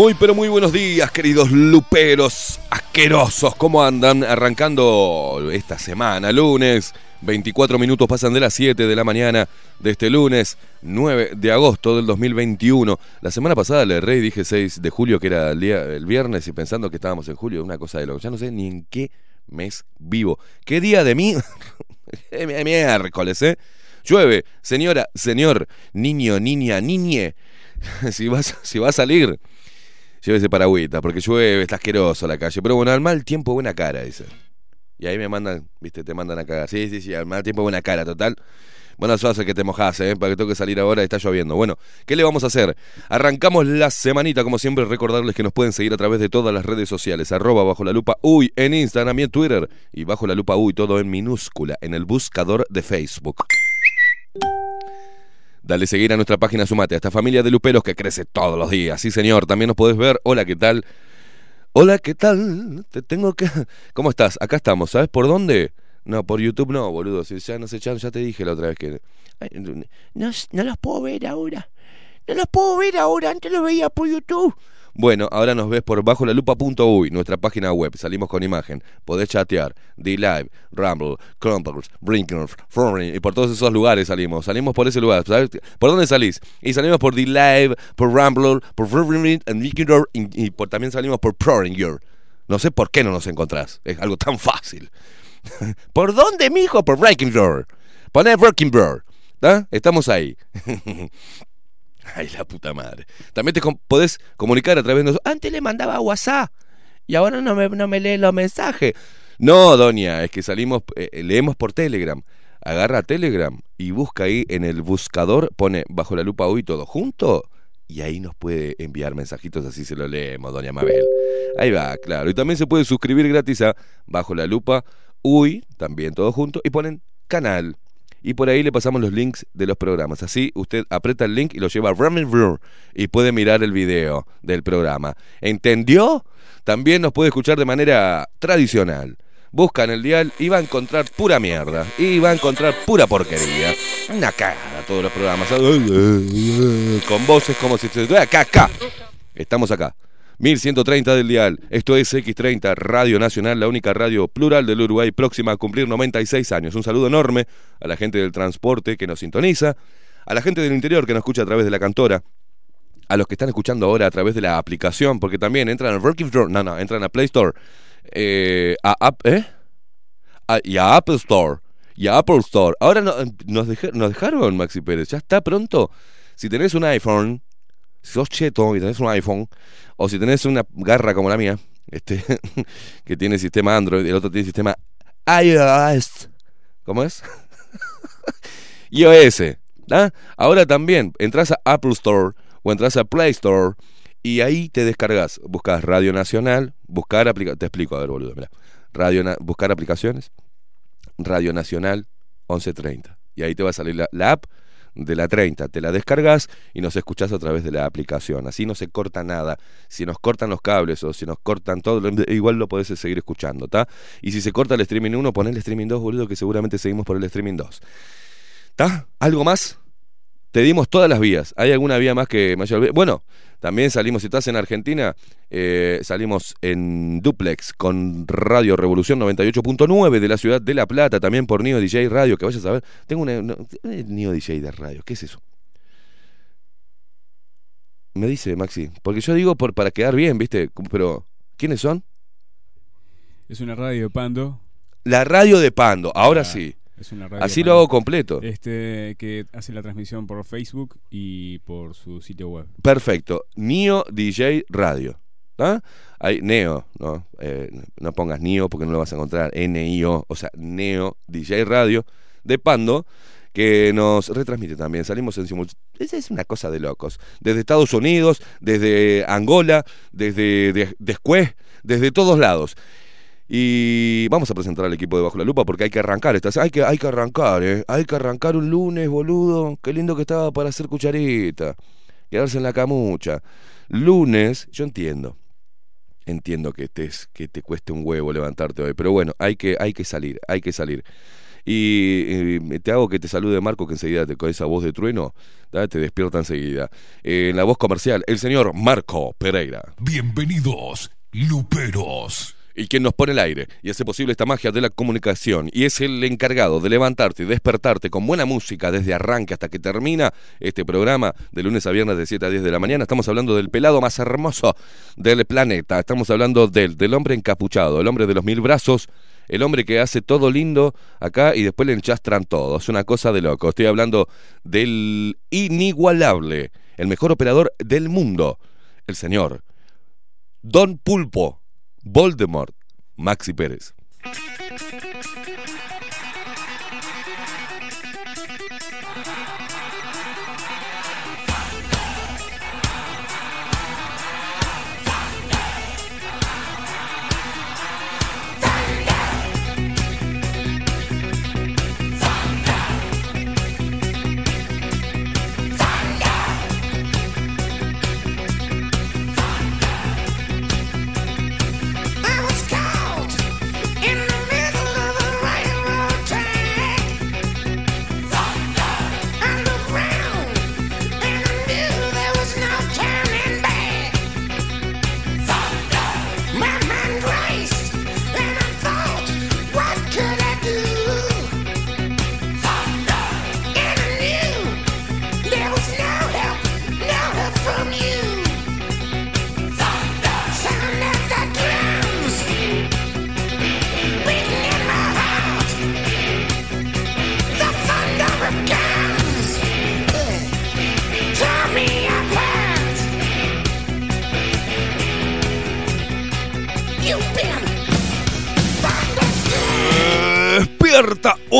Muy pero muy buenos días, queridos luperos asquerosos. ¿Cómo andan? Arrancando esta semana, lunes. 24 minutos pasan de las 7 de la mañana de este lunes 9 de agosto del 2021. La semana pasada le erré y dije 6 de julio, que era el, viernes, y pensando que estábamos en julio, una cosa de loco. Ya no sé ni en qué mes vivo. ¿Qué día de mí? Es miércoles, ¿eh? Llueve, señora, señor, niño, niña, niñe. Si vas, si va a salir, llévese paragüita, porque llueve, está asqueroso la calle. Pero bueno, al mal tiempo, buena cara, dice. Y ahí me mandan, viste, te mandan a cagar. Sí, sí, sí, al mal tiempo, buena cara, total. Bueno, eso hace que te mojas, ¿eh? Para que tengo que salir ahora está lloviendo. Bueno, ¿qué le vamos a hacer? Arrancamos la semanita, como siempre, recordarles que nos pueden seguir a través de todas las redes sociales. Arroba bajo la lupa uy en Instagram y en Twitter. Y bajo la lupa uy, todo en minúscula, en el buscador de Facebook. Dale seguir a nuestra página Sumate, a esta familia de luperos que crece todos los días. Sí, señor, también nos podés ver. Hola, ¿qué tal? Hola, ¿qué tal? Te tengo que... ¿Cómo estás? Acá estamos, ¿sabes por dónde? No, por YouTube no, boludo. Si ya no sé, ya, te dije la otra vez que. No, no los puedo ver ahora. No los puedo ver ahora, antes los veía por YouTube. Bueno, ahora nos ves por bajo la lupa.uy, nuestra página web. Salimos con imagen. Podés chatear. D-Live, Rumble, Crumples, Brinkers, Foreign. Y por todos esos lugares salimos. Salimos por ese lugar. ¿Por dónde salís? Y salimos por D-Live, por Rumble, por Foreign y, por, también salimos por Proringer. No sé por qué no nos encontrás. Es algo tan fácil. ¿Por dónde, mijo? Por Breaking. Poné Breaking. ¿Ah? Estamos ahí. Ay, la puta madre. También te com podés comunicar a través de nosotros. Antes le mandaba WhatsApp y ahora no me, no me lee los mensajes. No, doña, es que salimos, eh, leemos por Telegram. Agarra Telegram y busca ahí en el buscador, pone bajo la lupa hoy todo junto y ahí nos puede enviar mensajitos, así se lo leemos, doña Mabel. Ahí va, claro. Y también se puede suscribir gratis a bajo la lupa uy, también todo junto, y ponen canal y por ahí le pasamos los links de los programas. Así usted aprieta el link y lo lleva a y puede mirar el video del programa. ¿Entendió? También nos puede escuchar de manera tradicional. Busca en el dial y va a encontrar pura mierda. Y va a encontrar pura porquería. Una cara todos los programas. Con voces como si se acá, acá. Estamos acá. 1130 del dial. Esto es X30, Radio Nacional, la única radio plural del Uruguay, próxima a cumplir 96 años. Un saludo enorme a la gente del transporte que nos sintoniza, a la gente del interior que nos escucha a través de la cantora, a los que están escuchando ahora a través de la aplicación, porque también entran a no, no, entran a Play Store, eh, a, App, ¿eh? y a Apple Store, y a Apple Store. Ahora nos dejaron, Maxi Pérez, ya está pronto. Si tenés un iPhone, si sos cheto y tenés un iPhone, o si tenés una garra como la mía, este, que tiene sistema Android el otro tiene sistema iOS. ¿Cómo es? iOS. ¿ah? Ahora también entras a Apple Store o entras a Play Store y ahí te descargas. Buscas Radio Nacional, buscar aplicaciones. Te explico, a ver, boludo, mira. Radio buscar aplicaciones, Radio Nacional 1130. Y ahí te va a salir la, la app de la 30, te la descargas y nos escuchás a través de la aplicación. Así no se corta nada. Si nos cortan los cables o si nos cortan todo, igual lo podés seguir escuchando, ¿está? Y si se corta el streaming 1, pon el streaming 2, boludo, que seguramente seguimos por el streaming 2. ¿Está? ¿Algo más? Te dimos todas las vías. ¿Hay alguna vía más que mayor? Bueno, también salimos, si estás en Argentina, eh, salimos en duplex con Radio Revolución 98.9 de la ciudad de La Plata, también por Neo DJ Radio, que vayas a ver. Tengo una, Neo DJ de radio, ¿qué es eso? Me dice Maxi, porque yo digo por para quedar bien, ¿viste? Pero ¿quiénes son? Es una radio de Pando. La radio de Pando, ahora sí. Así lo hago completo. Este que hace la transmisión por Facebook y por su sitio web. Perfecto. Neo DJ Radio. ¿Ah? Hay Neo, ¿no? Eh, no pongas Neo porque no lo vas a encontrar. N-I-O, o sea, Neo DJ Radio de Pando que nos retransmite también. Salimos en simultáneo. Es una cosa de locos. Desde Estados Unidos, desde Angola, desde Después, desde todos lados. Y vamos a presentar al equipo de Bajo la Lupa porque hay que arrancar. Hay, que, hay que arrancar, ¿eh? Hay que arrancar un lunes, boludo. Qué lindo que estaba para hacer cucharita. Quedarse en la camucha. Lunes, yo entiendo. Entiendo que te, que te cueste un huevo levantarte hoy. Pero bueno, hay que, hay que salir, hay que salir. Y, te hago que te salude Marco, que enseguida te, con esa voz de trueno te despierta enseguida. en la voz comercial, el señor Marco Pereira. Bienvenidos, Luperos y quien nos pone el aire y hace posible esta magia de la comunicación y es el encargado de levantarte y despertarte con buena música desde arranque hasta que termina este programa de lunes a viernes de 7 a 10 de la mañana. Estamos hablando del pelado más hermoso del planeta. Estamos hablando del, del hombre encapuchado, el hombre de los mil brazos, el hombre que hace todo lindo acá y después le enchastran todo. Es una cosa de loco. Estoy hablando del inigualable, el mejor operador del mundo, el señor Don Pulpo. Voldemort, Maxi Pérez.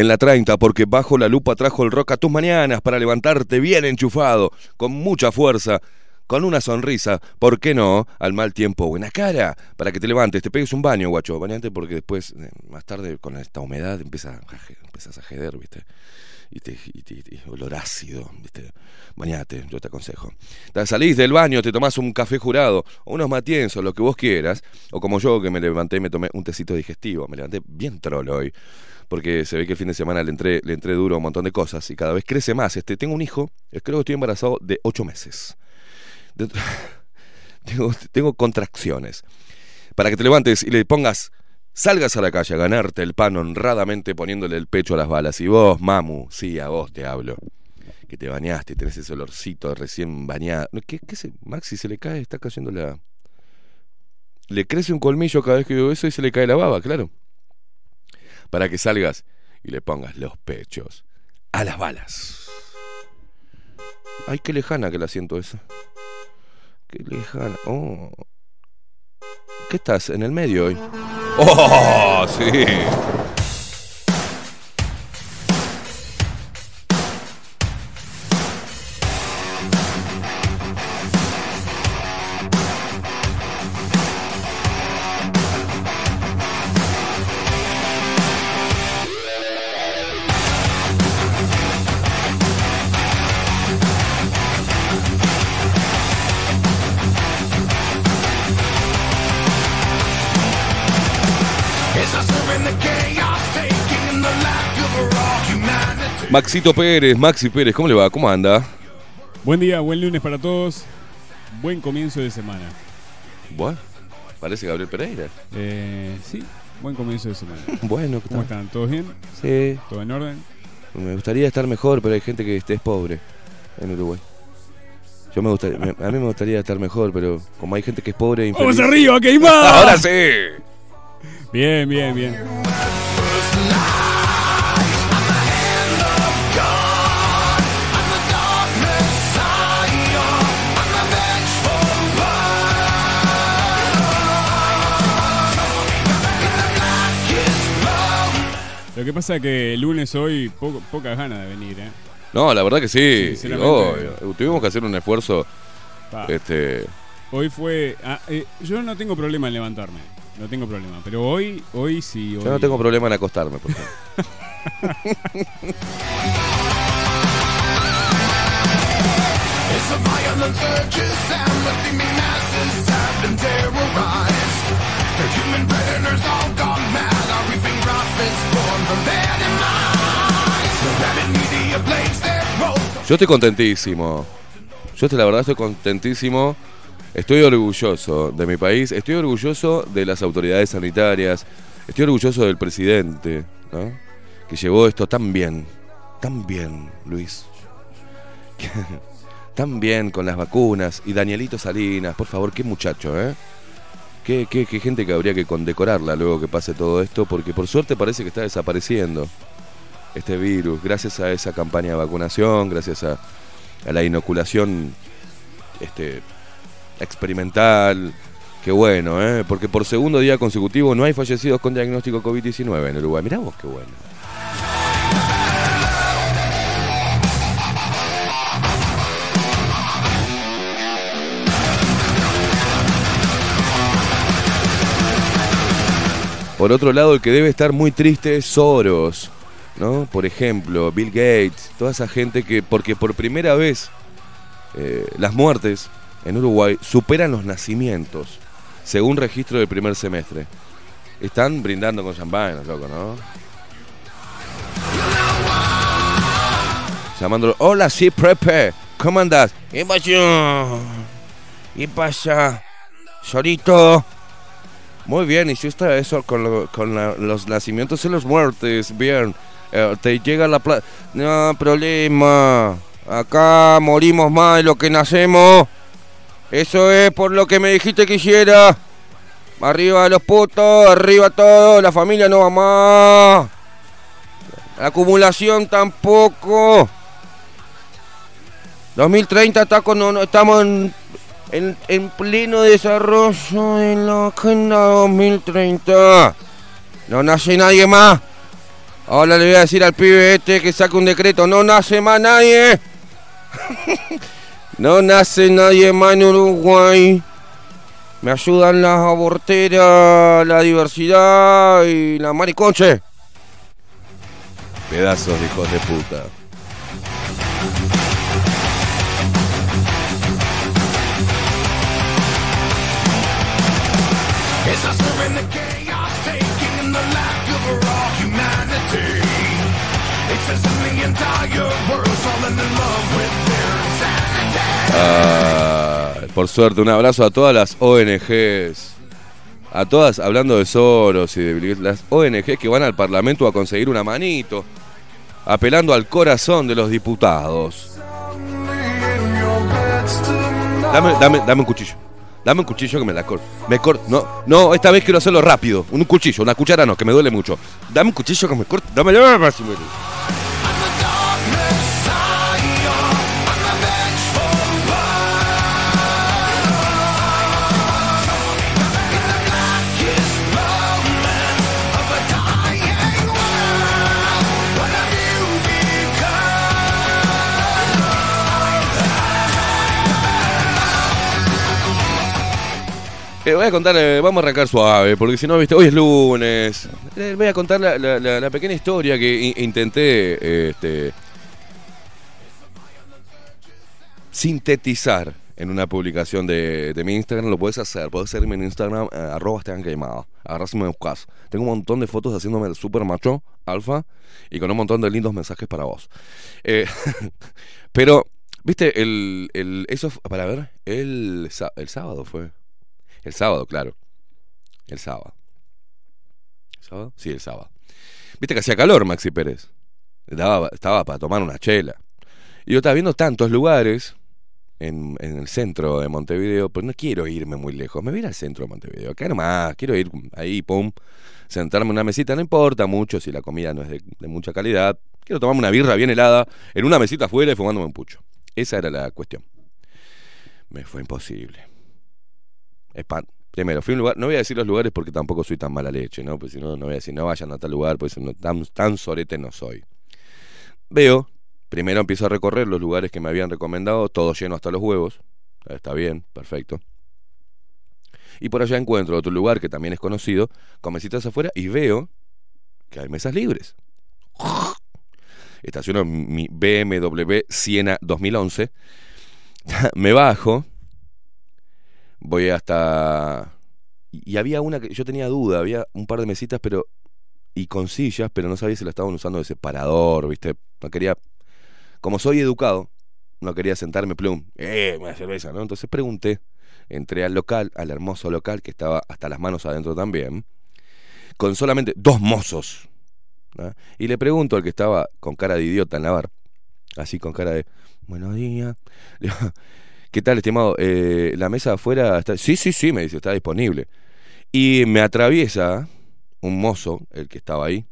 En la 30, porque bajo la lupa trajo el rock a tus mañanas para levantarte bien enchufado, con mucha fuerza, con una sonrisa, ¿por qué no? Al mal tiempo, buena cara, para que te levantes, te pegues un baño, guacho, bañate porque después, eh, más tarde, con esta humedad, empieza a, empiezas a jeder, ¿viste? Y te, y te- y te- olor ácido, ¿viste? Bañate, yo te aconsejo. Ta- Salís del baño, te tomás un café jurado, o unos matienzos, lo que vos quieras, o como yo que me levanté y me tomé un tecito digestivo, me levanté bien trolo hoy porque se ve que el fin de semana le entré, le entré duro a un montón de cosas y cada vez crece más. Este, tengo un hijo, creo que estoy embarazado de ocho meses. Tengo, contracciones. Para que te levantes y le pongas, salgas a la calle a ganarte el pan honradamente poniéndole el pecho a las balas. Y vos, mamu, sí, a vos te hablo. Que te bañaste, tenés ese olorcito recién bañado. ¿Qué, qué se, Maxi se le cae, está cayendo la... Le crece un colmillo cada vez que digo eso y se le cae la baba, claro para que salgas y le pongas los pechos a las balas. Ay, qué lejana que la siento esa. Qué lejana. Oh. ¿Qué estás? ¿En el medio hoy? ¡Oh, sí! Maxito Pérez, Maxi Pérez, ¿cómo le va? ¿Cómo anda? Buen día, buen lunes para todos. Buen comienzo de semana. Bueno, parece Gabriel Pereira. Eh, sí, buen comienzo de semana. Bueno, ¿qué ¿Cómo tal? están? ¿Todos bien? Sí, ¿Todo en orden? me gustaría estar mejor, pero hay gente que esté pobre en Uruguay. Yo me gustaría, me- a mí me gustaría estar mejor, pero como hay gente que es pobre e infeliz. ¡Vamos arriba, queimado! ¡Ahora sí! Bien, bien, bien. Lo que pasa es que el lunes hoy poco, pocas ganas de venir, ¿eh? No, la verdad que sí. Obvio. Tuvimos que hacer un esfuerzo. Pa, Este, Hoy fue... ah, eh, yo no tengo problema en levantarme, no tengo problema. Pero hoy, hoy sí. Hoy, yo no tengo problema en acostarme, por ejemplo. Yo estoy contentísimo. Yo la verdad estoy contentísimo. Estoy orgulloso de mi país. Estoy orgulloso de las autoridades sanitarias. Estoy orgulloso del presidente. Que llevó esto tan bien. Tan bien, Luis. tan bien con las vacunas. Y Danielito Salinas, por favor, qué muchacho, ¿eh? Qué, gente que habría que condecorarla luego que pase todo esto, porque por suerte parece que está desapareciendo. este virus, gracias a esa campaña de vacunación, gracias a, a la inoculación este, experimental. Qué bueno, ¿eh? porque por segundo día consecutivo no hay fallecidos con diagnóstico COVID-19 en Uruguay. Mirá vos qué bueno. Por otro lado, el que debe estar muy triste es Soros, ¿no? Por ejemplo, Bill Gates, toda esa gente que, porque por primera vez eh, las muertes en Uruguay superan los nacimientos, según registro del primer semestre. Están brindando con champán, los locos, ¿no? Llamándolo, hola, sí, Prepe, ¿cómo andás? ¿Qué pasa? ¿Qué pasa? Solito. Muy bien, está eso con, lo- con los nacimientos y los muertes, bien. Eh, te llega la plata. No problema. Acá morimos más de lo que nacemos. Eso es por lo que me dijiste que hiciera. Arriba los putos, arriba todo, la familia no va más. La acumulación tampoco. 2030 está con, estamos en, en, en pleno desarrollo en la agenda 2030. No nace nadie más. Ahora le voy a decir al pibe este que saque un decreto. No nace más nadie. no nace nadie más en Uruguay. Me ayudan las aborteras, la diversidad y la maricoche. Pedazos de hijos de puta. It's a servant the chaos taking in the lack of raw humanity. It says in the entire world falling in love with their insanity. Ah, por suerte, un abrazo a todas las ONGs. A todas, hablando de Soros y de las ONGs que van al Parlamento a conseguir una manito, apelando al corazón de los diputados. Dame, dame, dame un cuchillo. Dame un cuchillo que me la corto. Me corto. No, no, esta vez quiero hacerlo rápido. Un cuchillo, una cuchara no, que me duele mucho. Dame un cuchillo que me corto. Dame, Eh, voy a contar, vamos a arrancar suave, porque si no, viste, hoy es lunes. Eh, voy a contar la, la- pequeña historia que in- intenté este, sintetizar en una publicación de, de mi Instagram. Lo puedes hacer, puedes hacerme en Instagram, eh, arroba Esteban Queimado. Agarrás y me buscas. Tengo un montón de fotos haciéndome el super macho, alfa, y con un montón de lindos mensajes para vos. Pero, viste, el, el, eso, para ver, el, el sábado fue. El sábado, claro. El sábado. ¿El sábado? Sí, el sábado. Viste que hacía calor, Maxi Pérez. Estaba, estaba para tomar una chela. Y yo estaba viendo tantos lugares en, en el centro de Montevideo, pero no quiero irme muy lejos. Me voy al centro de Montevideo. Acá nomás, quiero ir ahí, pum, sentarme en una mesita. No importa mucho si la comida no es de, de mucha calidad. Quiero tomarme una birra bien helada en una mesita afuera y fumándome un pucho. Esa era la cuestión. Me fue imposible. Primero, fui a un lugar, no voy a decir los lugares porque tampoco soy tan mala leche, ¿no? Pues si no, no voy a decir, no vayan a tal lugar, pues no, tan, tan sorete no soy. Veo, primero empiezo a recorrer los lugares que me habían recomendado, todo lleno hasta los huevos. Está bien, perfecto. Y por allá encuentro otro lugar que también es conocido, con mesitas afuera, y veo que hay mesas libres. Estaciono mi BMW Siena 2011. me bajo voy hasta y había una que yo tenía duda, había un par de mesitas pero y con sillas, pero no sabía si la estaban usando de separador, ¿viste? No quería como soy educado, no quería sentarme plum, eh, una cerveza, ¿no? Entonces pregunté, entré al local, al hermoso local que estaba hasta las manos adentro también, con solamente dos mozos. Y le pregunto al que estaba con cara de idiota en la bar, así con cara de, buenos días. ¿Qué tal, estimado? Eh, ¿La mesa afuera está...? Sí, sí, sí, me dice, está disponible. Y me atraviesa un mozo, el que estaba ahí,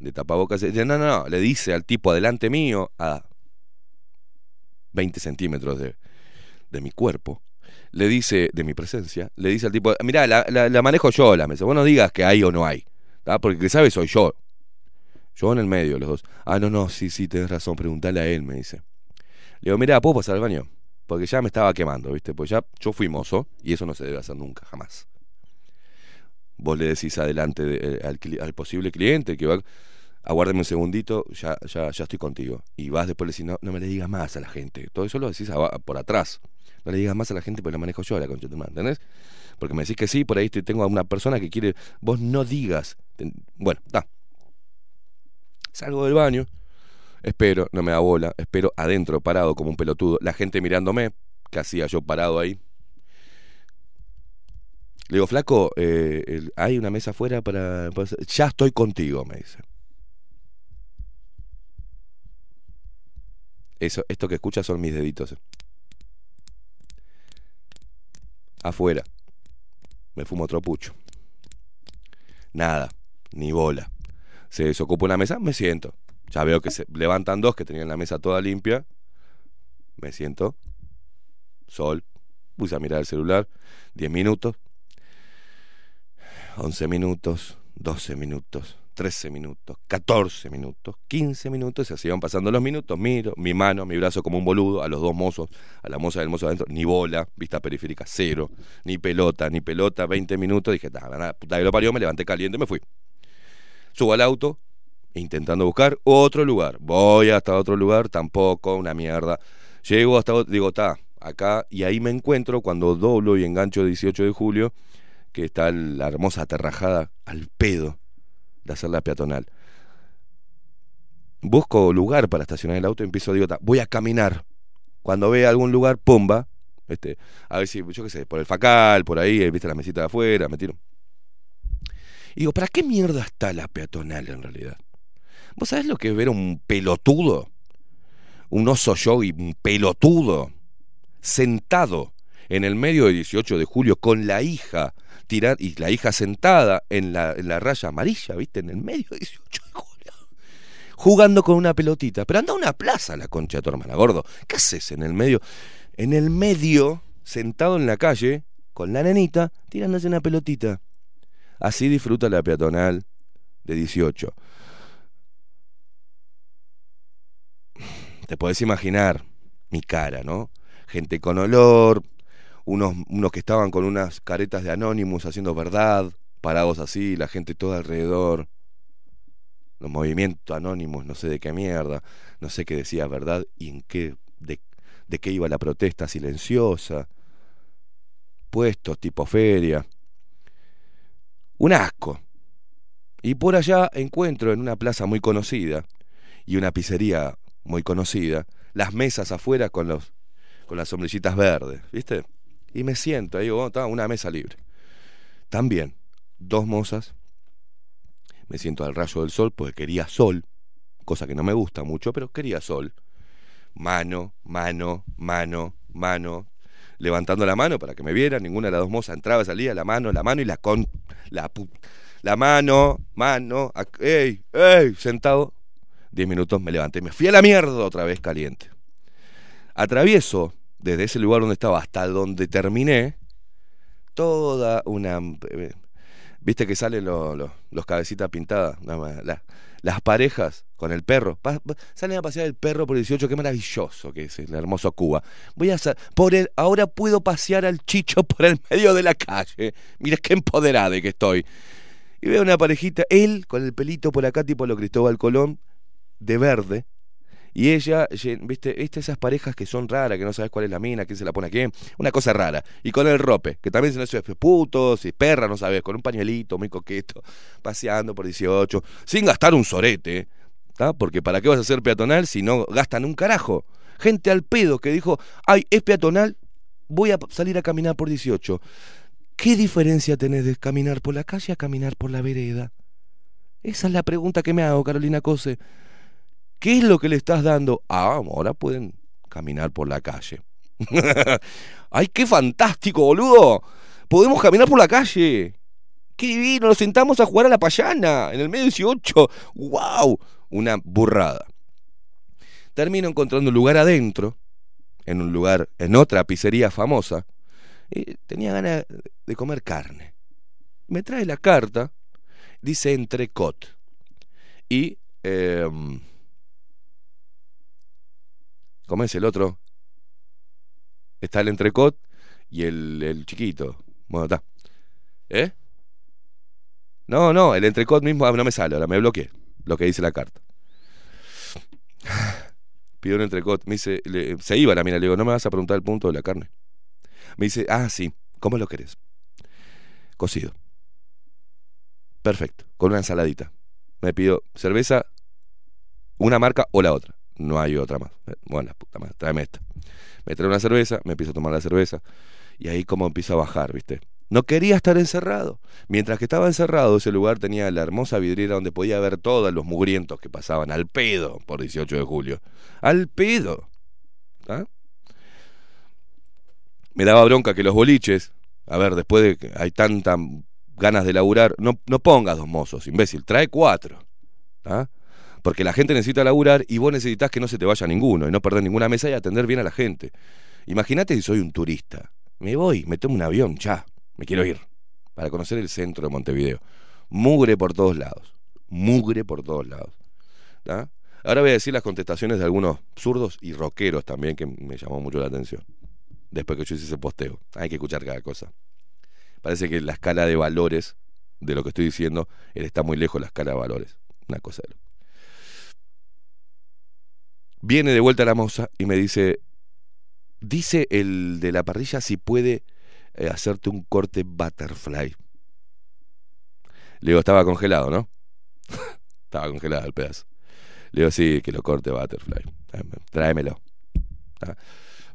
de tapabocas. Dice, no, no, no, le dice al tipo adelante mío, a 20 centímetros de, de mi cuerpo, le dice, de mi presencia, le dice al tipo, mirá, la, la- la manejo yo la mesa, vos no digas que hay o no hay, ¿tá? porque el que sabe soy yo. Yo en el medio, los dos. Ah, no, no, sí, sí, tenés razón, preguntale a él, me dice. Le digo, mirá, ¿puedo pasar al baño? Porque ya me estaba quemando, ¿viste? Pues ya yo fui mozo y eso no se debe hacer nunca, jamás. Vos le decís adelante de- eh, al, posible cliente que va, aguárdame un segundito, ya, ya, ya estoy contigo. Y vas después le decís, no, no me le digas más a la gente. Todo eso lo decís por atrás. No le digas más a la gente porque la manejo yo, la concha de ¿entendés? Porque me decís que sí, por ahí tengo a una persona que quiere, vos no digas. Bueno, está. Salgo del baño, espero, no me da bola, espero adentro, parado como un pelotudo, la gente mirándome, que hacía yo parado ahí. Le digo, flaco, eh, hay una mesa afuera para, para- Ya estoy contigo, me dice. Eso, esto que escuchas son mis deditos. eh. Afuera. Me fumo otro pucho. Nada, ni bola. Se desocupa una mesa, me siento. Ya veo que se levantan dos que tenían la mesa toda limpia. Me siento. Sol. Puse a mirar el celular. 10 minutos. 11 minutos. 12 minutos. 13 minutos. 14 minutos. 15 minutos. Y así van pasando los minutos. Miro mi mano, mi brazo como un boludo. A los dos mozos. A la moza del mozo adentro. Ni bola. Vista periférica. Cero. Ni pelota. Ni pelota. 20 minutos. Dije. Puta que lo parió. Me levanté caliente. Me fui. Subo al auto, intentando buscar otro lugar. Voy hasta otro lugar, tampoco, una mierda. Llego hasta, ot- digo, está, acá, y ahí me encuentro cuando doblo y engancho 18 de julio, que está la hermosa aterrajada al pedo de hacer la peatonal. Busco lugar para estacionar el auto y empiezo, digo, "Ta, voy a caminar. Cuando vea algún lugar, pumba, este, a ver si, yo qué sé, por el facal, por ahí, viste la mesita de afuera, me tiro. Y digo, ¿para qué mierda está la peatonal en realidad? ¿Vos sabés lo que es ver un pelotudo? Un oso y un pelotudo, sentado en el medio de 18 de julio con la hija, tira- y la hija sentada en la, en la raya amarilla, ¿viste? En el medio de 18 de julio. Jugando con una pelotita. Pero anda a una plaza la concha de tu hermana, gordo. ¿Qué haces en el medio? En el medio, sentado en la calle, con la nenita, tirándose una pelotita. Así disfruta la peatonal de 18. Te podés imaginar mi cara, ¿no? Gente con olor, unos, unos que estaban con unas caretas de Anonymous haciendo verdad, parados así, la gente toda alrededor. Los movimientos anónimos, no sé de qué mierda, no sé qué decía verdad y en qué, de, de qué iba la protesta silenciosa. Puestos tipo feria un asco. Y por allá encuentro en una plaza muy conocida y una pizzería muy conocida, las mesas afuera con los con las sombrillitas verdes, ¿viste? Y me siento ahí, está una mesa libre. También dos mozas. Me siento al rayo del sol porque quería sol, cosa que no me gusta mucho, pero quería sol. Mano, mano, mano, mano, levantando la mano para que me vieran, ninguna de las dos mozas entraba, salía, la mano, la mano y la con la la mano, mano, ey, ey, sentado. Diez minutos me levanté, me fui a la mierda otra vez caliente. Atravieso desde ese lugar donde estaba hasta donde terminé toda una eh, viste que salen los, cabecitas pintadas, la- las parejas con el perro, Pa- salen a pasear el perro por 18, qué maravilloso que es el hermoso Cuba. Voy a por el, ahora puedo pasear al chicho por el medio de la calle. Mira qué empoderada que estoy. Y veo una parejita, él con el pelito por acá, tipo lo Cristóbal Colón, de verde. Y ella, viste, viste esas parejas que son raras, que no sabes cuál es la mina, quién se la pone a quién, una cosa rara. Y con el rope, que también se no putos y perra, no sabes, con un pañuelito muy coqueto, paseando por 18, sin gastar un sorete, ¿tá? Porque ¿para qué vas a hacer peatonal si no gastan un carajo? Gente al pedo que dijo, ay, es peatonal, voy a salir a caminar por 18. ¿Qué diferencia tenés de caminar por la calle a caminar por la vereda? Esa es la pregunta que me hago, Carolina Cose. ¿Qué es lo que le estás dando? Ah, ahora pueden caminar por la calle. ¡Ay, qué fantástico, boludo! Podemos caminar por la calle. qué divino, nos sentamos a jugar a la payana en el medio 18. ¡Wow! Una burrada. Termino encontrando un lugar adentro, en un lugar, en otra pizzería famosa, y tenía ganas de comer carne. Me trae la carta, dice entrecot. Y. Eh, ¿Cómo es el otro? Está el entrecot y el, el chiquito. Bueno, está. ¿Eh? No, no, el entrecot mismo ah, no me sale, ahora me bloqueé lo que dice la carta. Pidió un entrecot, me dice, se iba la mina, le digo, no me vas a preguntar el punto de la carne. Me dice, ah, sí, ¿cómo lo querés? Cocido. Perfecto, con una ensaladita. Me pidió cerveza, una marca o la otra. No hay otra más. Eh, Bueno, puta madre, tráeme esta. Me trae una cerveza, me empiezo a tomar la cerveza. Y ahí como empiezo a bajar, ¿viste? No quería estar encerrado. Mientras que estaba encerrado, ese lugar tenía la hermosa vidriera donde podía ver todos los mugrientos que pasaban al pedo por 18 de julio. Al pedo. ¿Ah? Me daba bronca que los boliches, a ver, después de que hay tantas ganas de laburar, no, no pongas dos mozos, imbécil, trae cuatro. ¿ah? Porque la gente necesita laburar y vos necesitas que no se te vaya ninguno y no perder ninguna mesa y atender bien a la gente. Imagínate si soy un turista. Me voy, me tomo un avión, ya, me quiero ir. Para conocer el centro de Montevideo. Mugre por todos lados. Mugre por todos lados. Ahora voy a decir las contestaciones de algunos zurdos y rockeros también que me llamó mucho la atención. Después que yo hice ese posteo. Hay que escuchar cada cosa. Parece que la escala de valores de lo que estoy diciendo, está muy lejos de la escala de valores. Una cosa de loco. Viene de vuelta la moza y me dice, dice el de la parrilla si puede eh, hacerte un corte butterfly. Le digo, estaba congelado, ¿no? estaba congelado el pedazo. Le digo, sí, que lo corte butterfly. Tráeme- Tráemelo. ¿tá?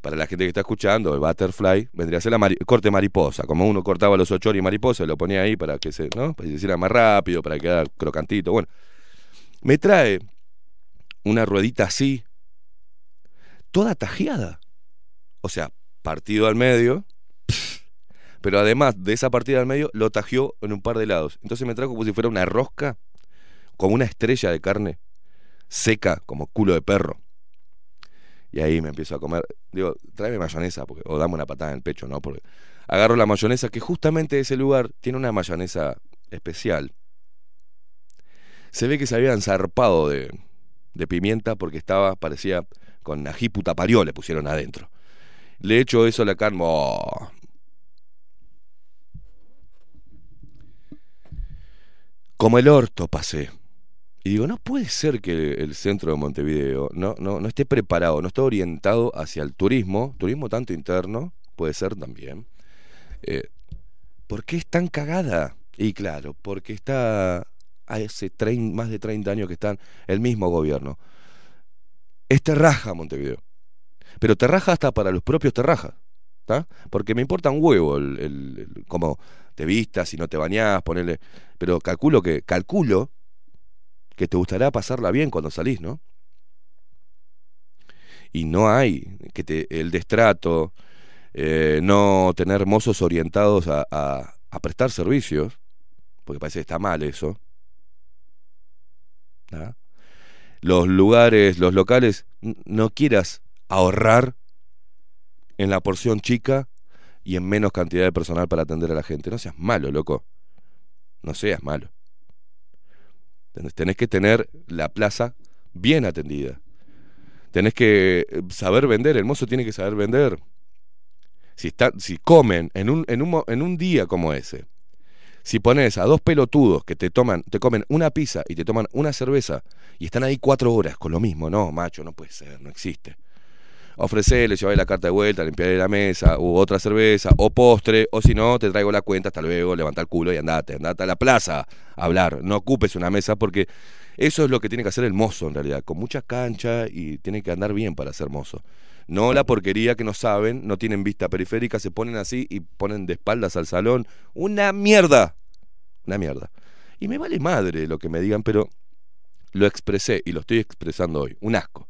Para la gente que está escuchando, el butterfly vendría a ser la corte mariposa. Como uno cortaba los ochori mariposa, lo ponía ahí para que se, ¿no? Para que se hiciera más rápido, para que quedara crocantito. Bueno, me trae una ruedita así, toda tajeada. O sea, partido al medio, pero además de esa partida al medio, lo tajeó en un par de lados. Entonces me trajo como si fuera una rosca, como una estrella de carne, seca, como culo de perro. Y ahí me empiezo a comer. Digo, tráeme mayonesa, porque, o dame una patada en el pecho, ¿no? Porque agarro la mayonesa, que justamente ese lugar tiene una mayonesa especial. Se ve que se habían zarpado de, de pimienta porque estaba, parecía, con ají putapario le pusieron adentro. Le echo eso a la carne. ¡oh! Como el orto pasé. Y digo, no puede ser que el centro de Montevideo no, no, no esté preparado, no esté orientado hacia el turismo, turismo tanto interno, puede ser también. Eh, ¿Por qué es tan cagada? Y claro, porque está hace trein- más de 30 años que están el mismo gobierno. Es terraja Montevideo. Pero terraja hasta para los propios terrajas. ¿tá? Porque me importa un huevo el, cómo te vistas, si no te bañás, ponerle. Pero calculo que, calculo que te gustará pasarla bien cuando salís, ¿no? Y no hay que te, el destrato, eh, no tener mozos orientados a, prestar servicios, porque parece que está mal eso. Los lugares, los locales, no quieras ahorrar en la porción chica y en menos cantidad de personal para atender a la gente. No seas malo, loco. No seas malo. Tenés, que tener la plaza bien atendida. Tenés que eh, saber vender, el mozo tiene que saber vender. Si, está, si comen en un, en, un, en un día como ese, si pones a dos pelotudos que te toman, te comen una pizza y te toman una cerveza y están ahí cuatro horas con lo mismo, no, macho, no puede ser, no existe. Ofrecele, llevarle la carta de vuelta, limpiarle la mesa, u otra cerveza, o postre, o si no, te traigo la cuenta, hasta luego, levanta el culo y andate, andate a la plaza a hablar. No ocupes una mesa porque eso es lo que tiene que hacer el mozo en realidad, con mucha cancha y tiene que andar bien para ser mozo. No la porquería que no saben, no tienen vista periférica, se ponen así y ponen de espaldas al salón. Una mierda. Una mierda. Y me vale madre lo que me digan, pero lo expresé y lo estoy expresando hoy. Un asco.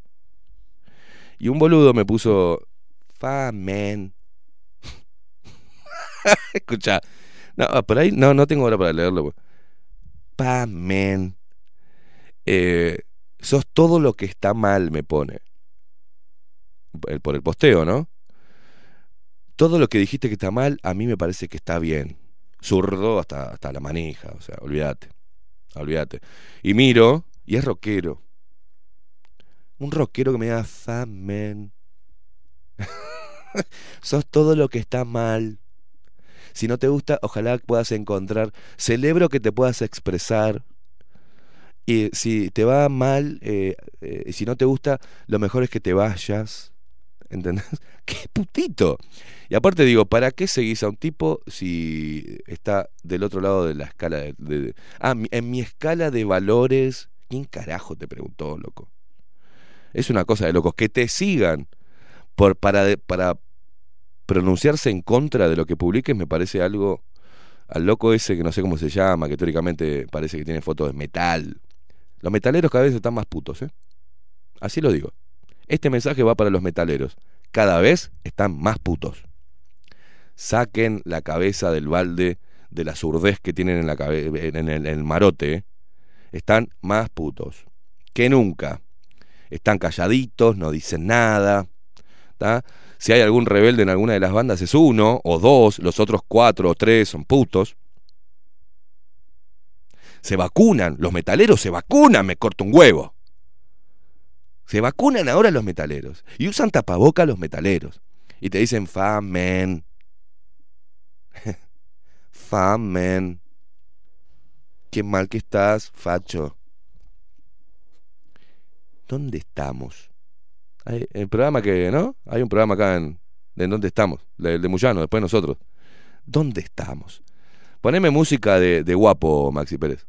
Y un boludo me puso. Fa, man. Escucha, No, por ahí no, no tengo hora para leerlo. Pa, men. Eh, sos todo lo que está mal, me pone. El- Por el posteo, ¿no? Todo lo que dijiste que está mal, a mí me parece que está bien. Zurdo hasta, hasta la manija, o sea, olvídate. Olvídate. Y miro, y es rockero. Un rockero que me da famen. Sos todo lo que está mal. Si no te gusta, ojalá puedas encontrar. Celebro que te puedas expresar. Y si te va mal, eh, eh, si no te gusta, lo mejor es que te vayas. ¿Entendés? ¡Qué putito! Y aparte digo, ¿para qué seguís a un tipo si está del otro lado de la escala de... ah, en mi escala de valores... ¿Quién carajo te preguntó, loco? Es una cosa de locos. Que te sigan por, para, para pronunciarse en contra de lo que publiques me parece algo... Al loco ese que no sé cómo se llama, que teóricamente parece que tiene fotos de metal. Los metaleros cada vez están más putos, ¿eh? Así lo digo. Este mensaje va para los metaleros. Cada vez están más putos. Saquen la cabeza del balde de la surdez que tienen en, la en el, marote. ¿eh? Están más putos que nunca. Están calladitos, no dicen nada. Si hay algún rebelde en alguna de las bandas es uno o dos, los otros cuatro o tres son putos. Se vacunan, los metaleros se vacunan, me corto un huevo. Se vacunan ahora los metaleros. Y usan tapaboca los metaleros. Y te dicen famen. famen. Qué mal que estás, facho. ¿Dónde estamos? Hay, el programa que, ¿no? Hay un programa acá en, en ¿Dónde estamos? El de Muyano, después nosotros. ¿Dónde estamos? Poneme música de, de guapo, Maxi Pérez.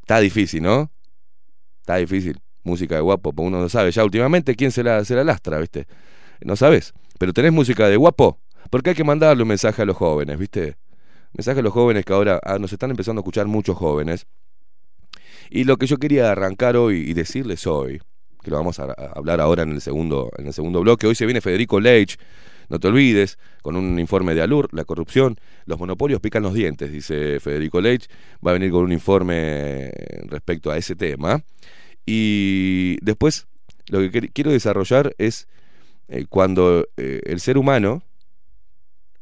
Está difícil, ¿no? Está difícil. Música de guapo, porque uno no sabe ya últimamente quién se la, se la lastra, ¿viste? No sabes. Pero tenés música de guapo. Porque hay que mandarle un mensaje a los jóvenes, ¿viste? Mensaje a los jóvenes que ahora ah, nos están empezando a escuchar muchos jóvenes. Y lo que yo quería arrancar hoy y decirles hoy, que lo vamos a, a hablar ahora en el segundo, en el segundo bloque, hoy se viene Federico Leitch, no te olvides, con un informe de ALUR, la corrupción, los monopolios pican los dientes, dice Federico Leitch, va a venir con un informe respecto a ese tema. Y después, lo que quiero desarrollar es eh, cuando eh, el ser humano,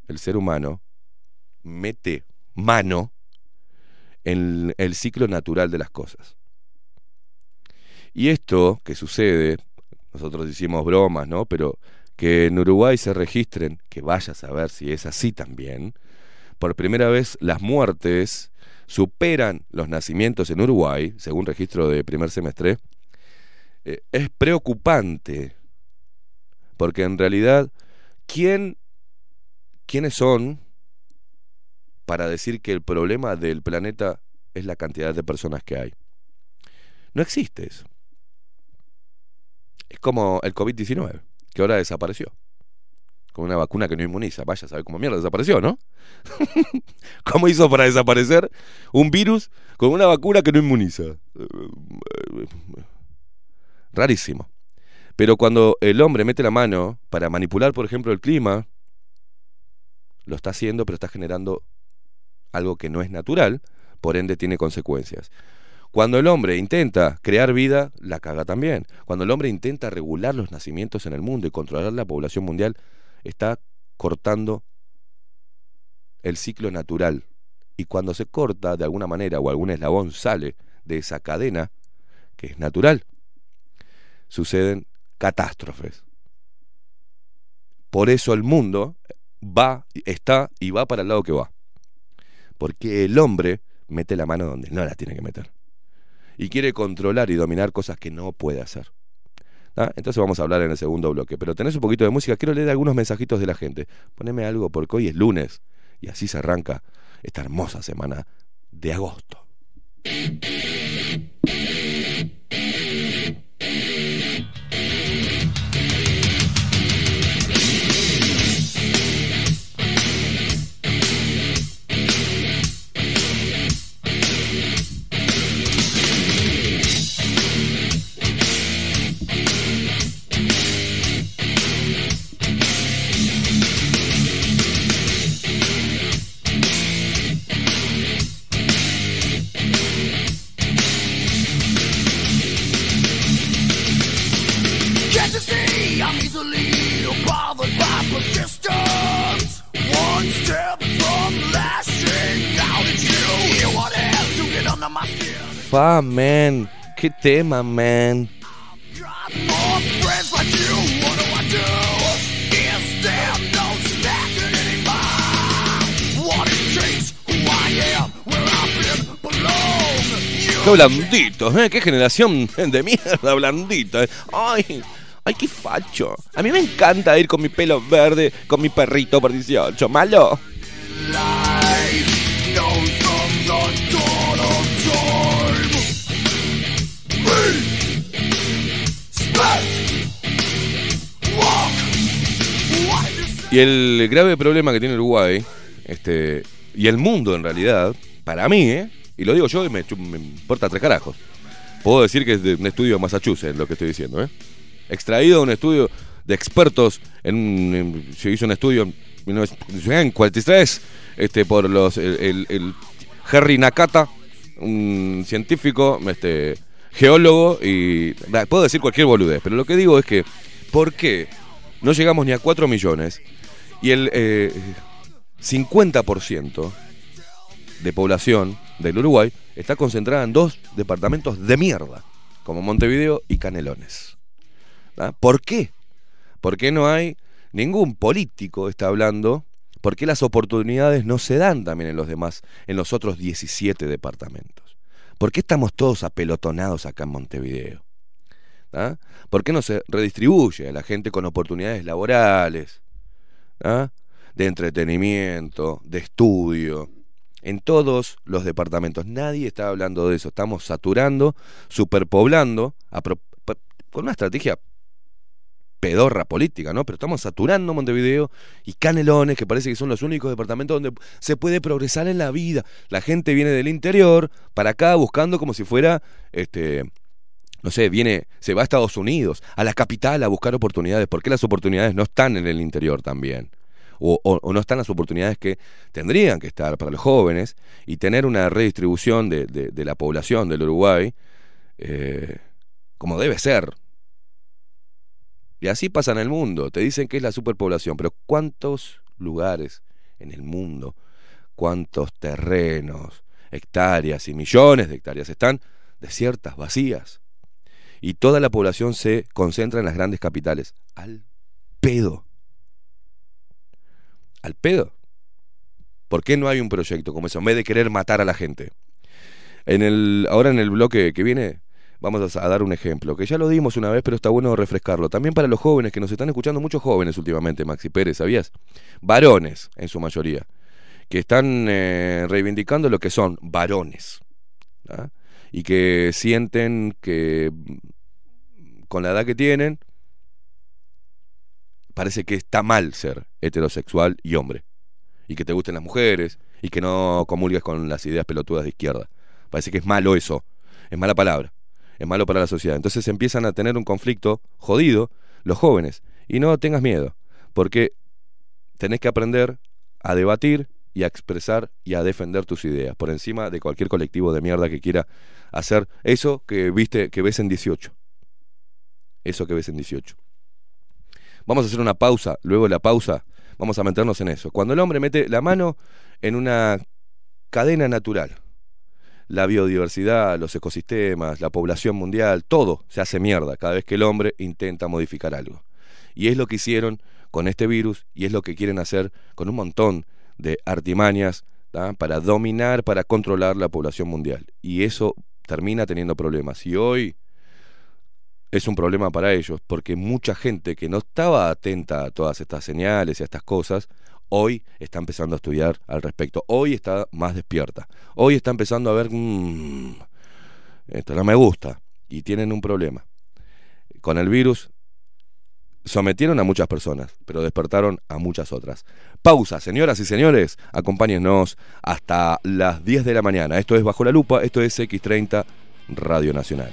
el ser humano, mete mano en el ciclo natural de las cosas. Y esto que sucede, nosotros hicimos bromas, ¿no? Pero que en Uruguay se registren, que vaya a saber si es así también, por primera vez las muertes superan los nacimientos en Uruguay, según registro de primer semestre, eh, es preocupante, porque en realidad, ¿quién, ¿quiénes son para decir que el problema del planeta es la cantidad de personas que hay? No existe eso. Es como el COVID-19, que ahora desapareció. Una vacuna que no inmuniza. Vaya a saber cómo mierda desapareció, ¿no? ¿Cómo hizo para desaparecer un virus con una vacuna que no inmuniza? Rarísimo. Pero cuando el hombre mete la mano para manipular, por ejemplo, el clima, lo está haciendo, pero está generando algo que no es natural, por ende tiene consecuencias. Cuando el hombre intenta crear vida, la caga también. Cuando el hombre intenta regular los nacimientos en el mundo y controlar la población mundial, está cortando el ciclo natural. Y cuando se corta de alguna manera o algún eslabón sale de esa cadena, que es natural, suceden catástrofes. Por eso el mundo va, está y va para el lado que va. Porque el hombre mete la mano donde no la tiene que meter. Y quiere controlar y dominar cosas que no puede hacer. Entonces vamos a hablar en el segundo bloque. Pero tenés un poquito de música. Quiero leer algunos mensajitos de la gente. Poneme algo porque hoy es lunes. Y así se arranca esta hermosa semana de agosto. Persistence. One step from lashing out at you. You want to get under my skin. Fa, man. Qué tema, man. Got more friends like you. What do I do? Is there no stacking anymore? What it takes, who I am, where I've been, belong. You Qué blanditos, ¿eh? Qué generación de mierda blandita. ¿eh? Ay, ay, qué facho. A mí me encanta ir con mi pelo verde, con mi perrito por 18. ¿Malo? Y el grave problema que tiene Uruguay, este, y el mundo en realidad, para mí, ¿eh? y lo digo yo y me, me importa tres carajos. Puedo decir que es de un estudio de Massachusetts lo que estoy diciendo, ¿eh? Extraído de un estudio de expertos, en, en- se hizo un estudio en 1943 este, por los el, el- el Harry Nakata, un científico, este, geólogo, y puedo decir cualquier boludez, pero lo que digo es que, ¿por qué no llegamos ni a 4 millones y el eh, 50% de población del Uruguay está concentrada en dos departamentos de mierda, como Montevideo y Canelones. ¿Ah? ¿Por qué? ¿Por qué no hay ningún político está hablando? ¿Por qué las oportunidades no se dan también en los demás, en los otros 17 departamentos? ¿Por qué estamos todos apelotonados acá en Montevideo? ¿Ah? ¿Por qué no se redistribuye a la gente con oportunidades laborales, ¿ah? de entretenimiento, de estudio? En todos los departamentos. Nadie está hablando de eso. Estamos saturando, superpoblando, con una estrategia pedorra política, ¿no? Pero estamos saturando Montevideo y Canelones, que parece que son los únicos departamentos donde se puede progresar en la vida. La gente viene del interior para acá buscando como si fuera, este, no sé, viene, se va a Estados Unidos, a la capital a buscar oportunidades. ¿Por qué las oportunidades no están en el interior también? O, o- no están las oportunidades que tendrían que estar para los jóvenes y tener una redistribución de, de- de la población del Uruguay eh, como debe ser. Y así pasa en el mundo. Te dicen que es la superpoblación, pero ¿cuántos lugares en el mundo, cuántos terrenos, hectáreas y millones de hectáreas están desiertas, vacías? Y toda la población se concentra en las grandes capitales. Al pedo. Al pedo. ¿Por qué no hay un proyecto como eso? En vez de querer matar a la gente. En el, ahora en el bloque que viene vamos a dar un ejemplo, que ya lo dimos una vez, pero está bueno refrescarlo. También para los jóvenes, que nos están escuchando muchos jóvenes últimamente, Maxi Pérez, ¿sabías? Varones, en su mayoría, que están eh, reivindicando lo que son varones. ¿ah? Y que sienten que mm, con la edad que tienen, parece que está mal ser heterosexual y hombre. Y que te gusten las mujeres, y que no comulgues con las ideas pelotudas de izquierda. Parece que es malo eso, es mala palabra es malo para la sociedad. Entonces empiezan a tener un conflicto jodido los jóvenes. Y no tengas miedo, porque tenés que aprender a debatir y a expresar y a defender tus ideas por encima de cualquier colectivo de mierda que quiera hacer eso que viste que ves en 18. Eso que ves en 18. Vamos a hacer una pausa, luego de la pausa vamos a meternos en eso. Cuando el hombre mete la mano en una cadena natural, la biodiversidad, los ecosistemas, la población mundial, todo se hace mierda cada vez que el hombre intenta modificar algo. Y es lo que hicieron con este virus y es lo que quieren hacer con un montón de artimañas para dominar, para controlar la población mundial. Y eso termina teniendo problemas. Y hoy es un problema para ellos porque mucha gente que no estaba atenta a todas estas señales y a estas cosas, hoy está empezando a estudiar al respecto. Hoy está más despierta. Hoy está empezando a ver, mmm, esto no me gusta. Y tienen un problema. Con el virus sometieron a muchas personas, pero despertaron a muchas otras. Pausa, señoras y señores, acompáñennos hasta las 10 de la mañana. Esto es Bajo la Lupa, esto es X30 Radio Nacional.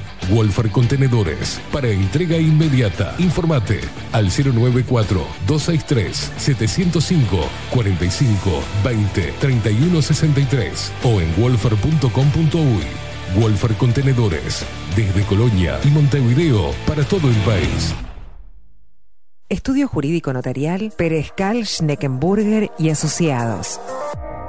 Wolfer Contenedores para entrega inmediata. Informate al 094-263-705 45 20 31 63 o en wolfer.com.uy. Wolfer Contenedores desde Colonia y Montevideo para todo el país. Estudio Jurídico Notarial, Perezcal, Schneckenburger y Asociados.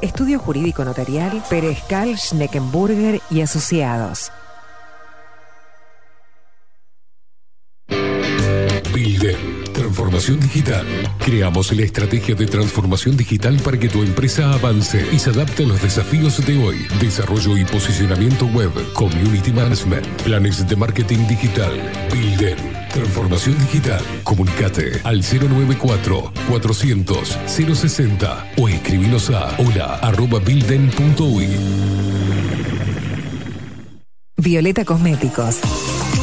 Estudio Jurídico Notarial, Perezcal, Schneckenburger y Asociados. Bilden, transformación digital. Creamos la estrategia de transformación digital para que tu empresa avance y se adapte a los desafíos de hoy. Desarrollo y posicionamiento web, community management, planes de marketing digital. Bilden, transformación digital. Comunicate al 094 400 060 o escribinos a hola arroba bilden.uy. Violeta Cosméticos.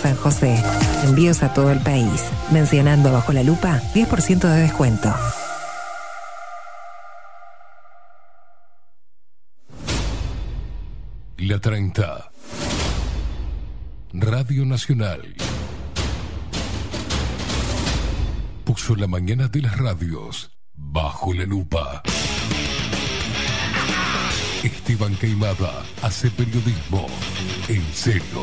San José. Envíos a todo el país. Mencionando bajo la lupa 10% de descuento. La 30. Radio Nacional. Puso la mañana de las radios bajo la lupa. Esteban Queimada hace periodismo en serio.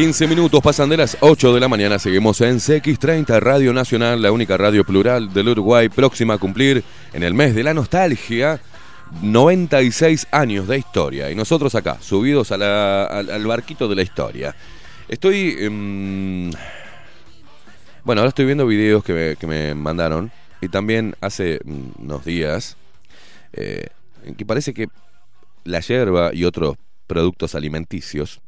15 minutos pasan de las 8 de la mañana. Seguimos en CX30 Radio Nacional, la única radio plural del Uruguay, próxima a cumplir en el mes de la nostalgia 96 años de historia. Y nosotros acá, subidos al, barquito de la historia. Estoy. em, bueno, ahora estoy viendo videos que me, que me mandaron. Y también hace mm, unos días. eh, que parece que la yerba y otros productos alimenticios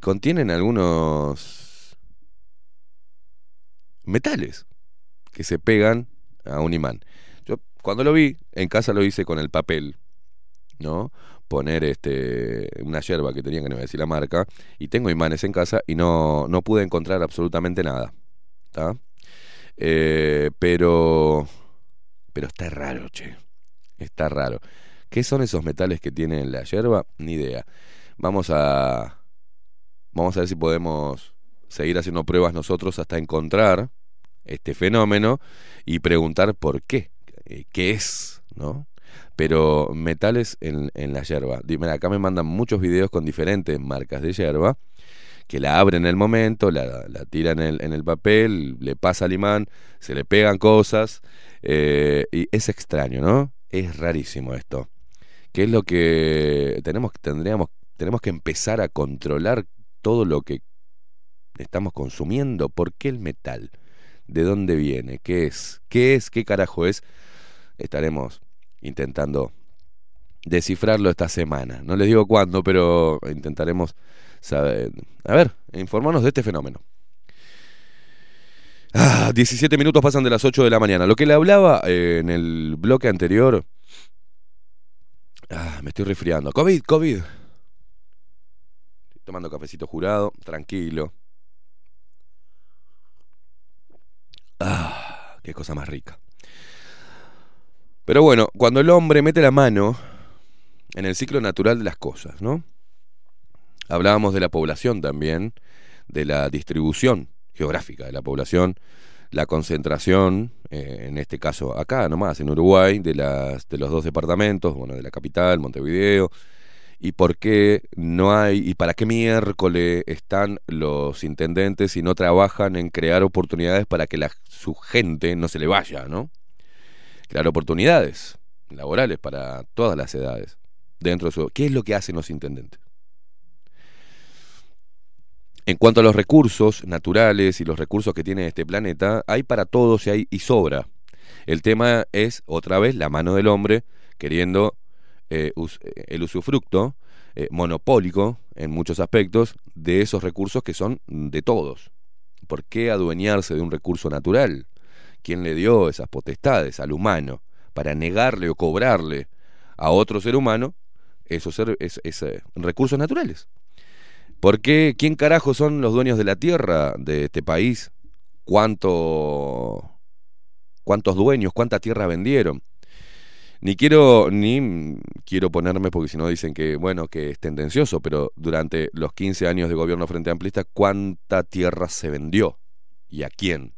contienen algunos metales que se pegan a un imán. Yo cuando lo vi, en casa lo hice con el papel, ¿no? Poner este una yerba que tenía que no voy a decir la marca, y tengo imanes en casa y no, no pude encontrar absolutamente nada. ¿tá? Eh, pero. Pero está raro, che. Está raro. ¿Qué son esos metales que tiene la yerba? Ni idea. Vamos a. Vamos a ver si podemos seguir haciendo pruebas nosotros hasta encontrar este fenómeno y preguntar por qué, eh, qué es, ¿no? Pero metales en, en la yerba. Dime, acá me mandan muchos videos con diferentes marcas de yerba que la abre en el momento, la, la tira en el, en el papel, le pasa al imán, se le pegan cosas, eh, y es extraño, ¿no? Es rarísimo esto. ¿Qué es lo que tenemos, tendríamos, tenemos que empezar a controlar todo lo que estamos consumiendo? ¿Por qué el metal? ¿De dónde viene? ¿Qué es? ¿Qué es? ¿Qué carajo es? Estaremos intentando descifrarlo esta semana. No les digo cuándo, pero intentaremos saber. A ver, informarnos de este fenómeno. Ah, 17 minutos pasan de las 8 de la mañana. Lo que le hablaba eh, en el bloque anterior. Ah, me estoy resfriando. COVID, COVID. Tomando cafecito jurado, tranquilo. Ah, qué cosa más rica. Pero bueno, cuando el hombre mete la mano en el ciclo natural de las cosas, ¿no? Hablábamos de la población también, de la distribución geográfica de la población, la concentración, eh, en este caso acá nomás, en Uruguay, de, las, de los dos departamentos, bueno, de la capital, Montevideo, y por qué no hay, y para qué miércoles están los intendentes y no trabajan en crear oportunidades para que la, su gente no se le vaya, ¿no? Crear oportunidades laborales para todas las edades dentro de su... ¿Qué es lo que hacen los intendentes? En cuanto a los recursos naturales y los recursos que tiene este planeta, hay para todos y hay y sobra. El tema es, otra vez, la mano del hombre queriendo eh, eh, el usufructo eh, monopólico en muchos aspectos de esos recursos que son de todos. ¿Por qué adueñarse de un recurso natural? ¿Quién le dio esas potestades al humano para negarle o cobrarle a otro ser humano esos recursos naturales? ¿Por qué? ¿Quién carajo son los dueños de la tierra de este país? ¿Cuánto, ¿Cuántos dueños? ¿Cuánta tierra vendieron? Ni quiero, ni quiero ponerme, porque si no dicen que, bueno, que es tendencioso, pero durante los 15 años de gobierno frente amplista, ¿cuánta tierra se vendió? ¿Y a quién?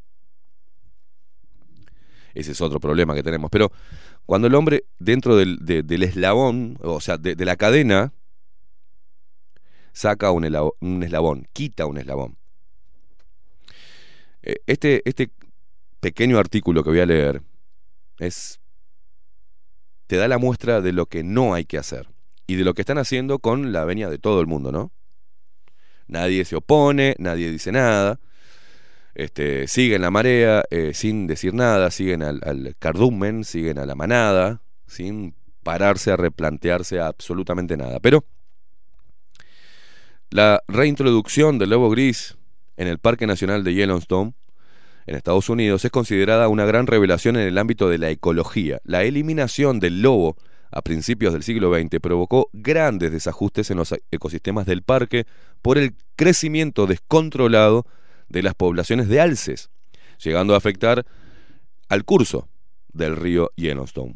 Ese es otro problema que tenemos. Pero cuando el hombre, dentro del, de- del eslabón, o sea, de, la cadena, saca un, elabo- un eslabón, quita un eslabón. Eh, Este, este pequeño artículo que voy a leer es te da la muestra de lo que no hay que hacer y de lo que están haciendo con la venia de todo el mundo, ¿no? Nadie se opone, nadie dice nada, este, siguen la marea eh, sin decir nada, siguen al, al cardumen, siguen a la manada, sin pararse a replantearse absolutamente nada. Pero la reintroducción del lobo gris en el Parque Nacional de Yellowstone en Estados Unidos es considerada una gran revelación en el ámbito de la ecología. La eliminación del lobo a principios del siglo XX provocó grandes desajustes en los ecosistemas del parque por el crecimiento descontrolado de las poblaciones de alces, llegando a afectar al curso del río Yellowstone.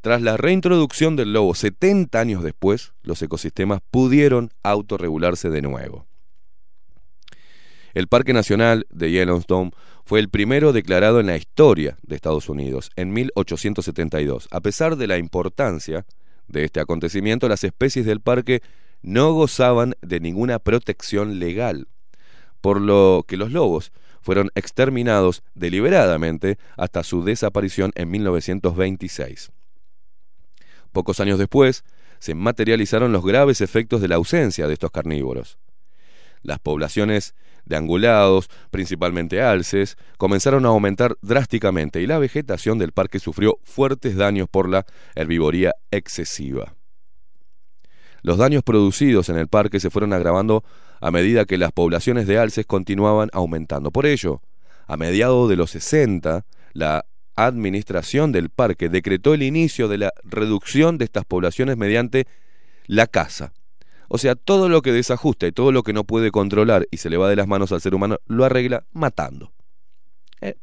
Tras la reintroducción del lobo 70 años después, los ecosistemas pudieron autorregularse de nuevo. El Parque Nacional de Yellowstone fue el primero declarado en la historia de Estados Unidos en 1872. A pesar de la importancia de este acontecimiento, las especies del parque no gozaban de ninguna protección legal, por lo que los lobos fueron exterminados deliberadamente hasta su desaparición en 1926. Pocos años después, se materializaron los graves efectos de la ausencia de estos carnívoros. Las poblaciones de angulados, principalmente alces, comenzaron a aumentar drásticamente y la vegetación del parque sufrió fuertes daños por la herbivoría excesiva. Los daños producidos en el parque se fueron agravando a medida que las poblaciones de alces continuaban aumentando. Por ello, a mediados de los 60, la administración del parque decretó el inicio de la reducción de estas poblaciones mediante la caza. O sea, todo lo que desajusta y todo lo que no puede controlar y se le va de las manos al ser humano, lo arregla matando. Eh,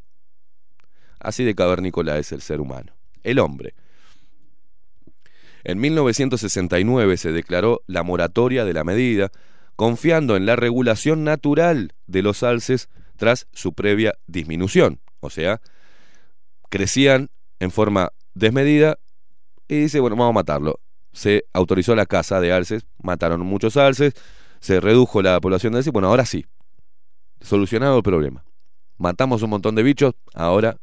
Así de cavernícola es el ser humano, el hombre. En 1969 se declaró la moratoria de la medida, confiando en la regulación natural de los alces tras su previa disminución. O sea, crecían en forma desmedida y dice, bueno, vamos a matarlo. Se autorizó la caza de alces, mataron muchos alces, se redujo la población de alce. Bueno, ahora sí, solucionado el problema. Matamos un montón de bichos, ahora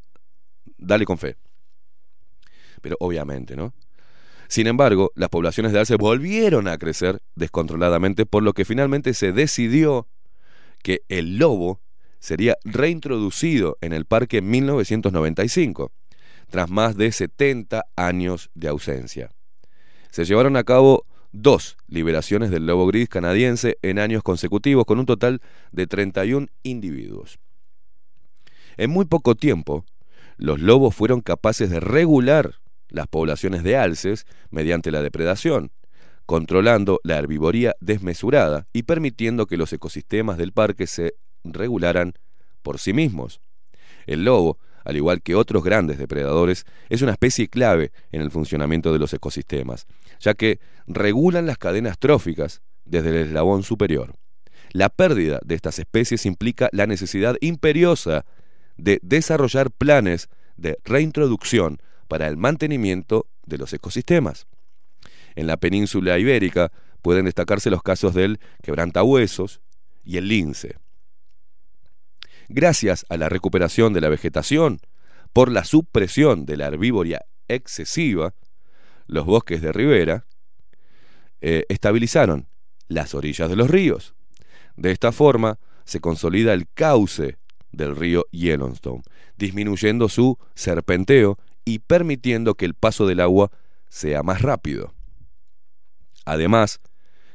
dale con fe. Pero obviamente, ¿no? Sin embargo, las poblaciones de alce volvieron a crecer descontroladamente, por lo que finalmente se decidió que el lobo sería reintroducido en el parque en 1995, tras más de 70 años de ausencia. Se llevaron a cabo dos liberaciones del lobo gris canadiense en años consecutivos, con un total de 31 individuos. En muy poco tiempo, los lobos fueron capaces de regular las poblaciones de alces mediante la depredación, controlando la herbivoría desmesurada y permitiendo que los ecosistemas del parque se regularan por sí mismos. El lobo, al igual que otros grandes depredadores, es una especie clave en el funcionamiento de los ecosistemas, ya que regulan las cadenas tróficas desde el eslabón superior. La pérdida de estas especies implica la necesidad imperiosa de desarrollar planes de reintroducción para el mantenimiento de los ecosistemas. En la península ibérica pueden destacarse los casos del quebrantahuesos y el lince. Gracias a la recuperación de la vegetación por la supresión de la herbivoria excesiva, los bosques de ribera eh, estabilizaron las orillas de los ríos. De esta forma se consolida el cauce del río Yellowstone, disminuyendo su serpenteo y permitiendo que el paso del agua sea más rápido. Además,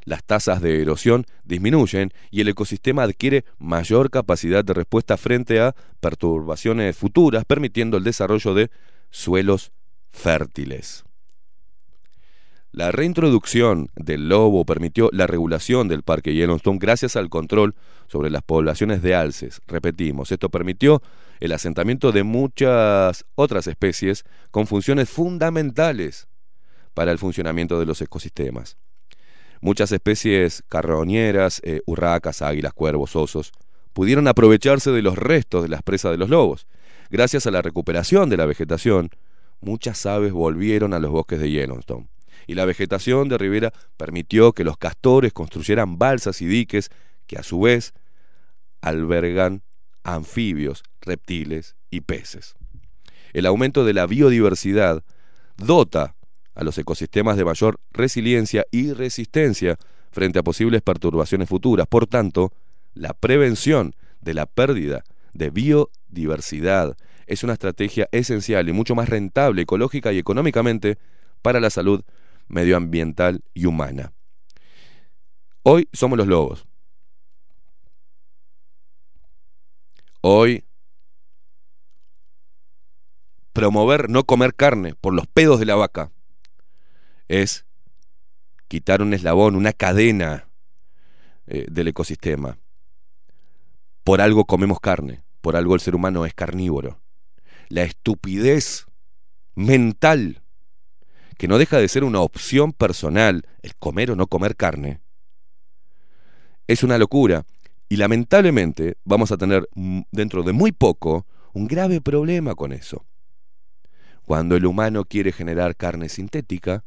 las tasas de erosión disminuyen y el ecosistema adquiere mayor capacidad de respuesta frente a perturbaciones futuras, permitiendo el desarrollo de suelos fértiles. La reintroducción del lobo permitió la regulación del parque Yellowstone gracias al control sobre las poblaciones de alces. Repetimos, esto permitió el asentamiento de muchas otras especies con funciones fundamentales para el funcionamiento de los ecosistemas. Muchas especies carroñeras, eh, urracas, águilas, cuervos, osos, pudieron aprovecharse de los restos de las presas de los lobos. Gracias a la recuperación de la vegetación, muchas aves volvieron a los bosques de Yellowstone y la vegetación de ribera permitió que los castores construyeran balsas y diques que a su vez albergan anfibios, reptiles y peces. El aumento de la biodiversidad dota a los ecosistemas de mayor resiliencia y resistencia frente a posibles perturbaciones futuras. Por tanto, la prevención de la pérdida de biodiversidad es una estrategia esencial y mucho más rentable ecológica y económicamente para la salud medioambiental y humana. Hoy somos los lobos. Hoy promover no comer carne por los pedos de la vaca es quitar un eslabón, una cadena eh, del ecosistema. Por algo comemos carne, por algo el ser humano es carnívoro. La estupidez mental que no deja de ser una opción personal, el comer o no comer carne, es una locura. Y lamentablemente vamos a tener dentro de muy poco un grave problema con eso. Cuando el humano quiere generar carne sintética,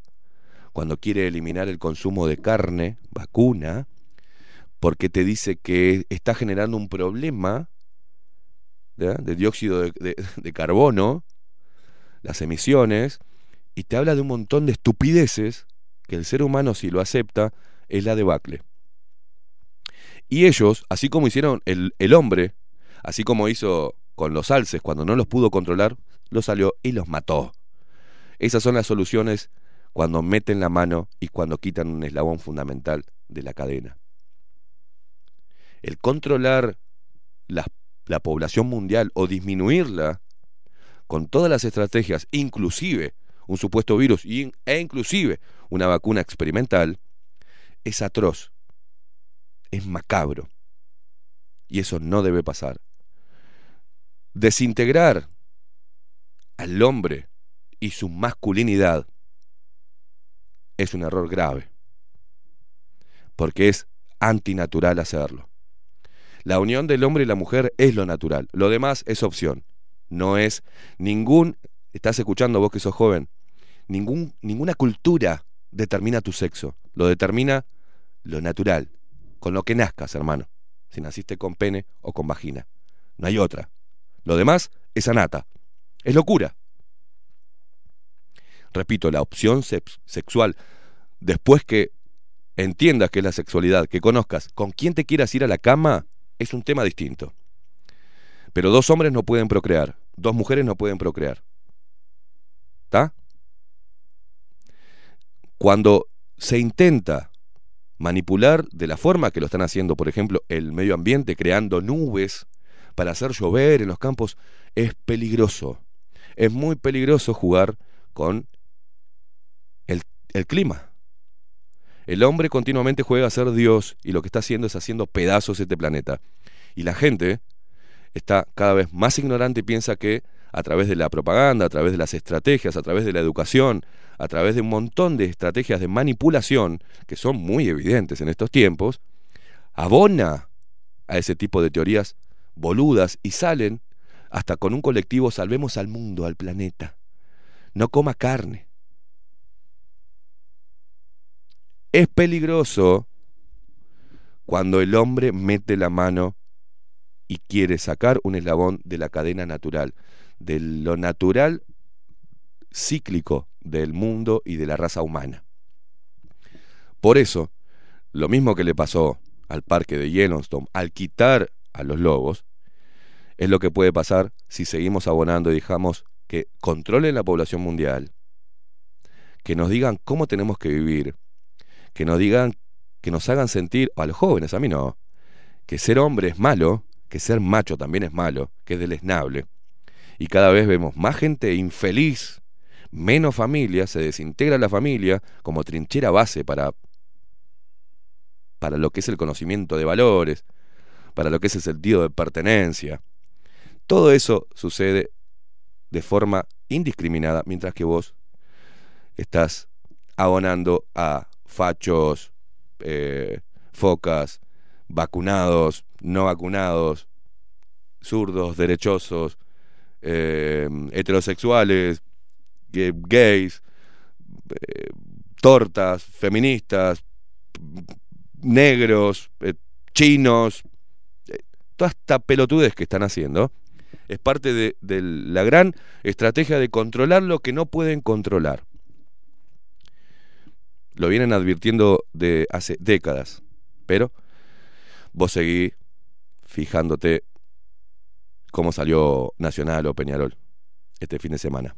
cuando quiere eliminar el consumo de carne, vacuna, porque te dice que está generando un problema de dióxido de carbono, las emisiones, y te habla de un montón de estupideces que el ser humano, si lo acepta, es la debacle. Y ellos, así como hicieron el, el hombre, así como hizo con los alces cuando no los pudo controlar, los salió y los mató. Esas son las soluciones cuando meten la mano y cuando quitan un eslabón fundamental de la cadena. El controlar la, la población mundial o disminuirla con todas las estrategias, inclusive un supuesto virus e inclusive una vacuna experimental, es atroz, es macabro. Y eso no debe pasar. Desintegrar al hombre y su masculinidad es un error grave, porque es antinatural hacerlo. La unión del hombre y la mujer es lo natural, lo demás es opción, no es ningún estás escuchando vos que sos joven, ninguna cultura determina tu sexo, lo determina lo natural, con lo que nazcas, hermano. Si naciste con pene o con vagina. No hay otra. Lo demás es anata. Es locura. Repito, la opción sex- sexual, después que entiendas qué es la sexualidad, que conozcas con quién te quieras ir a la cama, es un tema distinto. Pero dos hombres no pueden procrear, dos mujeres no pueden procrear. Cuando se intenta manipular de la forma que lo están haciendo, por ejemplo, el medio ambiente, creando nubes para hacer llover en los campos, es peligroso. Es muy peligroso jugar con el, el clima. El hombre continuamente juega a ser Dios y lo que está haciendo es haciendo pedazos este planeta. Y la gente está cada vez más ignorante y piensa que a través de la propaganda, a través de las estrategias, a través de la educación, a través de un montón de estrategias de manipulación, que son muy evidentes en estos tiempos, abona a ese tipo de teorías boludas y salen hasta con un colectivo salvemos al mundo, al planeta. No coma carne. Es peligroso cuando el hombre mete la mano y quiere sacar un eslabón de la cadena natural, de lo natural cíclico del mundo y de la raza humana. Por eso, lo mismo que le pasó al parque de Yellowstone al quitar a los lobos, es lo que puede pasar si seguimos abonando y dejamos que controlen la población mundial, que nos digan cómo tenemos que vivir, que nos digan, que nos hagan sentir, a los jóvenes, a mí no, que ser hombre es malo, que ser macho también es malo, que es deleznable. Y cada vez vemos más gente infeliz, menos familia, se desintegra la familia como trinchera base para, para lo que es el conocimiento de valores, para lo que es el sentido de pertenencia. Todo eso sucede de forma indiscriminada, mientras que vos estás abonando a fachos, eh, focas, vacunados, no vacunados, zurdos, derechosos, eh, heterosexuales, gay- gays, eh, tortas, feministas, negros, eh, chinos, eh, toda esta pelotudez que están haciendo es parte de, de la gran estrategia de controlar lo que no pueden controlar. Lo vienen advirtiendo de hace décadas, pero vos seguí fijándote cómo salió Nacional o Peñarol este fin de semana.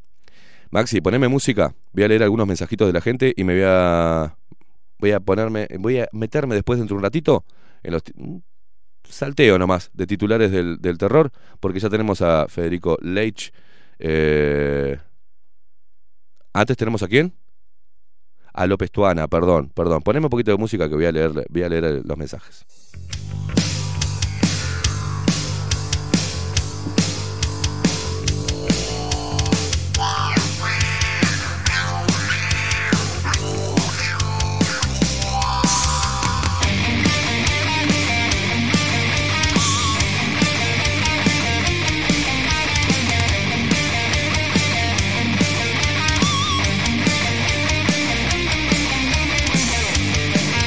Maxi, poneme música. Voy a leer algunos mensajitos de la gente y me voy a voy a ponerme voy a meterme después dentro de un ratito en los salteo nomás de titulares del, del terror porque ya tenemos a Federico Leitch eh, antes tenemos a quién a López Tuana perdón perdón poneme un poquito de música que voy a leer voy a leer los mensajes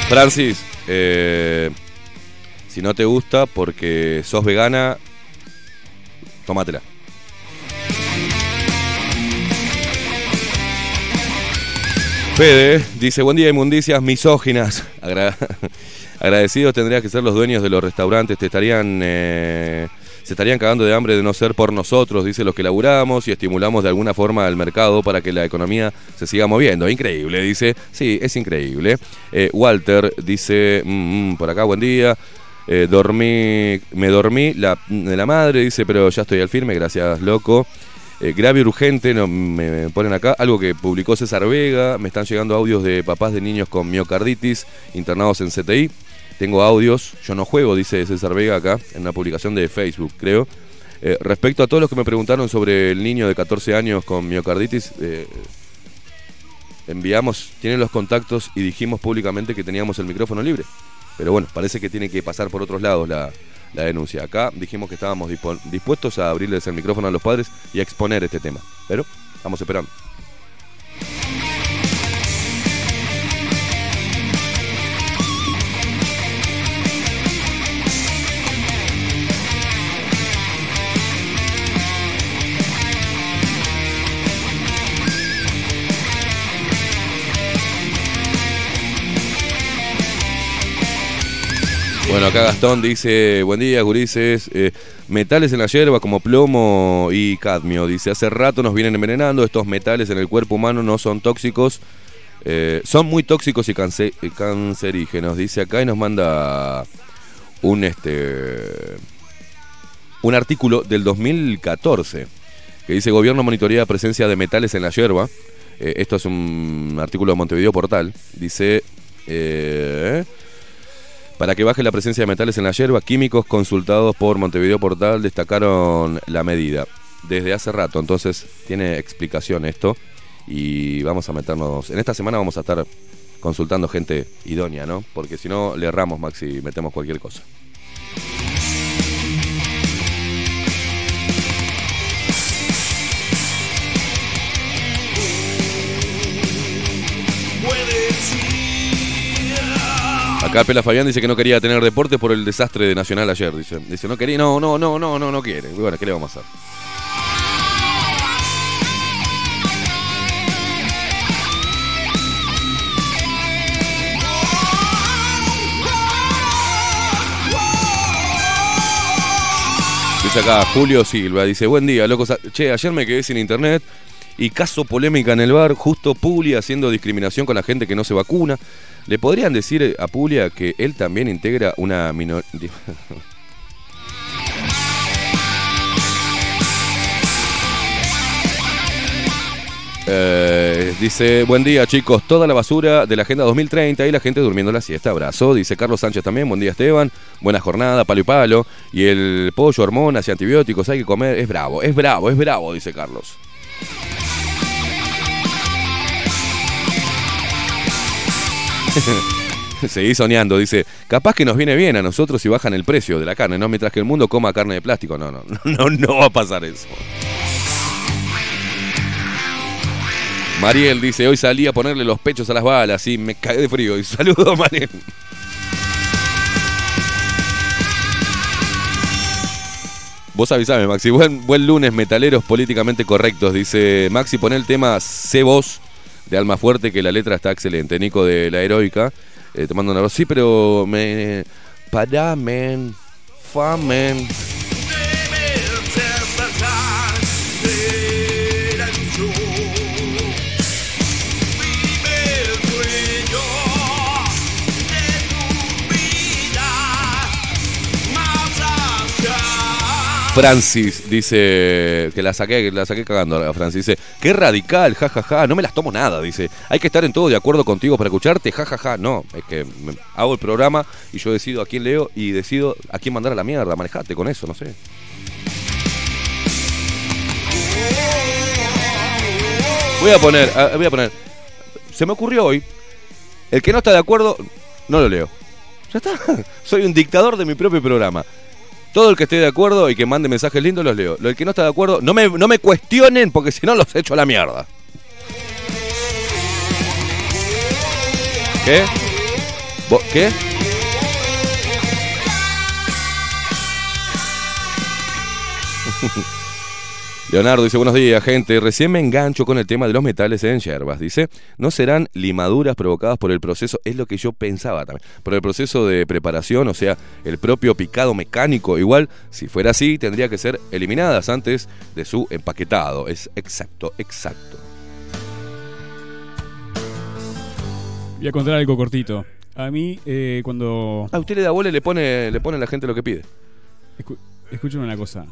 Francis, eh, si no te gusta porque sos vegana, tómatela. Fede dice, buen día inmundicias misóginas. Agra- Agradecidos tendrías que ser los dueños de los restaurantes, te estarían... eh, se estarían cagando de hambre de no ser por nosotros, dice los que laburamos y estimulamos de alguna forma al mercado para que la economía se siga moviendo. Increíble, dice. Sí, es increíble. Eh, Walter dice, mm, mm, por acá, buen día. Eh, dormí, me dormí la, la madre, dice, pero ya estoy al firme, gracias, loco. Eh, grave urgente, no, me ponen acá, algo que publicó César Vega, me están llegando audios de papás de niños con miocarditis internados en CTI. Tengo audios, yo no juego, dice César Vega acá, en una publicación de Facebook, creo. Eh, respecto a todos los que me preguntaron sobre el niño de 14 años con miocarditis, eh, enviamos, tienen los contactos y dijimos públicamente que teníamos el micrófono libre. Pero bueno, parece que tiene que pasar por otros lados la, la denuncia. Acá dijimos que estábamos dispu- dispuestos a abrirles el micrófono a los padres y a exponer este tema. Pero estamos esperando. Bueno, acá Gastón dice, buen día, gurises. eh, metales en la hierba como plomo y cadmio. Dice, hace rato nos vienen envenenando. Estos metales en el cuerpo humano no son tóxicos. eh, son muy tóxicos y cance- y cancerígenos. Dice acá y nos manda un este un artículo del 2014 que dice gobierno monitorea presencia de metales en la hierba. Eh, esto es un artículo de Montevideo Portal. Dice eh, para que baje la presencia de metales en la hierba, químicos consultados por Montevideo Portal destacaron la medida desde hace rato. Entonces tiene explicación esto y vamos a meternos. En esta semana vamos a estar consultando gente idónea, ¿no? Porque si no le erramos, Maxi, metemos cualquier cosa. Acá Pela Fabián dice que no quería tener deporte por el desastre de Nacional ayer. Dice, dice no quería, no, no, no, no, no, no quiere. Bueno, ¿qué le vamos a hacer? Dice acá Julio Silva, dice, buen día, locos. Che, ayer me quedé sin internet y caso polémica en el bar, justo Puli haciendo discriminación con la gente que no se vacuna. ¿Le podrían decir a Puglia que él también integra una minoría? Eh, dice, buen día chicos, toda la basura de la Agenda 2030 y la gente durmiendo la siesta, abrazo. Dice Carlos Sánchez también, buen día Esteban, buena jornada, palo y palo. Y el pollo, hormonas y antibióticos hay que comer, es bravo, es bravo, es bravo, dice Carlos. Seguí soñando, dice, capaz que nos viene bien a nosotros si bajan el precio de la carne, ¿no? Mientras que el mundo coma carne de plástico. No, no, no, no va a pasar eso. Mariel dice, hoy salí a ponerle los pechos a las balas y me cagué de frío. Y saludo, Mariel. Vos avisame, Maxi. Buen, buen lunes, metaleros políticamente correctos. Dice Maxi, pon el tema Sé vos de Alma Fuerte, que la letra está excelente. Nico de La Heroica, eh, te mando un abrazo. Sí, pero me... Pará, men. Famen. Francis dice que la saqué, la saqué cagando Francis. Dice, qué radical, jajaja, no me las tomo nada, dice. Hay que estar en todo de acuerdo contigo para escucharte, jajaja. No, es que hago el programa y yo decido a quién leo y decido a quién mandar a la mierda. Manejate con eso, no sé. Voy a poner, voy a poner. Se me ocurrió hoy. El que no está de acuerdo, no lo leo. Ya está. Soy un dictador de mi propio programa. Todo el que esté de acuerdo y que mande mensajes lindos los leo. El que no está de acuerdo, no me, no me cuestionen porque si no los echo a la mierda. ¿Qué? ¿Vos- ¿Qué? Leonardo dice, buenos días, gente. Recién me engancho con el tema de los metales en hierbas. Dice, no serán limaduras provocadas por el proceso, es lo que yo pensaba también, por el proceso de preparación, o sea, el propio picado mecánico. Igual, si fuera así, tendría que ser eliminadas antes de su empaquetado. Es exacto, exacto. Voy a contar algo cortito. A mí, eh, cuando. A usted le da bola y le pone, le pone a la gente lo que pide. Escu- una cosa.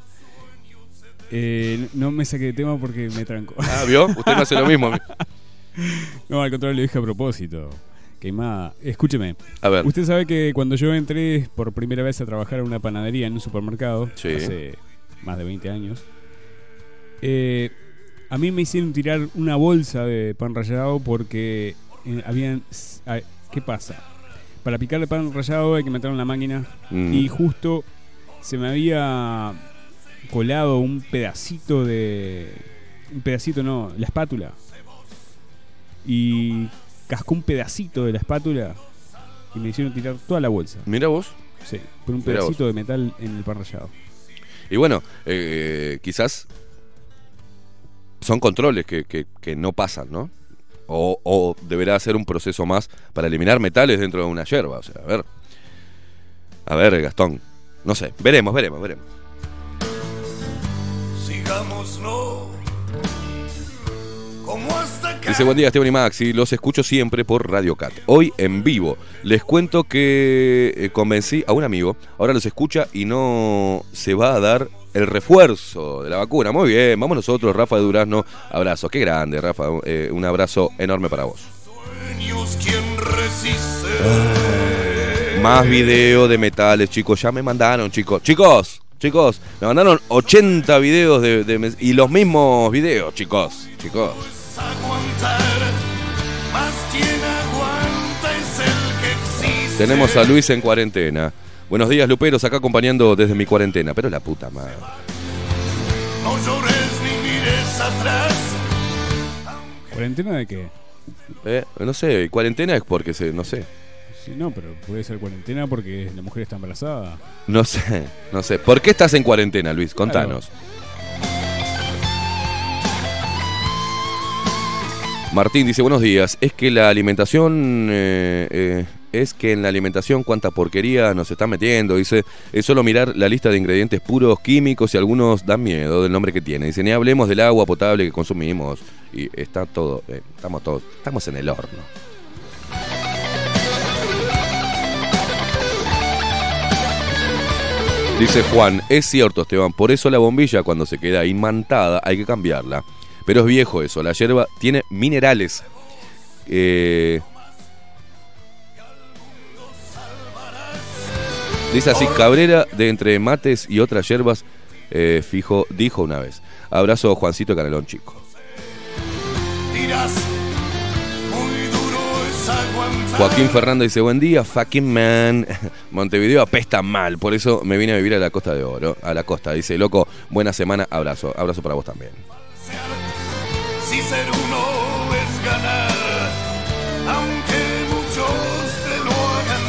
Eh, no me saqué de tema porque me tranco. Ah, ¿vio? Usted no hace lo mismo. no, al contrario, lo dije a propósito. Queimada. Escúcheme. A ver. Usted sabe que cuando yo entré por primera vez a trabajar en una panadería en un supermercado, Sí. hace más de 20 años, eh, a mí me hicieron tirar una bolsa de pan rallado porque eh, habían... ¿Qué pasa? Para picar el pan rallado hay que meterlo en la máquina Mm. y justo se me había colado un pedacito de... Un pedacito, no, la espátula. Y cascó un pedacito de la espátula y me hicieron tirar toda la bolsa. Mira vos. Sí, por un Mirá vos. pedacito de metal en el pan rallado. Y bueno, eh, quizás son controles que, que- que no pasan, ¿no? O, o deberá ser un proceso más para eliminar metales dentro de una yerba. O sea, a ver. A ver, Gastón. No sé, veremos, veremos, veremos. Sigamos, no. Como hasta. Dice buen día Esteban y Maxi, los escucho siempre por Radio Cat. Hoy en vivo. Les cuento que eh, convencí a un amigo, ahora los escucha y no se va a dar el refuerzo de la vacuna. Muy bien, vamos nosotros, Rafa de Durazno. Abrazo, qué grande, Rafa. eh, un abrazo enorme para vos. Sueños, ¿quién resiste? Más video de metales, chicos. Ya me mandaron, chicos. Chicos, chicos, me mandaron 80 videos de, y los mismos videos, chicos. Chicos. Tenemos a Luis en cuarentena. Buenos días, Luperos, acá acompañando desde mi cuarentena. Pero la puta madre. No llores ni mires atrás. ¿Cuarentena de qué? Eh, no sé, cuarentena es porque se, no sé. Sí, no, pero puede ser cuarentena porque la mujer está embarazada. No sé, no sé. ¿Por qué estás en cuarentena, Luis? Contanos. Martín dice, buenos días. Es que la alimentación... eh, eh, es que en la alimentación cuánta porquería nos está metiendo. Dice, es solo mirar la lista de ingredientes puros, químicos y algunos dan miedo del nombre que tiene. Dice, ni hablemos del agua potable que consumimos. Y está todo, eh, estamos todos, estamos en el horno. Dice Juan, es cierto Esteban, por eso la bombilla cuando se queda imantada hay que cambiarla. Pero es viejo eso, la hierba tiene minerales. Eh, dice así, Cabrera de entre mates y otras hierbas, eh, fijo, dijo una vez. Abrazo Juancito Canelón Chico. Dirás, muy duro es aguantar. Joaquín Fernández dice, buen día, fucking man. Montevideo apesta mal, por eso me vine a vivir a la Costa de Oro. A la costa, dice, loco, buena semana, abrazo. Abrazo para vos también. Si ser uno es ganar, aunque muchos te lo hagan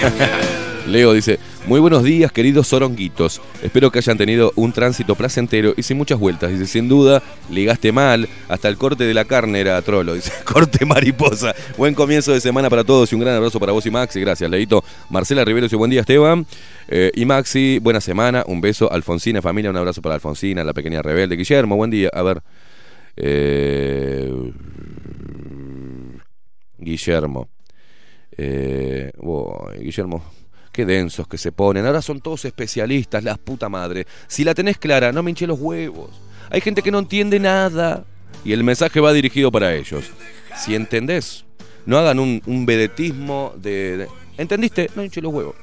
triste. Leo dice, muy buenos días queridos soronguitos. Espero que hayan tenido un tránsito placentero y sin muchas vueltas. Dice, sin duda, ligaste mal. Hasta el corte de la carne era trolo. Dice, corte mariposa. Buen comienzo de semana para todos y un gran abrazo para vos y Maxi. Gracias, Leito. Marcela Rivero dice, buen día Esteban. Eh, y Maxi, buena semana. Un beso. Alfonsina, familia, un abrazo para Alfonsina, la pequeña rebelde. Guillermo, buen día. A ver. Eh, Guillermo. Eh, Guillermo, qué densos que se ponen. Ahora son todos especialistas, las puta madre. Si la tenés clara, no me hinché los huevos. Hay gente que no entiende nada. Y el mensaje va dirigido para ellos. Si entendés, no hagan un, un vedetismo de, de- ¿Entendiste? No hinché los huevos.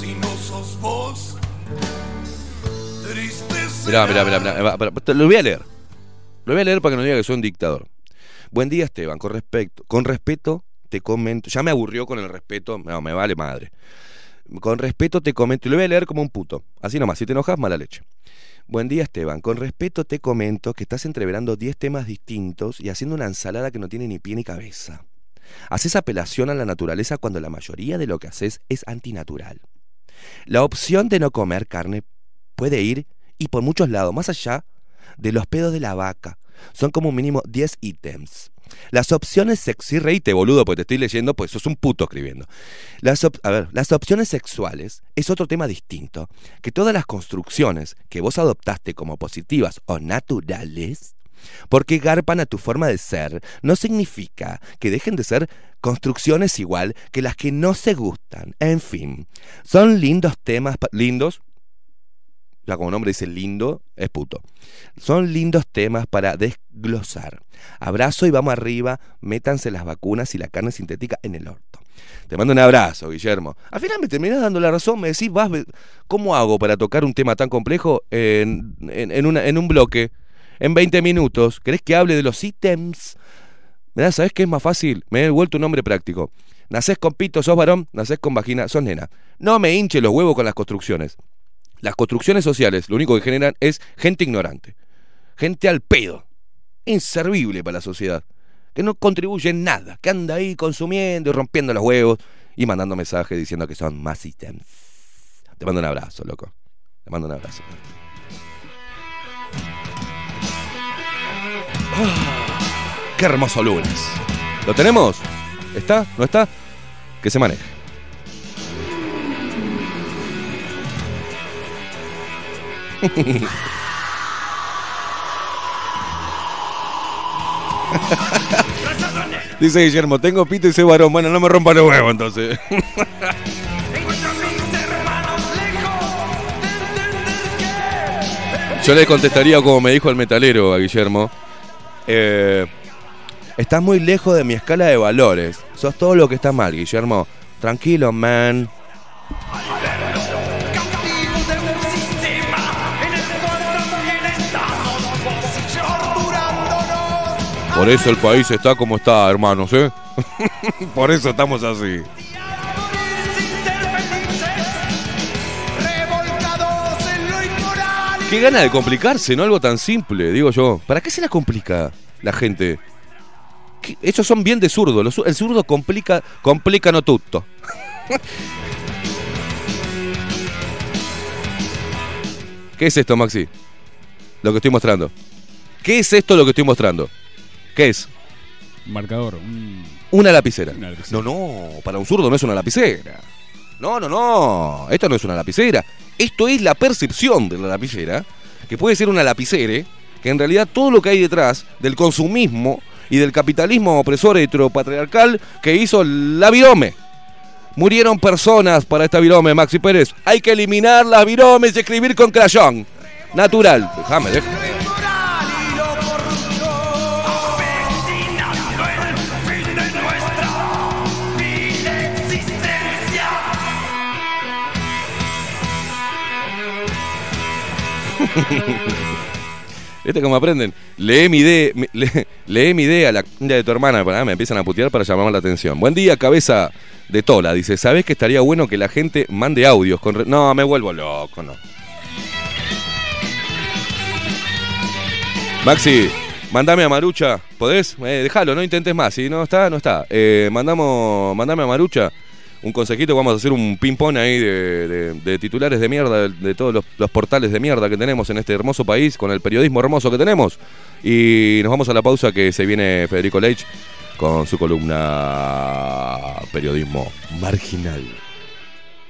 si no sos vos, triste Mirá, mirá, mirá, mirá. Lo voy a leer. Lo voy a leer para que no diga que soy un dictador. Buen día, Esteban. Con respecto, con respeto, te comento. Ya me aburrió con el respeto. No, me vale madre. Con respeto te comento. Y lo voy a leer como un puto. Así nomás. Si te enojas, mala leche. Buen día, Esteban. Con respeto te comento que estás entreverando 10 temas distintos y haciendo una ensalada que no tiene ni pie ni cabeza. Haces apelación a la naturaleza cuando la mayoría de lo que haces es antinatural. La opción de no comer carne puede ir y por muchos lados, más allá de los pedos de la vaca. Son como mínimo 10 ítems. Las opciones sexy, reíte boludo, porque te estoy leyendo, pues sos un puto escribiendo. Las a ver, las opciones sexuales es otro tema distinto, que todas las construcciones que vos adoptaste como positivas o naturales, porque garpan a tu forma de ser, no significa que dejen de ser construcciones igual que las que no se gustan. En fin, son lindos temas, lindos, como nombre dice lindo, es puto. Son lindos temas para desglosar. Abrazo y vamos arriba, métanse las vacunas y la carne sintética en el orto. Te mando un abrazo, Guillermo. Al final me terminás dando la razón, me decís, vas, ¿cómo hago para tocar un tema tan complejo en un bloque, en 20 minutos? ¿Querés que hable de los ítems? Mirá, ¿sabés qué es más fácil? Me he vuelto un hombre práctico. Nacés con pito, sos varón, nacés con vagina, sos nena. No me hinche los huevos con las construcciones. Las construcciones sociales lo único que generan es gente ignorante. Gente al pedo. Inservible para la sociedad. Que no contribuye en nada. Que anda ahí consumiendo y rompiendo los huevos y mandando mensajes diciendo que son más ítems. Te mando un abrazo, loco. Te mando un abrazo. Qué hermoso lunes. ¿Lo tenemos? ¿Está? ¿No está? Que se maneje. Dice Guillermo, tengo pito y soy varón. Bueno, no me rompa los huevos entonces. Yo le contestaría como me dijo el metalero a Guillermo. eh, estás muy lejos de mi escala de valores. Sos todo lo que está mal, Guillermo. Tranquilo, man. Por eso el país está como está, hermanos, ¿eh? Por eso estamos así. Qué gana de complicarse, ¿no? Algo tan simple, digo yo. ¿Para qué se la complica la gente? ¿Qué- Esos son bien de zurdo. El zurdo complica, complica no tutto. ¿Qué es esto, Maxi? Lo que estoy mostrando. ¿Qué es esto lo que estoy mostrando? ¿Qué es? Marcador. un- Una lapicera. Una lapicera. No, no, para un zurdo no es una lapicera. No, no, no. Esto no es una lapicera. Esto es la percepción de la lapicera, que puede ser una lapicera, que en realidad todo lo que hay detrás del consumismo y del capitalismo opresor heteropatriarcal que hizo la virome. Murieron personas para esta virome, Maxi Pérez. Hay que eliminar las viromes y escribir con crayón. Natural. Déjame, déjame. ¿Viste cómo aprenden? Lee mi idea, lee, mi idea, la cuña de tu hermana, pará, me empiezan a putear para llamar la atención. Buen día, cabeza de Tola. Dice, ¿sabés que estaría bueno que la gente mande audios No, me vuelvo loco, no. Maxi, mandame a Marucha, ¿podés? Eh, déjalo, no intentes más, si no está, no está. Eh, mandamos, mandame a Marucha un consejito, vamos a hacer un ping-pong ahí de, titulares de mierda, de, de todos los, los portales de mierda que tenemos en este hermoso país, con el periodismo hermoso que tenemos. Y nos vamos a la pausa que se viene Federico Leitch con su columna Periodismo Marginal.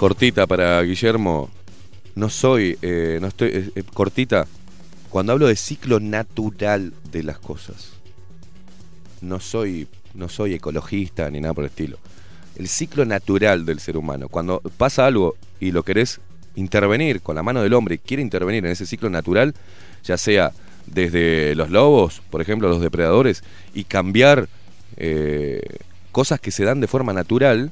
Cortita para Guillermo. No soy, eh, no estoy, eh, eh, cortita. Cuando hablo de ciclo natural de las cosas, no soy, no soy ecologista ni nada por el estilo. El ciclo natural del ser humano. Cuando pasa algo y lo querés intervenir con la mano del hombre, quiere intervenir en ese ciclo natural, ya sea desde los lobos, por ejemplo, los depredadores, y cambiar eh, cosas que se dan de forma natural,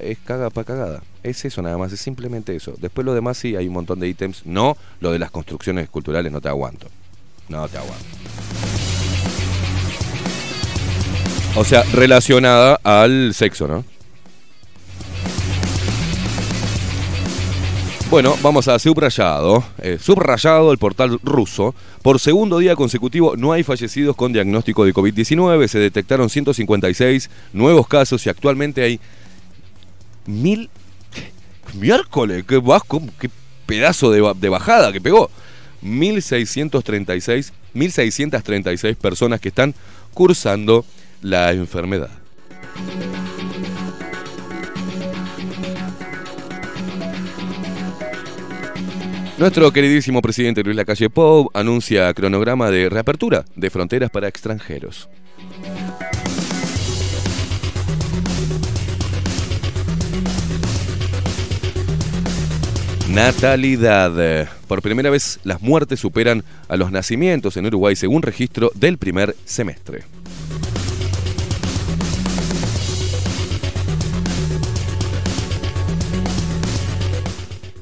es caga para cagada. Es eso nada más, es simplemente eso. Después lo demás sí hay un montón de ítems. No, lo de las construcciones culturales no te aguanto. No te aguanto. O sea, relacionada al sexo, ¿no? Bueno, vamos a subrayado. Eh, subrayado el portal ruso. Por segundo día consecutivo no hay fallecidos con diagnóstico de COVID-19. Se detectaron 156 nuevos casos y actualmente hay mil... Miércoles, qué, vasco, qué pedazo de, de bajada que pegó. 1636, 1636 personas que están cursando la enfermedad. Nuestro queridísimo presidente Luis Lacalle Pou anuncia cronograma de reapertura de fronteras para extranjeros. Natalidad. Por primera vez las muertes superan a los nacimientos en Uruguay según registro del primer semestre.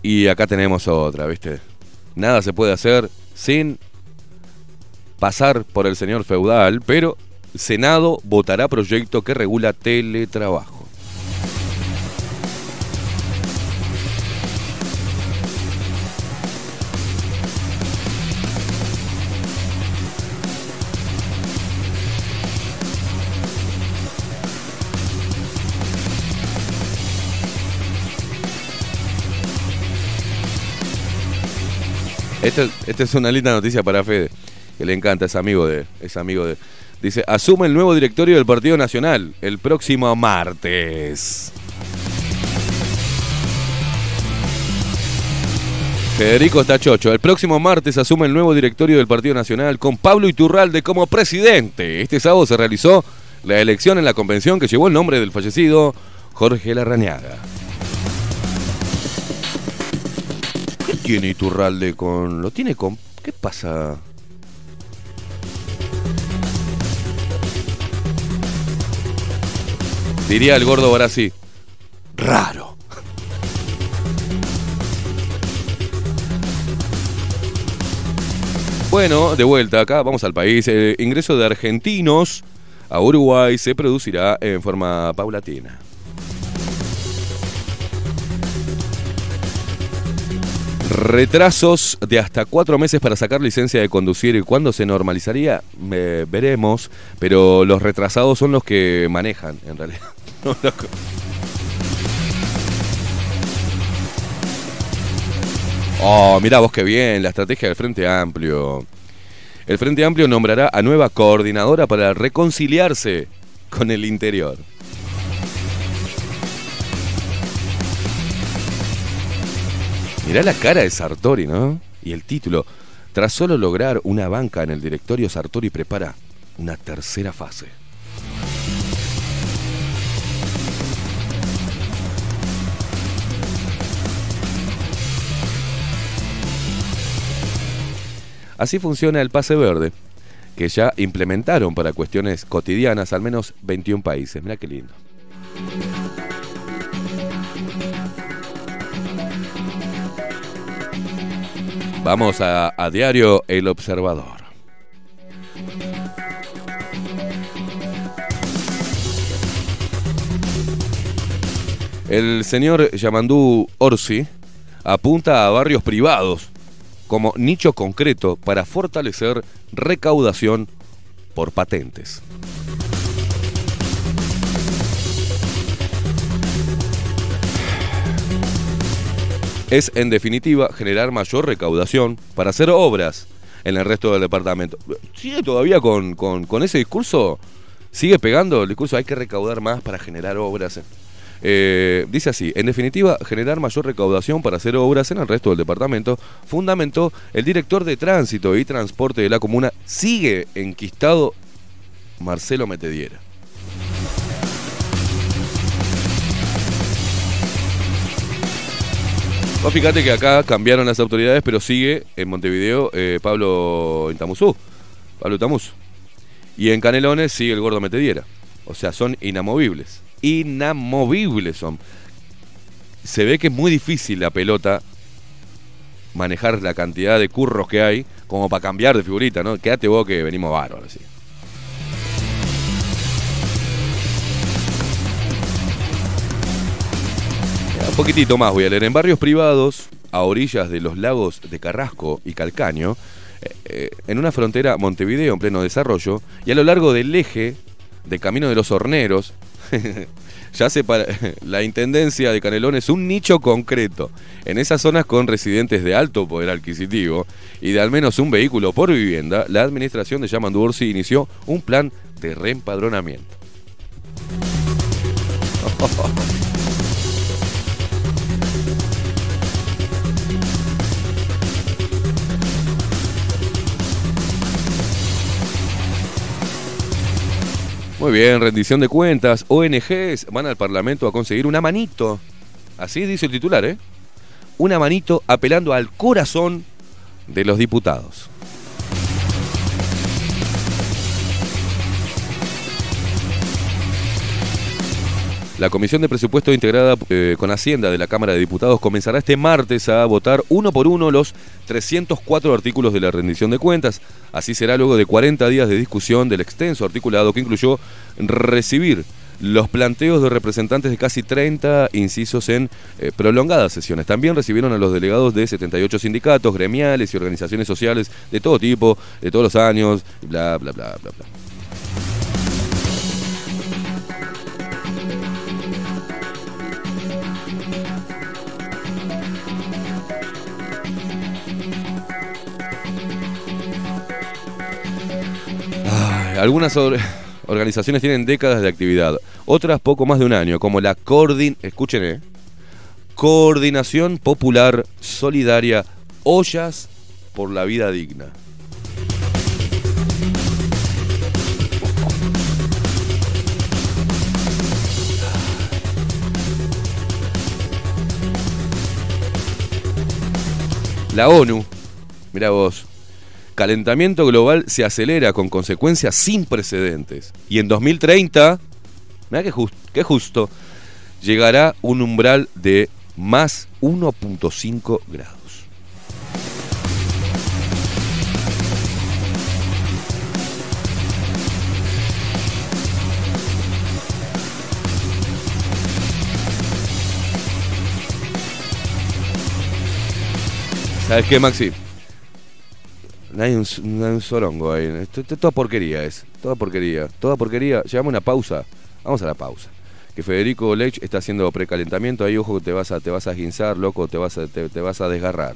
Y acá tenemos otra, ¿viste? Nada se puede hacer sin pasar por el señor feudal, pero Senado votará proyecto que regula teletrabajo. Esta esta es una linda noticia para Fede, que le encanta, es amigo de, es amigo de. Dice, asume el nuevo directorio del Partido Nacional el próximo martes. Federico Tachocho, el próximo martes asume el nuevo directorio del Partido Nacional con Pablo Iturralde como presidente. Este sábado se realizó la elección en la convención que llevó el nombre del fallecido Jorge Larrañaga. Tiene Iturralde con.? ¿Lo tiene con.? ¿Qué pasa? Diría el gordo sí. Raro. Bueno, de vuelta acá, vamos al país. El ingreso de argentinos a Uruguay se producirá en forma paulatina. Retrasos de hasta cuatro meses para sacar licencia de conducir y cuándo se normalizaría, veremos, pero los retrasados son los que manejan, en realidad. Oh, mirá vos qué bien, la estrategia del Frente Amplio. El Frente Amplio nombrará a nueva coordinadora para reconciliarse con el interior. Mirá la cara de Sartori, ¿no? Y el título. Tras solo lograr una banca en el directorio, Sartori prepara una tercera fase. Así funciona el pase verde, que ya implementaron para cuestiones cotidianas al menos 21 países. Mirá qué lindo. Vamos a, a diario El Observador. El señor Yamandú Orsi apunta a barrios privados como nicho concreto para fortalecer recaudación por patentes. Es, en definitiva, generar mayor recaudación para hacer obras en el resto del departamento. ¿Sigue todavía con, con- ese discurso? ¿Sigue pegando el discurso? Hay que recaudar más para generar obras. Eh, dice así, en definitiva, generar mayor recaudación para hacer obras en el resto del departamento, fundamentó el director de tránsito y transporte de la comuna, sigue enquistado Marcelo Metediera. Vos fíjate que acá cambiaron las autoridades, pero sigue en Montevideo eh, Pablo Intamuzú, Pablo Tamuz. Y en Canelones sigue el gordo Metediera. O sea, son inamovibles. Inamovibles son. Se ve que es muy difícil la pelota manejar la cantidad de curros que hay como para cambiar de figurita, ¿no? Quédate vos que venimos bárbaros, así. Un poquitito más voy a leer. En barrios privados, a orillas de los lagos de Carrasco y Calcaño, eh, eh, en una frontera Montevideo en pleno desarrollo, y a lo largo del eje de Camino de los Horneros, ya se para, la intendencia de Canelones es un nicho concreto. En esas zonas con residentes de alto poder adquisitivo y de al menos un vehículo por vivienda, la administración de Yamandu Orsi inició un plan de reempadronamiento. Muy bien, rendición de cuentas. ONGs van al Parlamento a conseguir una manito. Así dice el titular, ¿eh? Una manito apelando al corazón de los diputados. La Comisión de Presupuesto integrada eh, con Hacienda de la Cámara de Diputados comenzará este martes a votar uno por uno los 304 artículos de la rendición de cuentas. Así será luego de 40 días de discusión del extenso articulado que incluyó recibir los planteos de representantes de casi 30 incisos en eh, prolongadas sesiones. También recibieron a los delegados de 78 sindicatos, gremiales y organizaciones sociales de todo tipo, de todos los años, bla, bla, bla, bla, bla. Algunas or- organizaciones tienen décadas de actividad, otras poco más de un año, como la eh, Coordinación Popular Solidaria Ollas por la Vida Digna. La ONU, mira vos, calentamiento global se acelera con consecuencias sin precedentes. Y en 2030, mira qué, jus- qué justo, llegará un umbral de más 1.5 grados. ¿Sabes qué, Maxi? No hay un, no ahí. Esto, toda porquería es. Toda porquería. Toda porquería. Llevamos una pausa. Vamos a la pausa. Que Federico Lech está haciendo precalentamiento. Ahí, ojo, que te vas a, te vas a guinzar, loco. Te vas a, te, vas a desgarrar.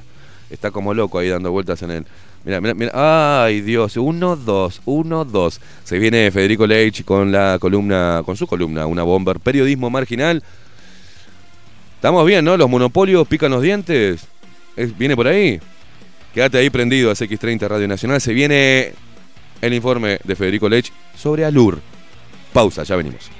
Está como loco ahí dando vueltas en el. Mira, mira, mira. Ay, Dios. Uno, dos. Uno, dos. Se viene Federico Lech con la columna, con su columna, una bomber. Periodismo marginal. Estamos bien, ¿no? Los monopolios pican los dientes. Es- ¿Viene por ahí? Quédate ahí prendido a X30 Radio Nacional. Se viene el informe de Federico Lech sobre Alur. Pausa, ya venimos.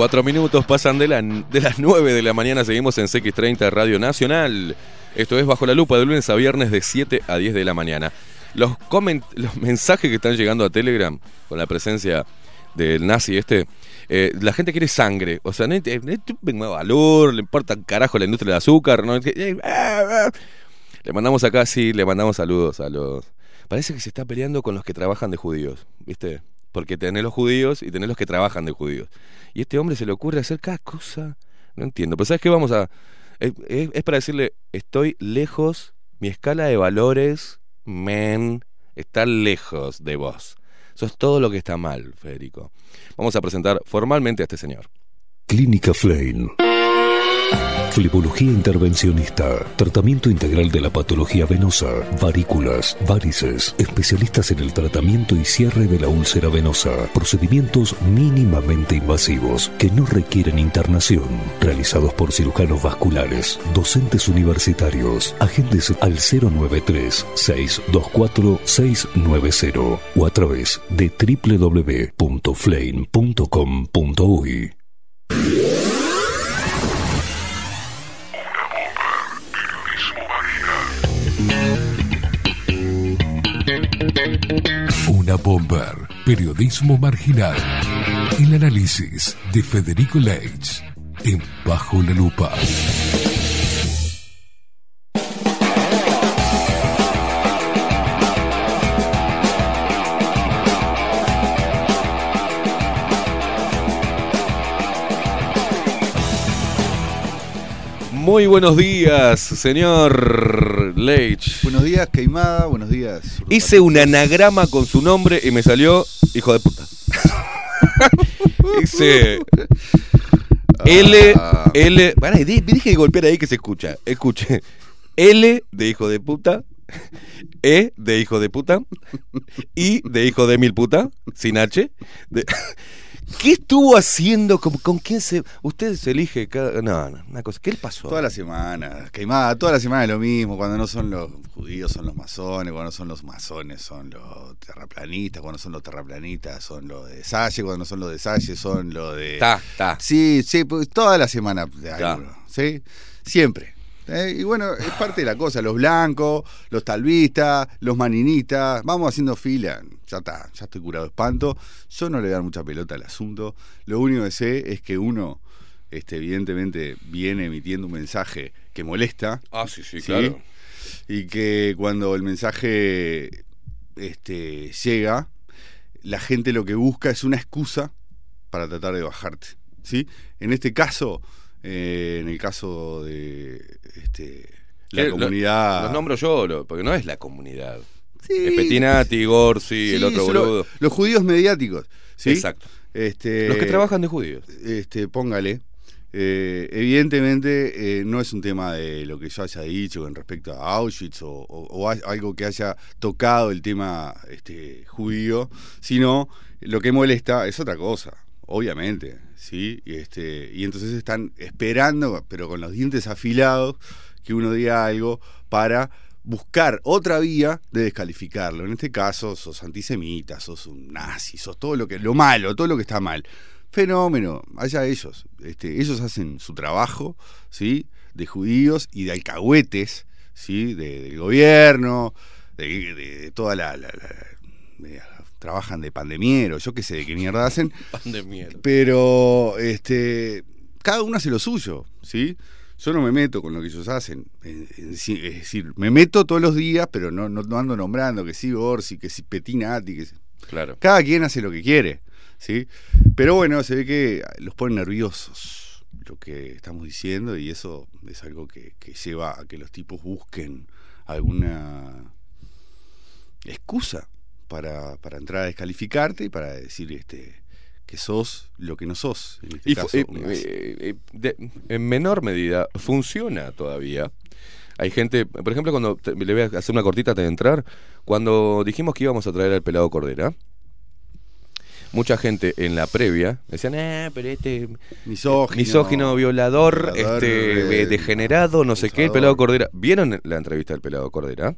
Cuatro minutos pasan de, la- de las 9 de la mañana, seguimos en CX30 Radio Nacional. Esto es Bajo la Lupa de lunes a viernes de 7 a 10 de la mañana. Los, coment- los mensajes que están llegando a Telegram con la presencia del nazi este, eh, la gente quiere sangre. O sea, no hay valor, le importa carajo la industria del azúcar. ¿no? Eh, ah, ah. Le mandamos acá, sí, le mandamos saludos a los... Parece que se está peleando con los que trabajan de judíos, ¿viste? Porque tenés los judíos y tenés los que trabajan de judíos. Y este hombre se le ocurre hacer cada cosa. No entiendo. Pero ¿sabes qué? Vamos a... Es, para decirle, estoy lejos, mi escala de valores, men, está lejos de vos. Eso es todo lo que está mal, Federico. Vamos a presentar formalmente a este señor. Clínica Flein. Flebología intervencionista. Tratamiento integral de la patología venosa, varículas, varices. Especialistas en el tratamiento y cierre de la úlcera venosa. Procedimientos mínimamente invasivos que no requieren internación. Realizados por cirujanos vasculares, docentes universitarios. Agentes al 093-624-690 o a través de www.flein.com.uy. Bomber. Periodismo marginal. El análisis de Federico Leitch en Bajo la Lupa. Muy buenos días, señor Leitch. Buenos días, Queimada. Buenos días. Hice un anagrama con su nombre y me salió hijo de puta. Hice L, Ah. L. Pará, di- dije que golpear ahí que se escucha. Escuche. L de hijo de puta. E de hijo de puta. I de hijo de mil puta. Sin H. de- ¿Qué estuvo haciendo? ¿Con, con quién se.? Usted se elige cada. No, no, una cosa. ¿Qué le pasó? Toda la semana, queimada, toda la semana es lo mismo. Cuando no son los judíos, son los masones. Cuando no son los masones, son los terraplanistas. Cuando son los terraplanistas, son los de Salle. Cuando no son los de Salle, son los de. Está, está. Sí, sí, pues toda la semana de alguno, ¿sí? Siempre. ¿Eh? Y bueno, es parte de la cosa. Los blancos, los talvistas, los maninistas. Vamos haciendo fila. Ya está, ya estoy curado de espanto. Yo no le voy a dar mucha pelota al asunto. Lo único que sé es que uno, este, evidentemente, viene emitiendo un mensaje que molesta. Ah, sí, sí, claro. Y que cuando el mensaje este, llega, la gente lo que busca es una excusa para tratar de bajarte. ¿sí? En este caso, eh, en el caso de este, la comunidad. Los nombro yo, lo- porque no es la comunidad. Sí. Petinati, Gorsi, el Sí, otro son lo- boludo. Los judíos mediáticos. ¿sí? Exacto. Este, Los que trabajan de judíos. Este, póngale. Eh, evidentemente eh, no es un tema de lo que yo haya dicho con respecto a Auschwitz o, o- o a- algo que haya tocado el tema este, judío, sino lo que molesta es otra cosa, obviamente, ¿sí? Y, este, y entonces están esperando, pero con los dientes afilados, que uno diga algo para buscar otra vía de descalificarlo. En este caso, sos antisemita, sos un nazi, sos todo lo que lo malo, todo lo que está mal. Fenómeno, allá ellos. Este, ellos hacen su trabajo, ¿sí? De judíos y de alcahuetes, ¿sí? De- del gobierno, de, de- toda la... la- la- trabajan de pandemiero, yo qué sé de qué mierda hacen, Pan de mierda. pero este cada uno hace lo suyo, ¿sí? Yo no me meto con lo que ellos hacen. en- en sí- es decir, me meto todos los días, pero no, no, no ando nombrando que sí Orsi, que sí Petinati, que sí- Claro. Cada quien hace lo que quiere, ¿sí? Pero bueno, se ve que los pone nerviosos lo que estamos diciendo y eso es algo que, que lleva a que los tipos busquen alguna excusa para, para entrar a descalificarte y para decir este que sos lo que no sos. En este Y caso, eh, eh, eh, de- en menor medida, funciona todavía. Hay gente, por ejemplo, cuando te- le voy a hacer una cortita antes de entrar, cuando dijimos que íbamos a traer al pelado Cordera, mucha gente en la previa decían, eh, pero este misógino, misógino, violador, violador, este degenerado, no sé qué, el pelado Cordera. ¿Vieron la entrevista del pelado Cordera?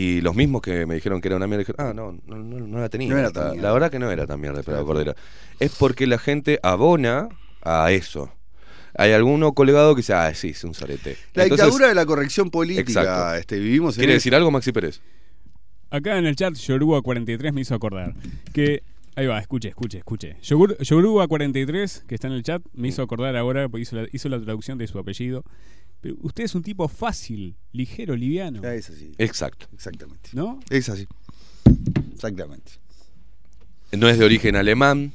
Y los mismos que me dijeron que era una mierda, dijeron, ah, no, no, no, no la tenía. No era la, tan mierda. la verdad que no era tan mierda el pelado Claro. Cordera. Es porque la gente abona a eso. Hay alguno colgado que dice, ah, sí, es un zarete. La Entonces, dictadura de la corrección política. Este, vivimos en ¿Quiere decir algo, Maxi Pérez? Acá en el chat, Yoruba43 me hizo acordar que. Ahí va, escuche, escuche, escuche. Yogur- Yoruba43, que está en el chat, me hizo acordar ahora, porque hizo la, hizo la traducción de su apellido. Pero usted es un tipo fácil, ligero, liviano. Ah, Es así. Exacto. Exactamente. ¿No? Es así. Exactamente. No es de origen alemán.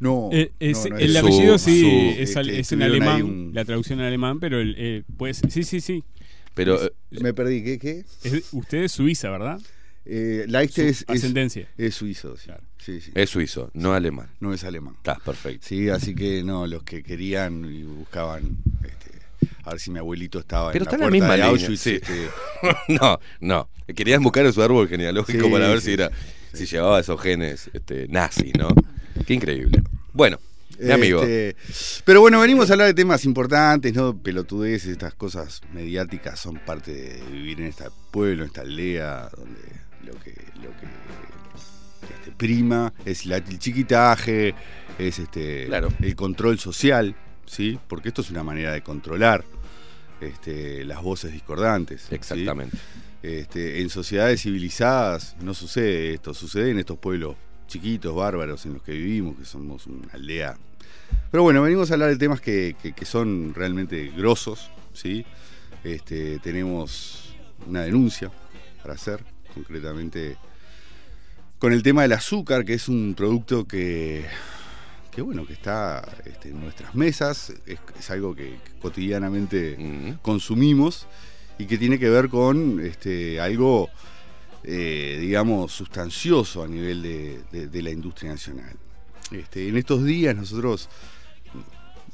No. Eh, es- no, no el apellido su- sí su- es, al- este, es en alemán, un- la traducción en alemán, pero el, eh, pues sí, sí, sí. Pero eh, Me perdí. ¿Qué? qué? Es- usted es suiza, ¿verdad? Eh, Leite Su es, ascendencia. es suizo. Sí. Sí, sí. es suizo, no alemán. No es alemán. Está perfecto. Sí, así que no, los que querían y buscaban este, a ver si mi abuelito estaba Pero en está la la puerta misma de Auschwitz. sí. este, no, no. Querían buscar en su árbol genealógico Sí, para ver sí, si era si llevaba esos genes este, nazis, ¿no? Qué increíble. Bueno, mi amigo. Este, pero bueno, venimos a hablar de temas importantes, ¿no? Pelotudeces, estas cosas mediáticas son parte de vivir en este pueblo, en esta aldea, donde lo que, lo que este, prima es la- el chiquitaje, es este Claro. el control social, ¿sí? Porque esto es una manera de controlar este, las voces discordantes. ¿sí? Exactamente. Este, en sociedades civilizadas no sucede esto, sucede en estos pueblos chiquitos, bárbaros en los que vivimos, que somos una aldea. Pero bueno, venimos a hablar de temas que, que- que son realmente grosos, ¿sí? Este, tenemos una denuncia para hacer, concretamente con el tema del azúcar, que es un producto que, que bueno, que está este, en nuestras mesas, es, es algo que cotidianamente consumimos y que tiene que ver con este, algo, eh, digamos, sustancioso a nivel de, de- de la industria nacional. Este, en estos días nosotros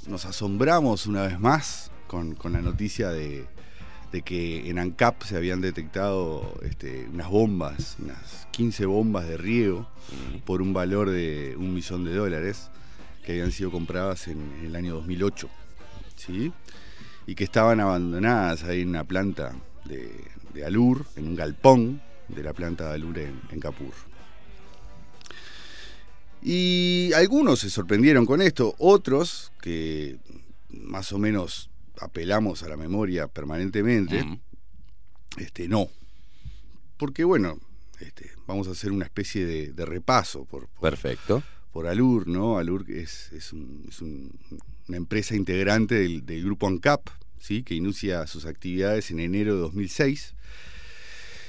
nos asombramos una vez más con, con la noticia de, de que en ANCAP se habían detectado este, unas bombas, unas 15 bombas de riego por un valor de un millón de dólares que habían sido compradas en, en el año 2008, ¿sí? Y que estaban abandonadas ahí en una planta de, de Alur, en un galpón de la planta de Alur en, en Capur. Y algunos se sorprendieron con esto, otros que más o menos apelamos a la memoria permanentemente, este, no. Porque bueno, este, vamos a hacer una especie de, de repaso por, por, Perfecto. Por Alur, ¿no? Alur es, es, un- es un- una empresa integrante del, del grupo ANCAP, ¿sí? que inicia sus actividades en enero de 2006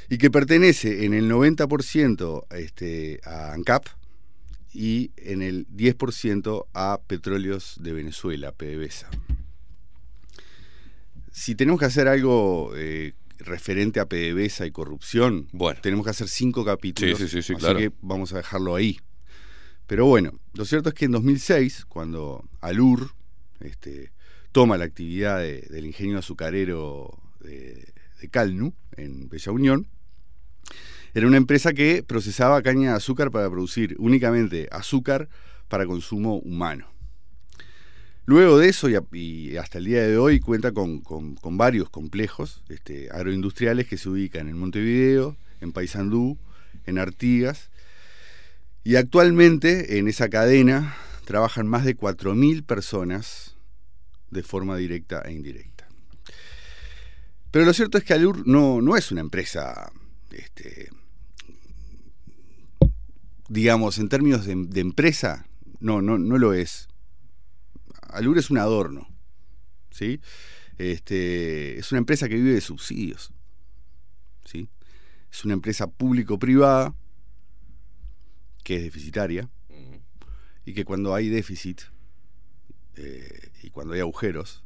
y que pertenece en el 90% este, a ANCAP y en el 10% a Petróleos de Venezuela, PDVSA. Si tenemos que hacer algo eh, referente a PDVSA y corrupción, tenemos que hacer cinco capítulos, Sí, sí, sí, sí, así claro. que vamos a dejarlo ahí. Pero bueno, lo cierto es que en 2006, cuando Alur este, toma la actividad de- del ingenio azucarero de, de Calnu, en Bella Unión, era una empresa que procesaba caña de azúcar para producir únicamente azúcar para consumo humano. Luego de eso y, hasta el día de hoy cuenta con varios complejos este, agroindustriales que se ubican en Montevideo, en Paysandú, en Artigas. Y actualmente en esa cadena trabajan más de 4.000 personas de forma directa e indirecta. Pero lo cierto es que Alur no, no es una empresa, este, digamos, en términos de, empresa, no, no, no lo es. Alur es un adorno, ¿sí? Este, es una empresa que vive de subsidios, ¿sí? Es una empresa público-privada que es deficitaria y que cuando hay déficit eh, y cuando hay agujeros,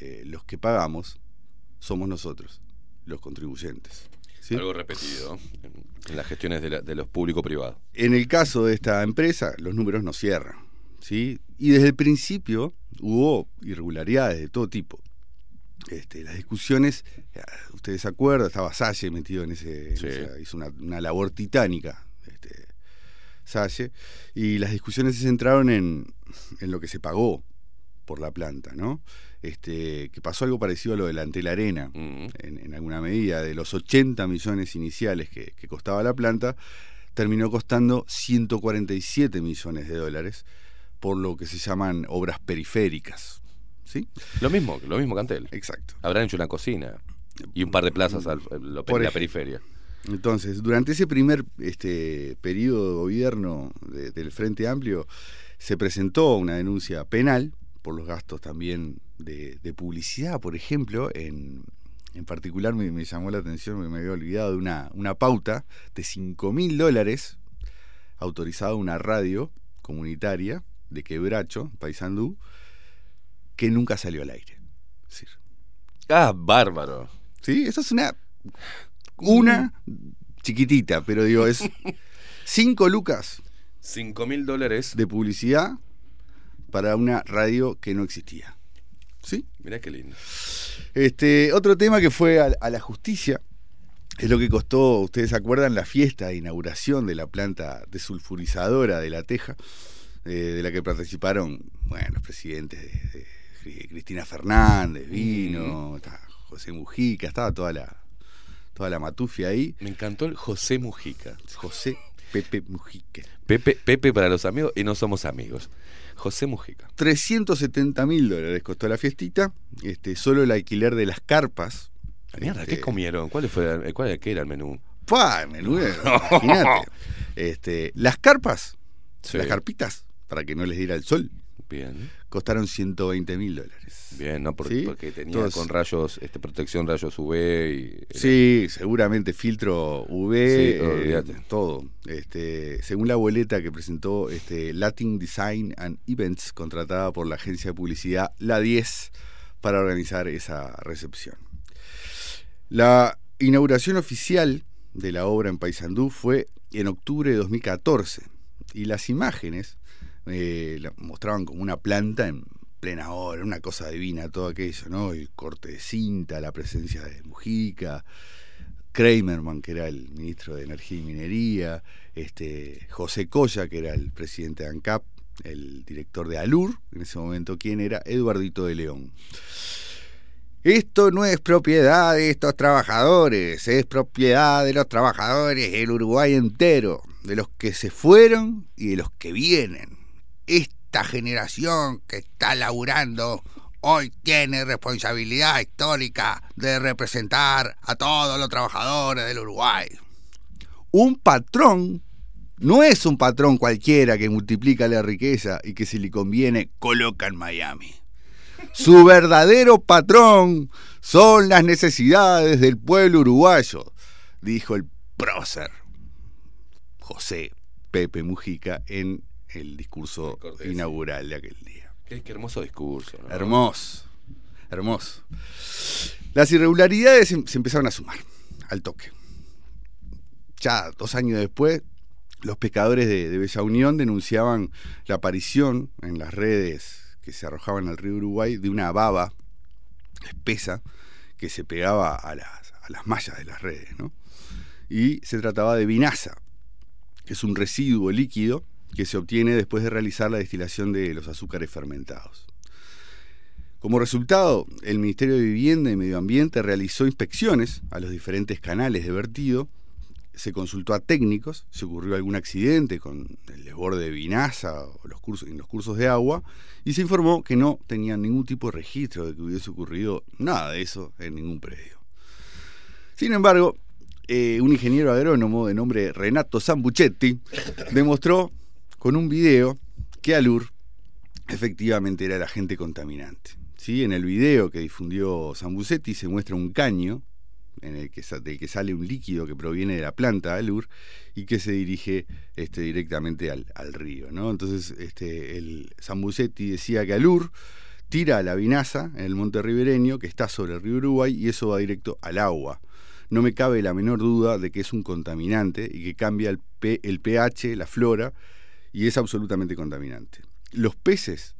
eh, los que pagamos somos nosotros, los contribuyentes. ¿sí? Algo repetido en, en las gestiones de, la- de los público-privados. En el caso de esta empresa, los números no cierran. ¿sí? Y desde el principio hubo irregularidades de todo tipo. Este, las discusiones, eh, ustedes se acuerdan, estaba Salle metido en ese, en Sí. esa- hizo una, una labor titánica, Salle, y las discusiones se centraron en, en lo que se pagó por la planta, ¿no? Este, que pasó algo parecido a lo de la Antel Arena, en, en alguna medida, de los 80 millones iniciales que, que costaba la planta, terminó costando 147 millones de dólares por lo que se llaman obras periféricas. ¿Sí? Lo mismo, lo mismo que Antel. Exacto. Habrán hecho una cocina y un par de plazas al, lo- Por la ejemplo. periferia. Entonces, durante ese primer este, periodo de gobierno de- del Frente Amplio, se presentó una denuncia penal por los gastos también de, de publicidad, por ejemplo, en, en particular me, me llamó la atención, me, me había olvidado de una, una pauta de 5 mil dólares autorizada a una radio comunitaria de Quebracho, Paysandú, que nunca salió al aire. Es decir, Ah, bárbaro. Sí, eso es una. Una chiquitita, pero digo, es. Cinco lucas 5 mil dólares. de publicidad para una radio que no existía. ¿Sí? Mirá qué lindo. Este, otro tema que fue a, a la justicia es lo que costó, ustedes se acuerdan, la fiesta de inauguración de la planta desulfurizadora de La Teja, eh, de la que participaron, bueno, los presidentes de, de Cri- Cristina Fernández, vino, José Mujica, estaba toda la, toda la matufia ahí. Me encantó el José Mujica. José Pepe Mujica. Pepe, Pepe para los amigos y no somos amigos. José Mujica. 370 mil dólares costó la fiestita, este, solo el alquiler de las carpas. Mierda, ¿qué Este, comieron? ¿Cuál fue, cuál, qué era el menú? ¡Pua! Menú, imagínate. Este, las carpas, Sí. las carpitas, para que no les diera el sol, Bien. costaron 120 mil dólares. Bien, ¿no? Porque, ¿Sí? porque tenía Entonces- con rayos, este, protección rayos UV y. Sí, seguramente filtro UV, Sí, eh, todo. Este, según la boleta que presentó este, Latin Design and Events, contratada por la agencia de publicidad La 10 para organizar esa recepción. La inauguración oficial de la obra en Paysandú fue en octubre de 2014 y las imágenes eh, mostraban como una planta en plena hora, una cosa divina todo aquello. El corte de cinta, la presencia de Mujica, Kramerman, que era el ministro de Energía y Minería, este, José Coya, que era el presidente de ANCAP, el director de ALUR, en ese momento, quien era Eduardito de León. Esto no es propiedad de estos trabajadores, es propiedad de los trabajadores del Uruguay entero, de los que se fueron y de los que vienen. Esta generación que está laburando hoy tiene responsabilidad histórica de representar a todos los trabajadores del Uruguay. Un patrón no es un patrón cualquiera que multiplica la riqueza y que si le conviene coloca en Miami. Su verdadero patrón son las necesidades del pueblo uruguayo, dijo el prócer José Pepe Mujica en el discurso inaugural de aquel día. Qué, qué hermoso discurso. ¿no? Hermoso, hermoso. Las irregularidades se, se empezaron a sumar al toque. Ya dos años después, los pescadores de, de Bella Unión denunciaban la aparición en las redes que se arrojaban al río Uruguay de una baba espesa que se pegaba a las, a las mallas de las redes. ¿no? Y se trataba de vinaza, que es un residuo líquido que se obtiene después de realizar la destilación de los azúcares fermentados. Como resultado, el Ministerio de Vivienda y Medio Ambiente realizó inspecciones a los diferentes canales de vertido, se consultó a técnicos, si ocurrió algún accidente con el desborde de vinaza o los cursos, en los cursos de agua, y se informó que no tenían ningún tipo de registro de que hubiese ocurrido nada de eso en ningún predio. Sin embargo, eh, un ingeniero agrónomo de nombre Renato Zambuchetti demostró con un video que Alur efectivamente era el agente contaminante. ¿sí? En el video que difundió Zambucetti se muestra un caño en el que, del que sale un líquido que proviene de la planta Alur y que se dirige este, directamente al, al río. ¿no? Entonces este, el decía que Alur tira la vinaza en el monte ribereño que está sobre el río Uruguay y eso va directo al agua. No me cabe la menor duda de que es un contaminante y que cambia el, P- el pH, la flora, y es absolutamente contaminante. Los peces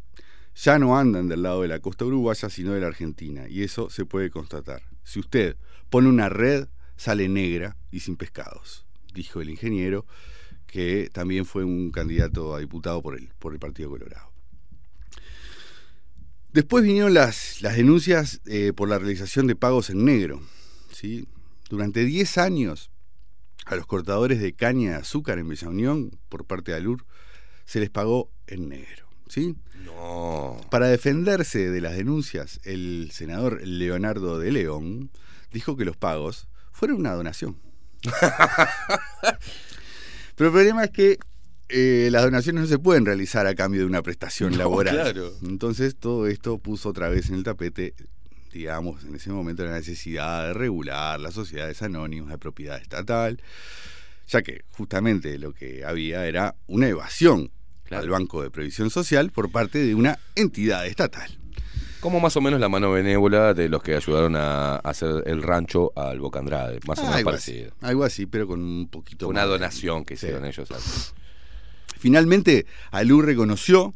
ya no andan del lado de la costa uruguaya, sino de la Argentina, y eso se puede constatar. Si usted pone una red, sale negra y sin pescados, dijo el ingeniero, que también fue un candidato a diputado por el, por el Partido Colorado. Después vinieron las, las denuncias eh, por la realización de pagos en negro. ¿sí? Durante 10 años, a los cortadores de caña de azúcar en Bella Unión, por parte de Alur, se les pagó en negro. ¿sí? No. Para defenderse de las denuncias, el senador Leonardo de León dijo que los pagos fueron una donación. Pero el problema es que eh, las donaciones no se pueden realizar a cambio de una prestación No, laboral. claro. Entonces todo esto puso otra vez en el tapete, digamos, en ese momento la necesidad de regular las sociedades anónimas de propiedad estatal, ya que justamente lo que había era una evasión al Banco de Previsión Social por parte de una entidad estatal. Como más o menos la mano benévola de los que ayudaron a hacer el rancho al Boca Andrade. Más o menos algo así, parecido. algo así, pero con un poquito Una más de- donación que Sí. hicieron ellos. al- Finalmente, Alú reconoció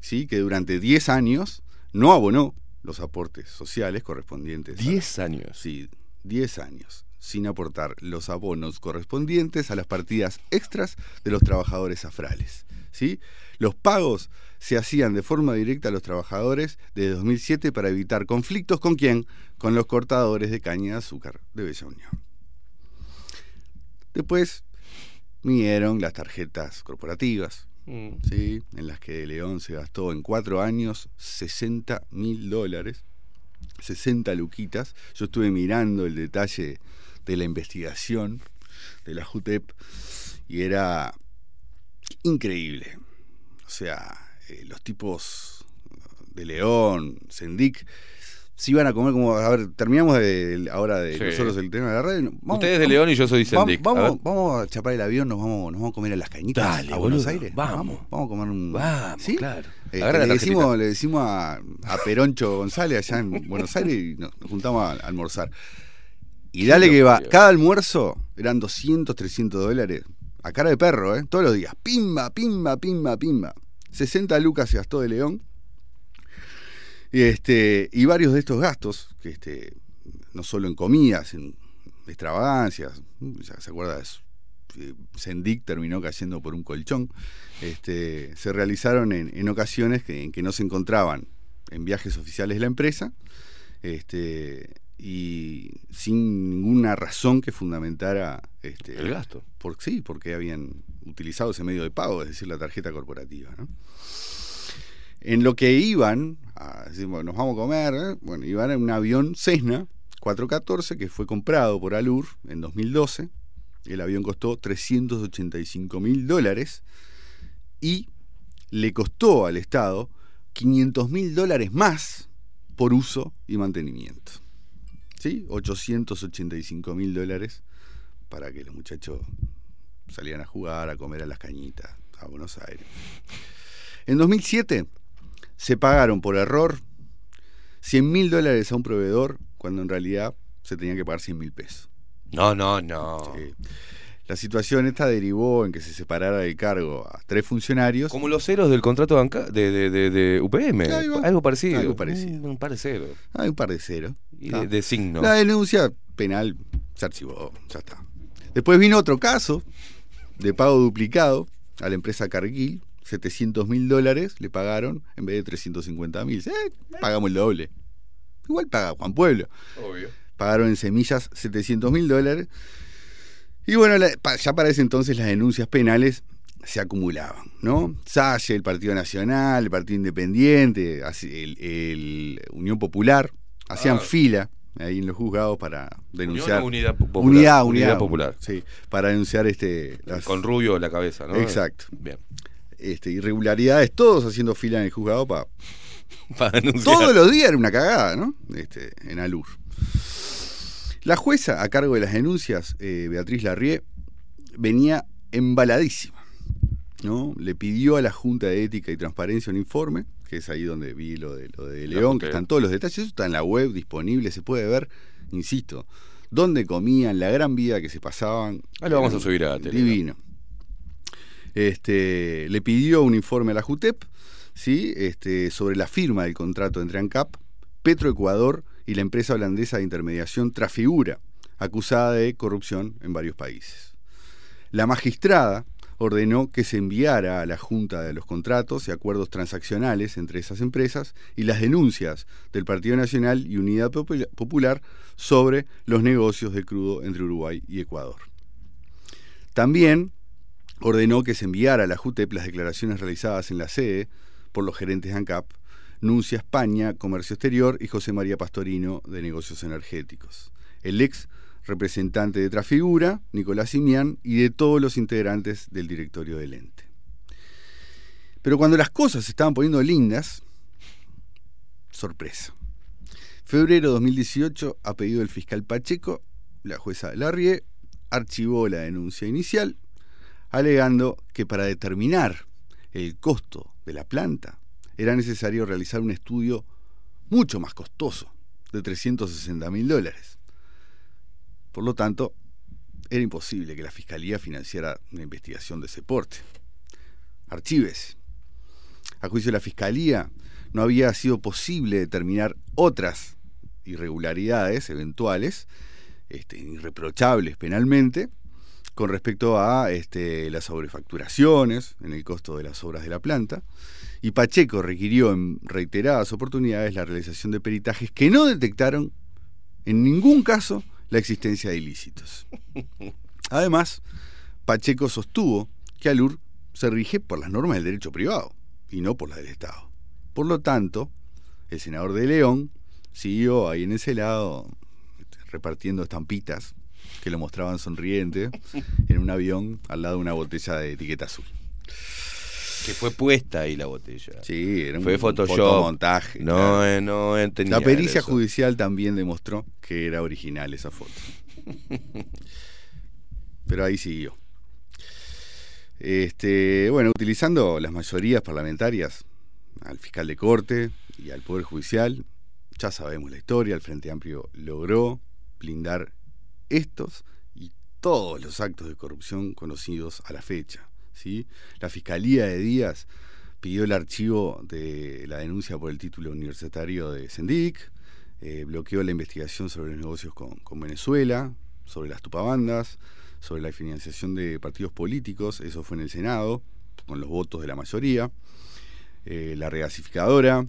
¿sí? que durante 10 años no abonó los aportes sociales correspondientes. a- 10 años. Sí, 10 años, sin aportar los abonos correspondientes a las partidas extras de los trabajadores afrales. ¿sí? Los pagos se hacían de forma directa a los trabajadores desde 2007 para evitar conflictos con quién? Con los cortadores de caña de azúcar de Bella Unión. Después vinieron las tarjetas corporativas, Mm. ¿sí? en las que León se gastó en cuatro años 60 mil dólares, 60 luquitas. Yo estuve mirando el detalle de la investigación de la JUTEP y era increíble. O sea, eh, los tipos de León, Sendic, se iban a comer como, a ver, terminamos de, ahora de Sí. nosotros el tema de la radio. Usted es de León y yo soy vamos-. A Vamos, ver. vamos a chapar el avión, nos vamos, nos vamos a comer en las cañitas Dale, a Buenos boludo, Aires. vamos. vamos a comer un. Vamos, ¿Sí? claro. Eh, la le, decimos, le decimos a, a Peroncho González allá en Buenos Aires y nos, nos juntamos a, a almorzar. Y dale que va, cada almuerzo eran 200, 300 dólares. A cara de perro, ¿eh? Todos los días. Pimba, pimba, pimba, pimba. 60 lucas se gastó de León este, y varios de estos gastos, que este, no solo en comidas, en extravagancias, ya se acuerda de eso. eh, Sendik terminó cayendo por un colchón, este, se realizaron en, en ocasiones que, en que no se encontraban en viajes oficiales de la empresa este, y sin ninguna razón que fundamentara este, El gasto. Por, sí, porque habían utilizado ese medio de pago, es decir, la tarjeta corporativa. ¿no? En lo que iban, a decir, bueno, nos vamos a comer, ¿eh? bueno, iban en un avión Cessna 414 que fue comprado por Alur en 2012. El avión costó 385 mil dólares y le costó al Estado 500 mil dólares más por uso y mantenimiento. ¿Sí? 885 mil dólares para que los muchachos salieran a jugar, a comer a las cañitas, a Buenos Aires. En 2007 se pagaron por error 100 mil dólares a un proveedor cuando en realidad se tenía que pagar 100 mil pesos. No, no, no. Sí. La situación esta derivó en que se separara del cargo a tres funcionarios. Como los ceros del contrato banca de, de, de, de UPM. Algo parecido. Algo parecido. Un, un par de ceros. Hay un par de ceros. Y Ah. de, de signo. La denuncia penal se archivó, ya está. Después vino otro caso de pago duplicado a la empresa Cargill, 700 mil dólares le pagaron en vez de 350 mil. Eh, pagamos el doble. Igual paga Juan Pueblo. Obvio. Pagaron en semillas 700 mil dólares. Y bueno, la- ya para ese entonces las denuncias penales se acumulaban, ¿no? Salle, el Partido Nacional, el Partido Independiente, el, el Unión Popular, hacían Ah. fila ahí en los juzgados para denunciar. Unión Unidad Popular. Unidad, Unidad unidad, Popular. Sí, para denunciar este, las Con rubio en la cabeza, ¿no? Exacto. Bien. Este, irregularidades, todos haciendo fila en el juzgado para Para denunciar. todos los días era una cagada, ¿no? Este, en Alur. La jueza a cargo de las denuncias, eh, Beatriz Larrié, venía embaladísima. ¿no? Le pidió a la Junta de Ética y Transparencia un informe, que es ahí donde vi lo de, lo de León, que están todos los detalles, eso está en la web disponible, se puede ver, insisto, dónde comían, la gran vida que se pasaban. Ah, lo vamos a subir a Telegram. Divino. Este, le pidió un informe a la JUTEP ¿sí? este, sobre la firma del contrato entre ANCAP, Petroecuador y la empresa holandesa de intermediación Trafigura, acusada de corrupción en varios países. La magistrada ordenó que se enviara a la Junta de los contratos y acuerdos transaccionales entre esas empresas y las denuncias del Partido Nacional y Unidad Popula- Popular sobre los negocios de crudo entre Uruguay y Ecuador. También ordenó que se enviara a la JUTEP las declaraciones realizadas en la sede por los gerentes de ANCAP, Nuncia España, Comercio Exterior y José María Pastorino de Negocios Energéticos. El ex representante de Trafigura, Nicolás Simián, y de todos los integrantes del directorio del ente. Pero cuando las cosas se estaban poniendo lindas, sorpresa. Febrero de 2018, a pedido del fiscal Pacheco, la jueza Larrie archivó la denuncia inicial, alegando que para determinar el costo de la planta era necesario realizar un estudio mucho más costoso, de 360 mil dólares. Por lo tanto, era imposible que la Fiscalía financiara una investigación de ese porte. Archívese. A juicio de la Fiscalía, no había sido posible determinar otras irregularidades eventuales, este, irreprochables penalmente, con respecto a este, las sobrefacturaciones en el costo de las obras de la planta, y Pacheco requirió en reiteradas oportunidades la realización de peritajes que no detectaron en ningún caso la existencia de ilícitos. Además, Pacheco sostuvo que Alur se rige por las normas del derecho privado y no por las del Estado. Por lo tanto, el senador de León siguió ahí en ese lado este, repartiendo estampitas que lo mostraban sonriente en un avión al lado de una botella de etiqueta azul. Que fue puesta ahí la botella. Sí, era un Fue Photoshop. fotomontaje. No, claro. eh, no entendía La pericia eso. judicial también demostró que era original esa foto. Pero ahí siguió. Este, bueno, utilizando las mayorías parlamentarias, al fiscal de corte y al Poder Judicial, ya sabemos la historia, el Frente Amplio logró blindar estos y todos los actos de corrupción conocidos a la fecha. ¿sí? La Fiscalía de Díaz pidió el archivo de la denuncia por el título universitario de Sendic, eh, bloqueó la investigación sobre los negocios con, Venezuela, sobre las tupabandas, sobre la financiación de partidos políticos, eso fue en el Senado, con los votos de la mayoría, eh, la regasificadora,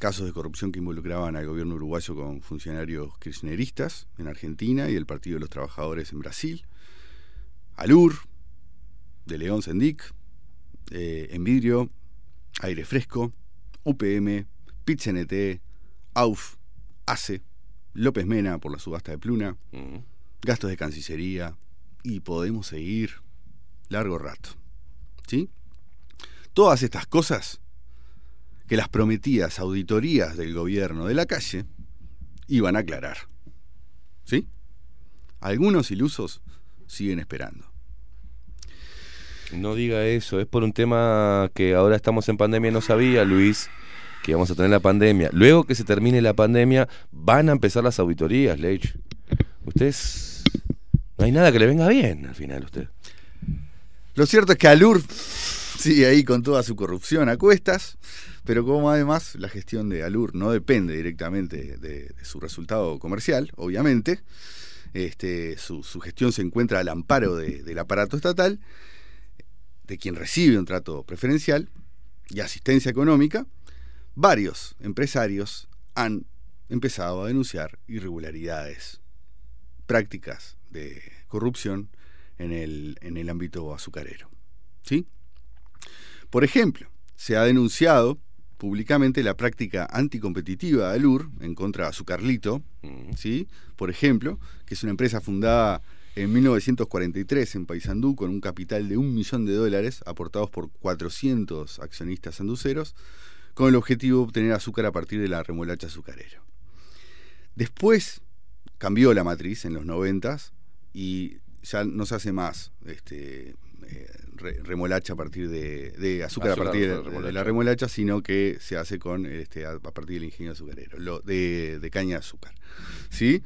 casos de corrupción que involucraban al gobierno uruguayo con funcionarios kirchneristas en Argentina y el Partido de los Trabajadores en Brasil, Alur, de León Sendic, eh, Envidrio, Aire Fresco, UPM, PITCNT, AUF, ACE, López Mena por la subasta de Pluna, Mm. gastos de Cancillería y podemos seguir largo rato. ¿Sí? Todas estas cosas que las prometidas auditorías del gobierno de la calle iban a aclarar. ¿Sí? Algunos ilusos siguen esperando. No diga eso, es por un tema que ahora estamos en pandemia, no sabía Luis que íbamos a tener la pandemia. Luego que se termine la pandemia, van a empezar las auditorías, Leich. Ustedes... No hay nada que le venga bien al final a usted. Lo cierto es que Alur sigue ahí con toda su corrupción a cuestas, pero como además la gestión de Alur no depende directamente de, su resultado comercial, obviamente, este, su, gestión se encuentra al amparo de- del aparato estatal, de quien recibe un trato preferencial y asistencia económica, varios empresarios han empezado a denunciar irregularidades, prácticas de corrupción en el, en el ámbito azucarero. ¿sí? Por ejemplo, se ha denunciado públicamente la práctica anticompetitiva de Alur en contra de Azucarlito, ¿sí? por ejemplo, que es una empresa fundada en 1943 en Paysandú con un capital de un millón de dólares aportados por 400 accionistas sanduceros con el objetivo de obtener azúcar a partir de la remolacha azucarero. Después cambió la matriz en los 90 y ya no se hace más este, re- remolacha a partir de, de azúcar, Azúcar, a partir de, la remolacha, sino que se hace con este, a, partir del ingenio azucarero, lo, de, caña de azúcar. ¿sí?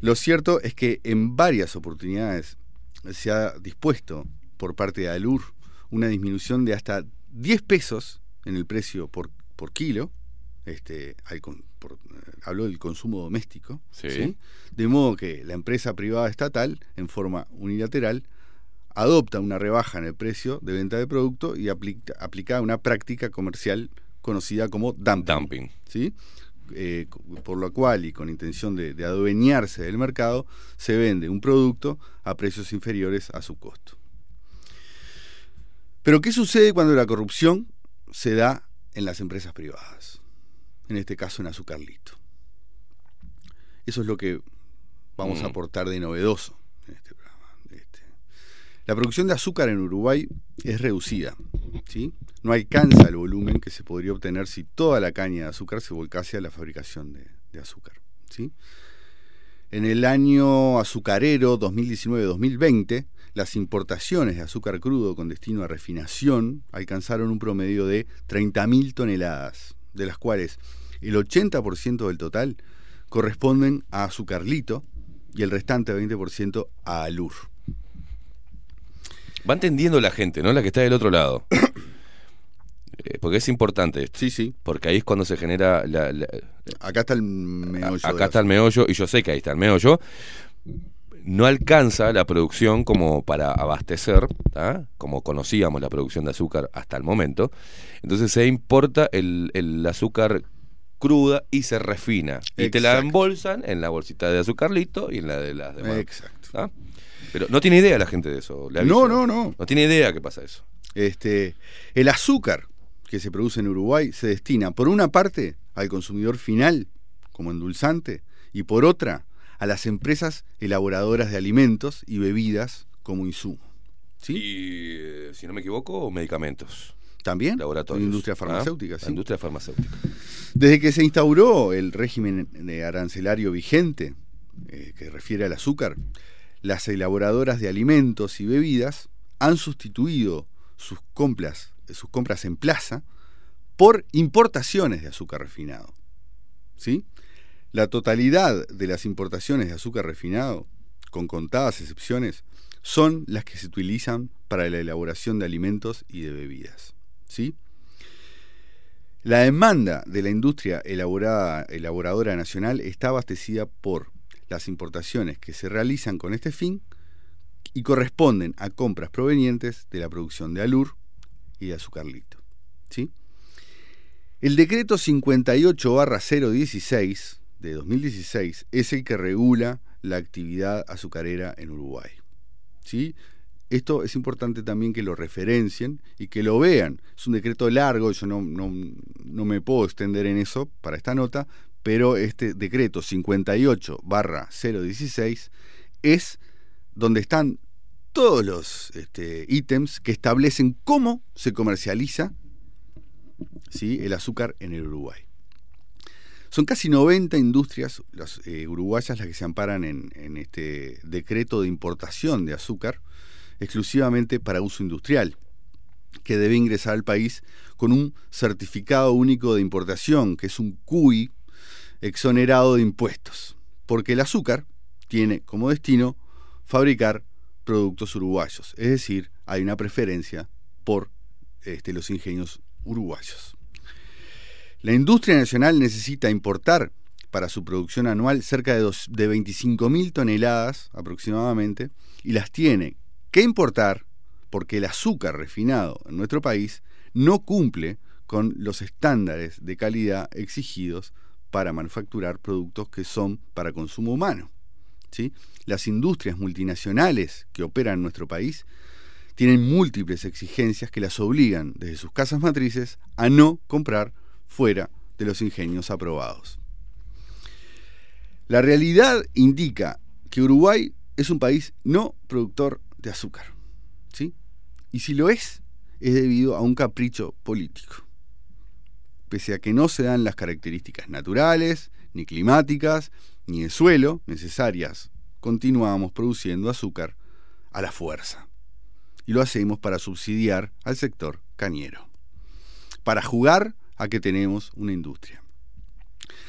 Lo cierto es que en varias oportunidades se ha dispuesto por parte de Alur una disminución de hasta 10 pesos en el precio por, por kilo, este, al con- por- eh, hablo del consumo doméstico, Sí. ¿sí? de modo que la empresa privada estatal, en forma unilateral, adopta una rebaja en el precio de venta de producto y aplica, aplica una práctica comercial conocida como dumping. ¿sí? Eh, por lo cual, y con intención de, de adueñarse del mercado, se vende un producto a precios inferiores a su costo. Pero, ¿qué sucede cuando la corrupción se da en las empresas privadas? En este caso, en Azucarlito. Eso es lo que vamos a Mm. aportar de novedoso en este. Este, La producción de azúcar en Uruguay es reducida. ¿sí? No alcanza el volumen que se podría obtener si toda la caña de azúcar se volcase a la fabricación de, azúcar. ¿sí? En el año azucarero 2019-2020, las importaciones de azúcar crudo con destino a refinación alcanzaron un promedio de 30.000 toneladas, de las cuales el 80% del total corresponden a azucarlito y el restante 20% a alur. Va entendiendo la gente, ¿no? La que está del otro lado. Eh, porque es importante esto. Sí, sí. Porque ahí es cuando se genera la... la- Acá está el meollo. acá está el meollo, y yo sé que ahí está el meollo. No alcanza la producción como para abastecer, ¿tá? como conocíamos la producción de azúcar hasta el momento. Entonces se importa el, el azúcar cruda y se refina. Y te la embolsan en la bolsita de azucarlito y en la de las demás. Exacto. ¿tá? Pero no tiene idea la gente de eso. le No, aviso. no, no. No tiene idea que pasa eso. Este, el azúcar que se produce en Uruguay se destina, por una parte, al consumidor final, como endulzante, y por otra, a las empresas elaboradoras de alimentos y bebidas como insumo. ¿Sí? Y, eh, si no me equivoco, medicamentos. También, Laboratorios. industria ¿ah? farmacéutica, La sí. industria farmacéutica. Desde que se instauró el régimen de arancelario vigente, eh, que refiere al azúcar, las elaboradoras de alimentos y bebidas han sustituido sus compras, sus compras en plaza por importaciones de azúcar refinado. ¿Sí? La totalidad de las importaciones de azúcar refinado, con contadas excepciones, son las que se utilizan para la elaboración de alimentos y de bebidas. ¿Sí? La demanda de la industria elaborada, elaboradora nacional está abastecida por las importaciones que se realizan con este fin y corresponden a compras provenientes de la producción de alur y de azucarlito. ¿sí? El decreto 58-016 de 2016 es el que regula la actividad azucarera en Uruguay. ¿sí? Esto es importante también que lo referencien y que lo vean. Es un decreto largo, yo no, no, no me puedo extender en eso para esta nota, pero este decreto 58-016 es donde están todos los este, ítems que establecen cómo se comercializa el azúcar en el Uruguay. Son casi 90 industrias eh, uruguayas las que se amparan en, en, este decreto de importación de azúcar exclusivamente para uso industrial, que debe ingresar al país con un certificado único de importación, que es un CUI exonerado de impuestos, porque el azúcar tiene como destino fabricar productos uruguayos, es decir, hay una preferencia por este, los ingenios uruguayos. La industria nacional necesita importar para su producción anual cerca de, dos, de 25.000 toneladas aproximadamente y las tiene que importar porque el azúcar refinado en nuestro país no cumple con los estándares de calidad exigidos para manufacturar productos que son para consumo humano. ¿sí? Las industrias multinacionales que operan en nuestro país tienen múltiples exigencias que las obligan desde sus casas matrices a no comprar fuera de los ingenios aprobados. La realidad indica que Uruguay es un país no productor de azúcar. ¿sí? Y si lo es, es debido a un capricho político. Pese a que no se dan las características naturales, ni climáticas, ni de suelo necesarias, continuamos produciendo azúcar a la fuerza. Y lo hacemos para subsidiar al sector cañero. Para jugar a que tenemos una industria.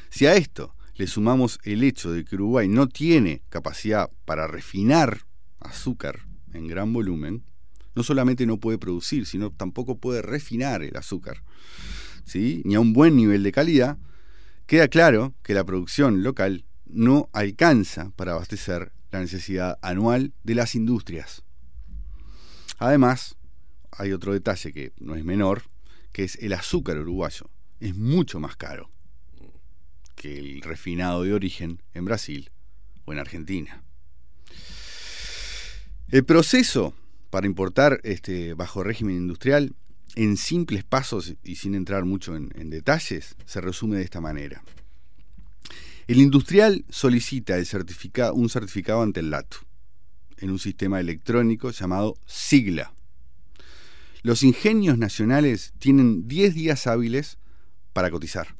Si a esto le sumamos el hecho de que Uruguay no tiene capacidad para refinar azúcar en gran volumen, no solamente no puede producir, sino tampoco puede refinar el azúcar, ni a un buen nivel de calidad, queda claro que la producción local no alcanza para abastecer la necesidad anual de las industrias. Además, hay otro detalle que no es menor, que es el azúcar uruguayo. Es mucho más caro que el refinado de origen en Brasil o en Argentina. El proceso para importar este, bajo régimen industrial, en simples pasos y sin entrar mucho en, detalles, se resume de esta manera. El industrial solicita el certificado, un certificado ante el LATU en un sistema electrónico llamado SIGLA. Los ingenios nacionales tienen 10 días hábiles para cotizar.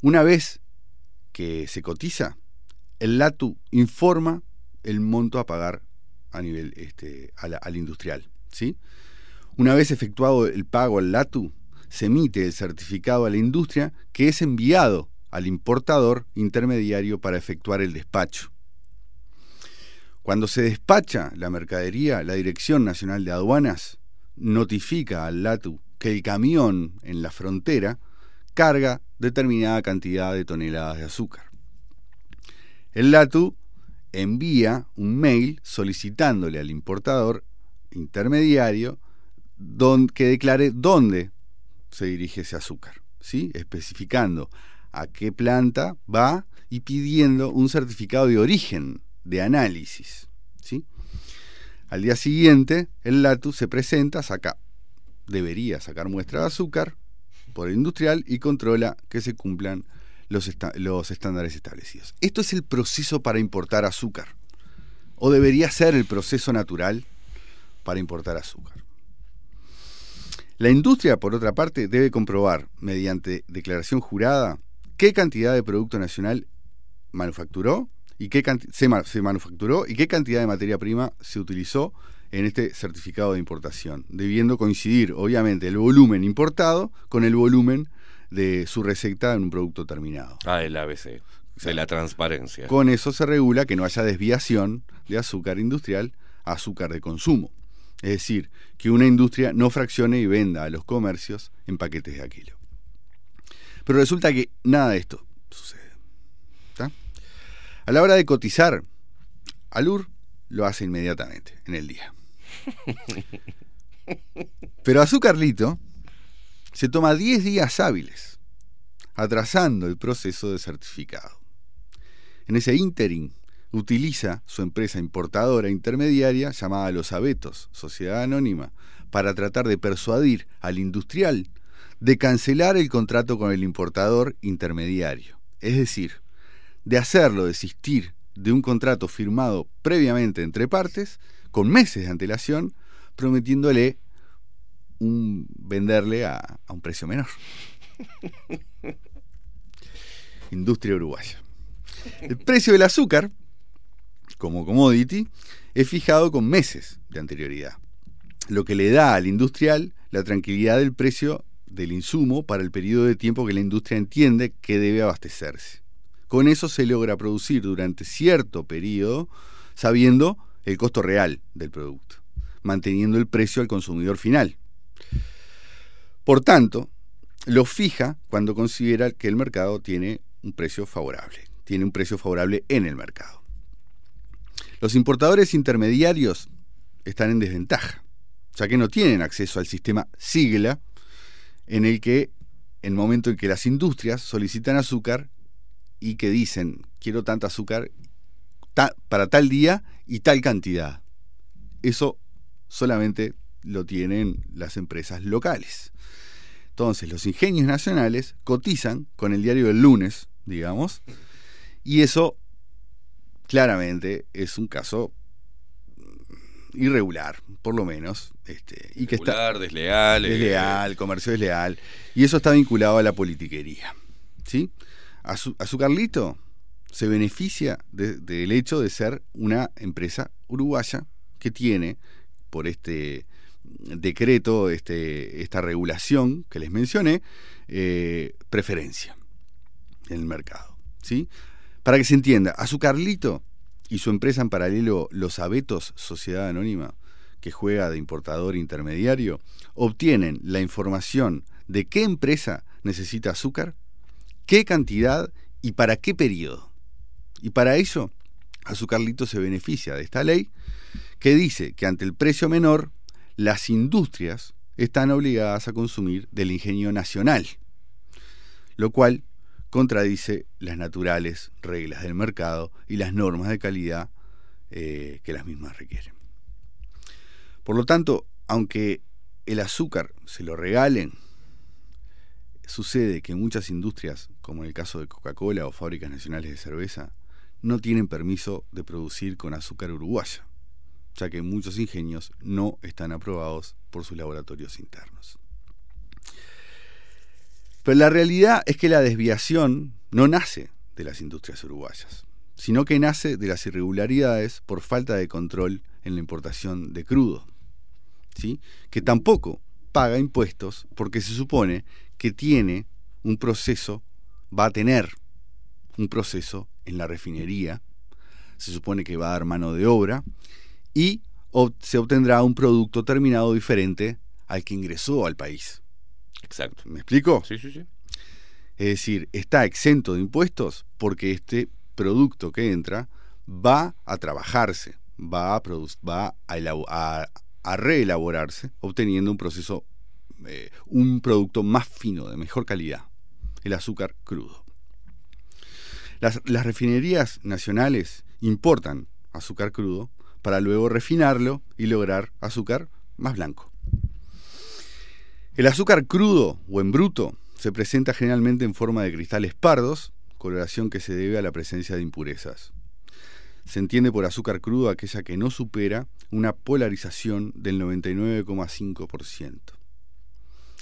Una vez que se cotiza, el LATU informa el monto a pagar a nivel este, al, al industrial. ¿sí? Una vez efectuado el pago al LATU, se emite el certificado a la industria que es enviado al importador intermediario para efectuar el despacho. Cuando se despacha la mercadería, la Dirección Nacional de Aduanas notifica al LATU que el camión en la frontera carga determinada cantidad de toneladas de azúcar. El LATU envía un mail solicitándole al importador intermediario don, que declare dónde se dirige ese azúcar, ¿sí? especificando a qué planta va y pidiendo un certificado de origen de análisis. ¿sí? Al día siguiente, el LATU se presenta, saca, debería sacar muestra de azúcar por el industrial y controla que se cumplan los, los estándares establecidos. Esto es el proceso para importar azúcar, o debería ser el proceso natural para importar azúcar. La industria, por otra parte, debe comprobar, mediante declaración jurada, qué cantidad de producto nacional manufacturó y qué se, se, manufacturó y qué cantidad de materia prima se utilizó en este certificado de importación, debiendo coincidir, obviamente, el volumen importado con el volumen de su receta en un producto terminado. Ah, el ABC, de la transparencia. Con eso se regula que no haya desviación de azúcar industrial a azúcar de consumo. Es decir, que una industria no fraccione y venda a los comercios en paquetes de a kilo. Pero resulta que nada de esto sucede. ¿tá? A la hora de cotizar, Alur lo hace inmediatamente, en el día. Pero a su Carlito se toma 10 días hábiles, atrasando el proceso de certificado. En ese ínterin, utiliza su empresa importadora intermediaria llamada Los Abetos, Sociedad Anónima, para tratar de persuadir al industrial de cancelar el contrato con el importador intermediario. Es decir, de hacerlo desistir de un contrato firmado previamente entre partes, con meses de antelación, prometiéndole un, venderle a, a un precio menor. Industria uruguaya. El precio del azúcar, como commodity, es fijado con meses de anterioridad, lo que le da al industrial la tranquilidad del precio del insumo para el periodo de tiempo que la industria entiende que debe abastecerse. Con eso se logra producir durante cierto periodo sabiendo el costo real del producto, manteniendo el precio al consumidor final. Por tanto, lo fija cuando considera que el mercado tiene un precio favorable, tiene un precio favorable en el mercado. Los importadores intermediarios están en desventaja, ya que no tienen acceso al sistema sigla en el que en el momento en que las industrias solicitan azúcar y que dicen quiero tanta azúcar para tal día y tal cantidad. Eso solamente lo tienen las empresas locales. Entonces, los ingenios nacionales cotizan con el diario del lunes, digamos, y eso claramente es un caso irregular, por lo menos, este, y que está Irregular, desleal, eh, desleal, comercio desleal, y eso está vinculado a la politiquería, ¿sí? A su, a su Carlito se beneficia de- del hecho de ser una empresa uruguaya que tiene por este decreto, este, esta regulación que les mencioné, eh, preferencia en el mercado. ¿sí? Para que se entienda, a su Carlito y su empresa en paralelo, Los Abetos Sociedad Anónima, que juega de importador intermediario, obtienen la información de qué empresa necesita azúcar, qué cantidad y para qué periodo. Y para ello, Azucarlito se beneficia de esta ley que dice que ante el precio menor, las industrias están obligadas a consumir del ingenio nacional, lo cual contradice las naturales reglas del mercado y las normas de calidad eh, que las mismas requieren. Por lo tanto, aunque el azúcar se lo regalen, sucede que muchas industrias, como en el caso de Coca-Cola o fábricas nacionales de cerveza, no tienen permiso de producir con azúcar uruguaya, ya que muchos ingenios no están aprobados por sus laboratorios internos. Pero la realidad es que la desviación no nace de las industrias uruguayas, sino que nace de las irregularidades por falta de control en la importación de crudo, ¿sí? que tampoco paga impuestos porque se supone que tiene un proceso, va a tener un proceso en la refinería, se supone que va a dar mano de obra y se obtendrá un producto terminado diferente al que ingresó al país. Exacto. ¿Me explico? Sí, sí, sí. Es decir, está exento de impuestos porque este producto que entra va a trabajarse, va a, va a, elabo- a- a reelaborarse, obteniendo un proceso, eh, un producto más fino, de mejor calidad, el azúcar crudo. Las, las refinerías nacionales importan azúcar crudo para luego refinarlo y lograr azúcar más blanco. El azúcar crudo o en bruto se presenta generalmente en forma de cristales pardos, coloración que se debe a la presencia de impurezas. Se entiende por azúcar crudo aquella que no supera una polarización del 99,5%.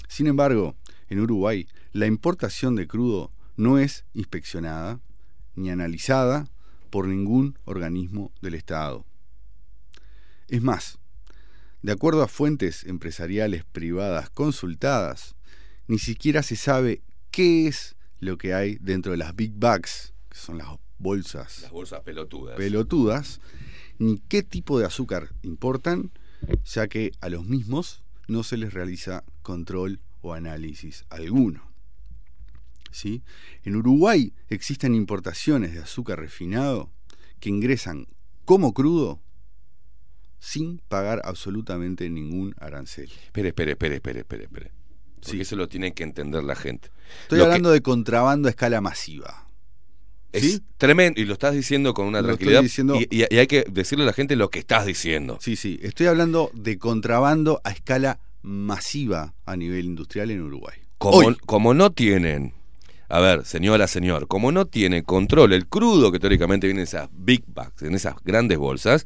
Sin embargo, en Uruguay, la importación de crudo no es inspeccionada ni analizada por ningún organismo del Estado. Es más, de acuerdo a fuentes empresariales privadas consultadas, ni siquiera se sabe qué es lo que hay dentro de las big bags, que son las bolsas Las bolsas pelotudas. pelotudas, ni qué tipo de azúcar importan, ya que a los mismos no se les realiza control o análisis alguno. ¿Sí? En Uruguay existen importaciones de azúcar refinado que ingresan como crudo sin pagar absolutamente ningún arancel. Espere, espere, espere, espere, espere, espere. Porque Sí. eso lo tiene que entender la gente. Estoy Lo que- hablando de contrabando a escala masiva. Es ¿Sí? tremendo, y lo estás diciendo con una Lo tranquilidad. diciendo- Y, y- y hay que decirle a la gente lo que estás diciendo. Sí, sí, estoy hablando de contrabando a escala masiva a nivel industrial en Uruguay. Como, Hoy. como no tienen, a ver, señora, señor, como no tiene control el crudo que teóricamente viene en esas big bags, en esas grandes bolsas,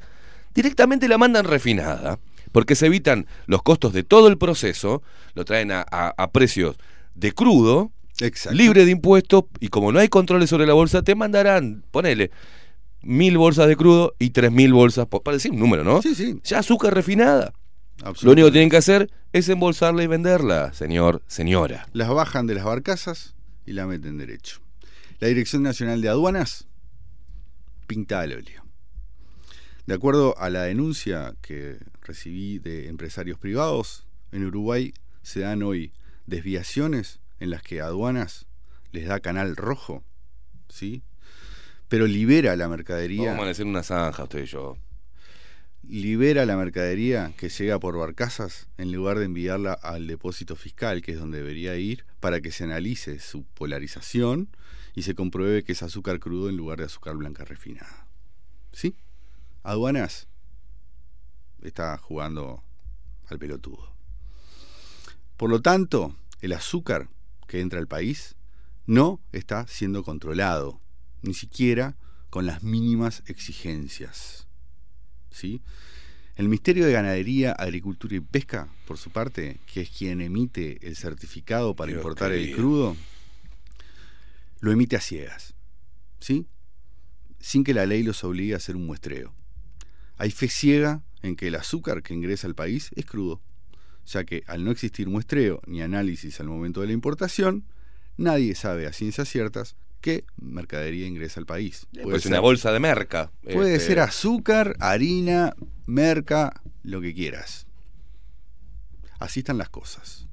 directamente la mandan refinada, porque se evitan los costos de todo el proceso, lo traen a, a- a precios de crudo, Exacto. libre de impuestos, y como no hay controles sobre la bolsa, te mandarán, ponele, mil bolsas de crudo y tres mil bolsas, por- para decir un número, ¿no? Sí, sí. Ya azúcar refinada. absolutamente. Lo único que tienen que hacer es embolsarla y venderla, señor, señora. Las bajan de las barcazas y la meten derecho. La Dirección Nacional de Aduanas pinta al óleo. De acuerdo a la denuncia que recibí de empresarios privados, en Uruguay se dan hoy desviaciones en las que aduanas les da canal rojo, ¿sí? Pero libera la mercadería. Vamos a amanecer una zanja, usted y yo. libera la mercadería que llega por barcazas en lugar de enviarla al depósito fiscal, que es donde debería ir, para que se analice su polarización y se compruebe que es azúcar crudo en lugar de azúcar blanca refinada. ¿Sí? Aduanas está jugando al pelotudo. Por lo tanto, el azúcar que entra al país no está siendo controlado, ni siquiera con las mínimas exigencias. ¿sí? El Ministerio de Ganadería, Agricultura y Pesca, por su parte, que es quien emite el certificado para Dios importar el crudo, lo emite a ciegas, ¿sí? Sin que la ley los obligue a hacer un muestreo. Hay fe ciega en que el azúcar que ingresa al país es crudo, ya que al no existir muestreo ni análisis al momento de la importación, nadie sabe a ciencias ciertas qué mercadería ingresa al país. Pues una bolsa de merca. Puede este, ser azúcar, harina, merca, lo que quieras. Así están las cosas.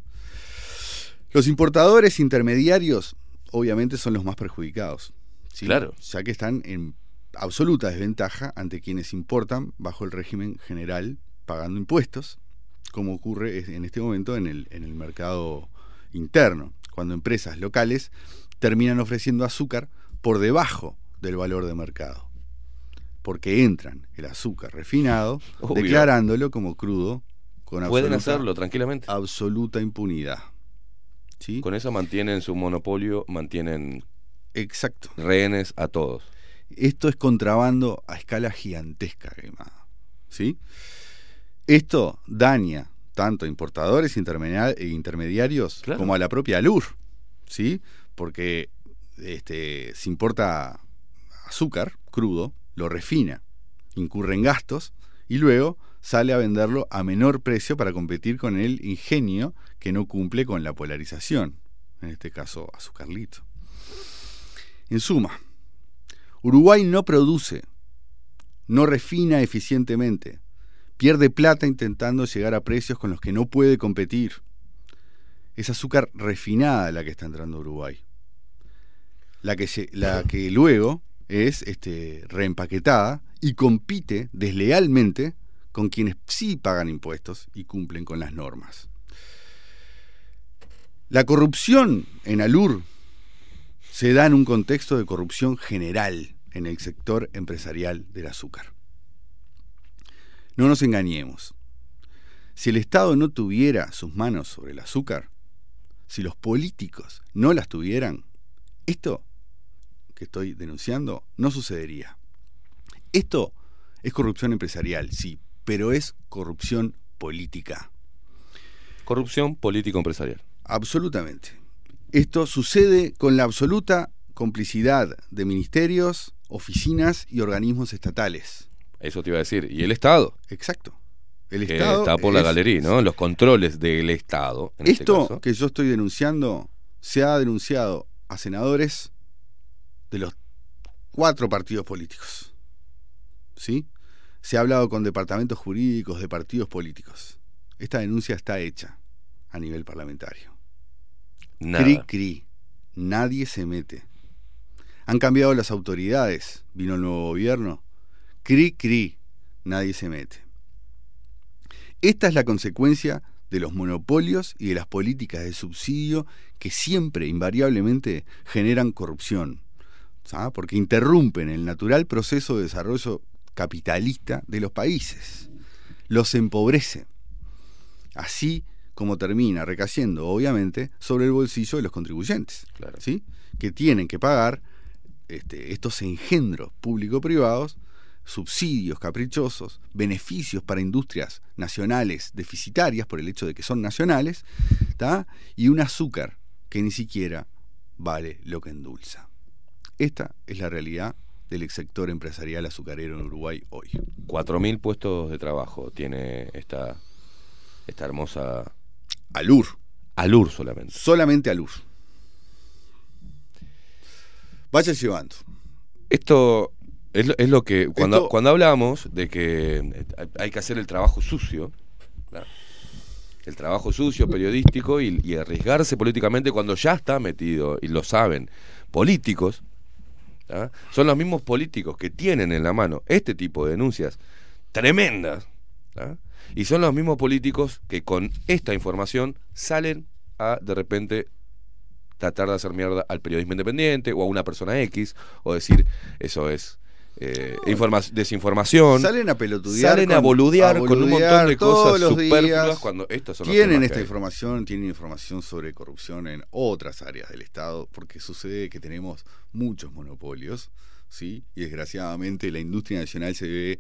Los importadores intermediarios obviamente son los más perjudicados. ¿sí? Claro. Ya que están en absoluta desventaja ante quienes importan bajo el régimen general pagando impuestos, como ocurre en este momento en el, en el mercado interno, cuando empresas locales terminan ofreciendo azúcar por debajo del valor de mercado, porque entran el azúcar refinado, Obvio. declarándolo como crudo con Pueden absoluta, hacerlo tranquilamente. absoluta impunidad. ¿Sí? Con eso mantienen su monopolio, mantienen Exacto. rehenes a todos. Esto es contrabando a escala gigantesca, quemada. ¿Sí? Esto daña tanto a importadores e intermediarios Claro. como a la propia LUR, ¿sí? Porque este, se importa azúcar crudo, lo refina, incurre en gastos y luego sale a venderlo a menor precio para competir con el ingenio que no cumple con la polarización, en este caso azucarlito. En suma, Uruguay no produce, no refina eficientemente, pierde plata intentando llegar a precios con los que no puede competir. Es azúcar refinada la que está entrando a Uruguay. La que, la que luego es este, reempaquetada y compite deslealmente con quienes sí pagan impuestos y cumplen con las normas. La corrupción en Alur se da en un contexto de corrupción general en el sector empresarial del azúcar. No nos engañemos. Si el Estado no tuviera sus manos sobre el azúcar, si los políticos no las tuvieran, esto que estoy denunciando no sucedería. Esto es corrupción empresarial, sí, pero es corrupción política. Corrupción político-empresarial. Absolutamente. Esto sucede con la absoluta complicidad de ministerios, oficinas y organismos estatales. Eso te iba a decir. Y el Estado. Exacto. El que Estado está por la es- galería, ¿no? Los controles del Estado. En este Esto que yo estoy denunciando se ha denunciado a senadores de los cuatro partidos políticos. ¿Sí? se ha hablado con departamentos jurídicos de partidos políticos. Esta denuncia está hecha a nivel parlamentario. Cri, cri. Nadie se mete. Han cambiado las autoridades. Vino el nuevo gobierno. Cri, cri. Nadie se mete. Esta es la consecuencia de los monopolios y de las políticas de subsidio que siempre, invariablemente, generan corrupción. ¿sabes? Porque interrumpen el natural proceso de desarrollo capitalista de los países. Los empobrece. Así como termina recayendo, obviamente, sobre el bolsillo de los contribuyentes, ¿sí? que tienen que pagar este, estos engendros público-privados, subsidios caprichosos, beneficios para industrias nacionales deficitarias por el hecho de que son nacionales, ¿tá? y un azúcar que ni siquiera vale lo que endulza. Esta es la realidad del sector empresarial azucarero en Uruguay hoy. 4.000 puestos de trabajo tiene esta, esta hermosa... Alur. Alur solamente. Solamente Alur. Vaya llevando. Esto es lo, es lo que... Cuando, Esto- cuando hablamos de que eh, hay que hacer el trabajo sucio, ¿verdad? el trabajo sucio periodístico y, y arriesgarse políticamente cuando ya está metido, y lo saben, políticos, son los mismos políticos que tienen en la mano este tipo de denuncias tremendas, ¿verdad? Y son los mismos políticos que con esta información salen a de repente tratar de hacer mierda al periodismo independiente o a una persona X o decir eso es eh, informa- desinformación Salen a pelotudear. salen a boludear a con un montón de cosas superfluas días. cuando estos son los Tienen esta información, tienen información sobre corrupción en otras áreas del Estado, porque sucede que tenemos muchos monopolios, ¿sí? Y desgraciadamente la industria nacional se ve,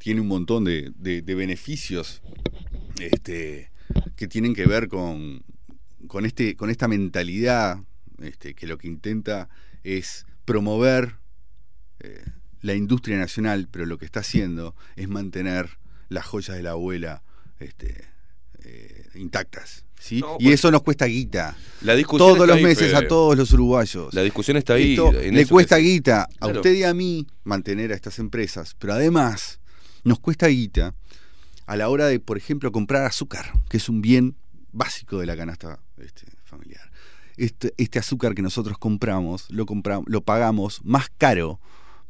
tiene un montón de, de- de beneficios este, que tienen que ver con, con, este, con esta mentalidad este, que lo que intenta es promover eh, la industria nacional, pero lo que está haciendo es mantener las joyas de la abuela este, eh, intactas. ¿sí? No, y pues- eso nos cuesta guita. La discusión Todos los ahí, meses Fede. a todos los uruguayos. La discusión está ahí. Esto en le cuesta guita a Claro. usted y a mí mantener a estas empresas, pero además nos cuesta guita a la hora de, por ejemplo, comprar azúcar, que es un bien básico de la canasta este, familiar. Este, este azúcar que nosotros compramos lo, compramos, lo pagamos más caro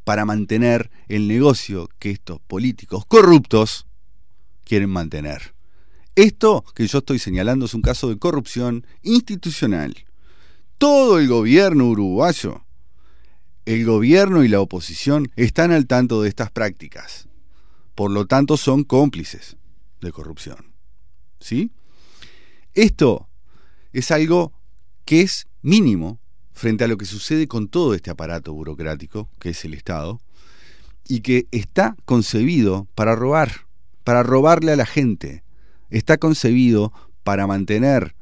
para mantener el negocio que estos políticos corruptos quieren mantener. Esto que yo estoy señalando es un caso de corrupción institucional. Todo el gobierno uruguayo, el gobierno y la oposición están al tanto de estas prácticas. Por lo tanto, son cómplices de corrupción. ¿Sí? Esto es algo que es mínimo frente a lo que sucede con todo este aparato burocrático, que es el Estado, y que está concebido para robar, para robarle a la gente. Está concebido para mantener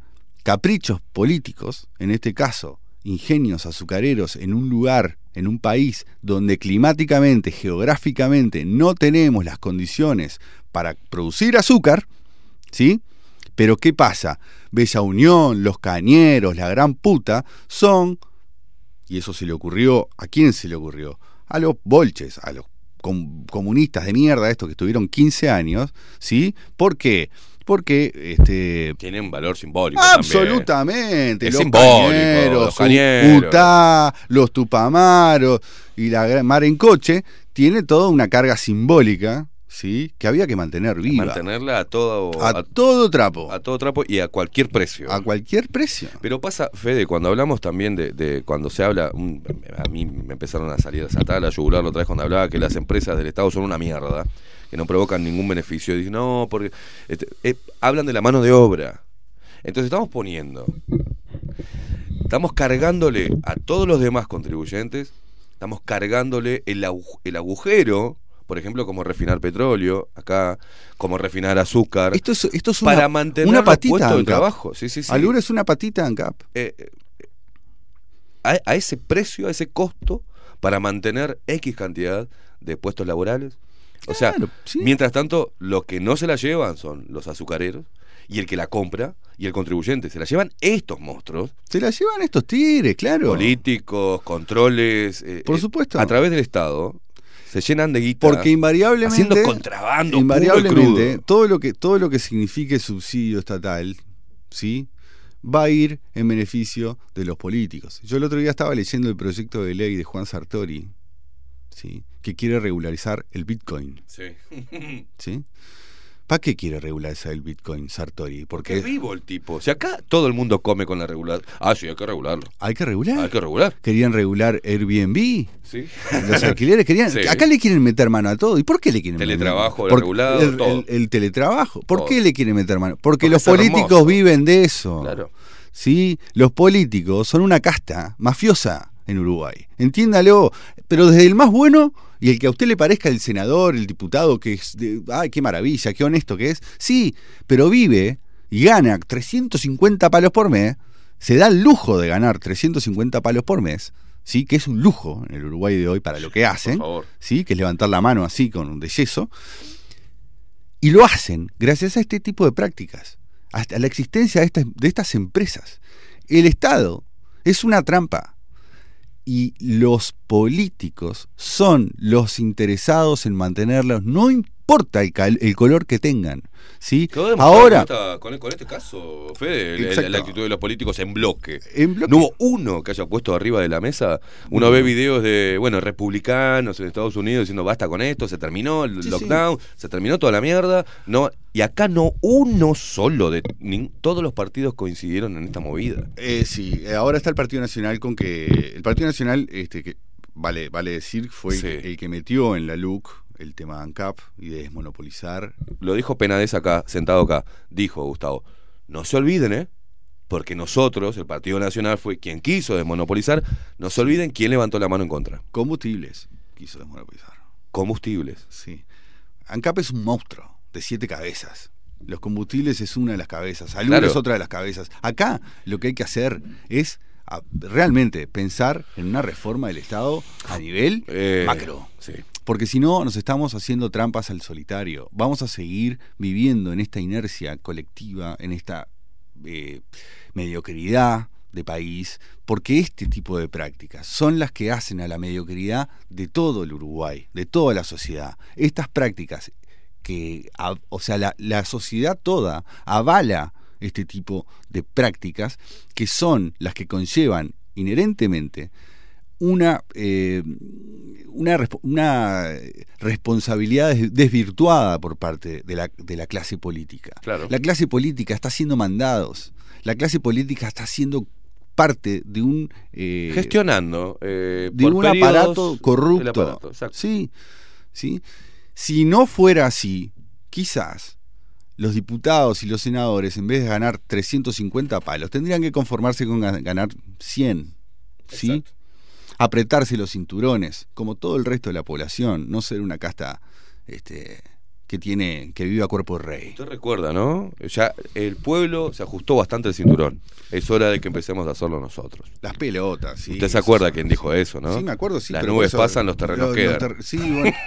caprichos políticos, en este caso, ingenios azucareros en un lugar, en un país donde climáticamente, geográficamente no tenemos las condiciones para producir azúcar, ¿sí? Pero ¿qué pasa? Bella Unión, Los Cañeros, la gran puta, son, y eso se le ocurrió, ¿a quién se le ocurrió? A los bolches, a los com- comunistas de mierda, estos que estuvieron 15 años, ¿sí? ¿Por qué? Porque este, Tiene un valor simbólico. también. Absolutamente. Es los simbólico, cañeros, los cañeros. Utah, los Tupamaros y la mar en coche, tiene toda una carga simbólica, ¿sí? Que había que mantener viva. Mantenerla a todo, a, todo trapo. a todo trapo y a cualquier precio. A cualquier precio. Pero pasa, Fede, cuando hablamos también de, de cuando se habla, un- a mí me empezaron a salir a saltar la yugular la otra vez cuando hablaba que las empresas del Estado son una mierda, que no provocan ningún beneficio. Dicen, no, porque este, eh, hablan de la mano de obra. Entonces estamos poniendo, estamos cargándole a todos los demás contribuyentes, estamos cargándole el, agu- el agujero, por ejemplo, como refinar petróleo, acá, como refinar azúcar, Esto es, esto es para mantener una patita de trabajo. Sí, sí, sí. Alur es una patita ANCAP. Eh, eh, a, a ese precio, a ese costo, para mantener X cantidad de puestos laborales. O sea, Claro, sí. mientras tanto, los que no se la llevan son los azucareros y el que la compra y el contribuyente. Se la llevan estos monstruos, Se la llevan estos tigres, claro. políticos, controles, eh, Por eh, supuesto. a través del Estado. Se llenan de guita. Porque invariablemente. Haciendo contrabando. puro y Invariablemente, crudo. todo lo que todo lo que signifique subsidio estatal, ¿sí? Va a ir en beneficio de los políticos. Yo el otro día estaba leyendo el proyecto de ley de Juan Sartori, ¿sí? Que quiere regularizar el Bitcoin, Sí. ¿sí? ¿Para qué quiere regularizar el Bitcoin Sartori? Qué Porque vivo el tipo. Si acá todo el mundo come con la regular. Ah, sí, hay que regularlo. hay que regular. Hay que regular. Querían regular Airbnb. Sí. Los alquileres querían. Sí. Acá le quieren meter mano a todo. ¿Y por qué le quieren meter Teletrabajo mano? Por- regulado, el, todo. el- el teletrabajo. ¿Por Todo. qué le quieren meter mano? Porque, Porque los hermoso. políticos viven de eso. Claro. ¿Sí? Los políticos son una casta mafiosa en Uruguay. Entiéndalo. Pero desde el más bueno y el que a usted le parezca el senador, el diputado, que es. De, ¡Ay, qué maravilla, qué honesto que es! Sí, pero vive y gana 350 palos por mes. Se da el lujo de ganar 350 palos por mes. ¿Sí? Que es un lujo en el Uruguay de hoy para lo que hacen. ¿sí? que es levantar la mano así con un de yeso, y lo hacen gracias a este tipo de prácticas, hasta la existencia de estas, de estas empresas. El Estado es una trampa y los políticos son los interesados en mantenerlos, no importa el, cal- el color que tengan. ¿sí? Ahora, con, esta- con, este caso, Fede, el- la actitud de los políticos en bloque. en bloque- No hubo uno que haya puesto arriba de la mesa. Uno ve videos de, bueno, republicanos en Estados Unidos diciendo basta con esto, se terminó el Sí, lockdown, se terminó toda la mierda. No, y acá no uno solo de nin- todos los partidos coincidieron en esta movida. Eh, sí, eh, ahora está el Partido Nacional con que. El Partido Nacional, este, que vale, vale decir, fue el, que metió en la LUC el tema de ANCAP y de desmonopolizar. Lo dijo Penades acá, sentado acá. Dijo Gustavo, no se olviden, ¿eh? Porque nosotros, el Partido Nacional, fue quien quiso desmonopolizar. No se olviden quién levantó la mano en contra. Combustibles quiso desmonopolizar. Combustibles. Sí. ANCAP es un monstruo de siete cabezas. Los combustibles es una de las cabezas. Salud Claro. es otra de las cabezas. Acá lo que hay que hacer es a- realmente pensar en una reforma del Estado a nivel Eh, macro. Sí. Porque si no, nos estamos haciendo trampas al solitario. Vamos a seguir viviendo en esta inercia colectiva, en esta eh, mediocridad de país, porque este tipo de prácticas son las que hacen a la mediocridad de todo el Uruguay, de toda la sociedad. Estas prácticas que, o sea, la, la sociedad toda avala este tipo de prácticas que son las que conllevan inherentemente una, eh, una, una responsabilidad des- desvirtuada por parte de la, de la clase política. Claro. La clase política está haciendo mandados, la clase política está siendo parte de un... eh, Gestionando. eh, de por un periodos aparato corrupto. aparato. Sí, sí. Si no fuera así, quizás los diputados y los senadores, en vez de ganar 350 palos, tendrían que conformarse con ga- ganar 100. ¿Sí? Exacto. Apretarse los cinturones, como todo el resto de la población, no ser una casta este, que tiene que vive a cuerpo de rey. Usted recuerda, ¿no? Ya el pueblo se ajustó bastante el cinturón. Es hora de que empecemos a hacerlo nosotros. Las pelotas, sí. Usted se acuerda quién dijo eso, ¿no? Sí, me acuerdo, sí. Las pero nubes eso- pasan, los terrenos los- quedan. los ter- sí, bueno.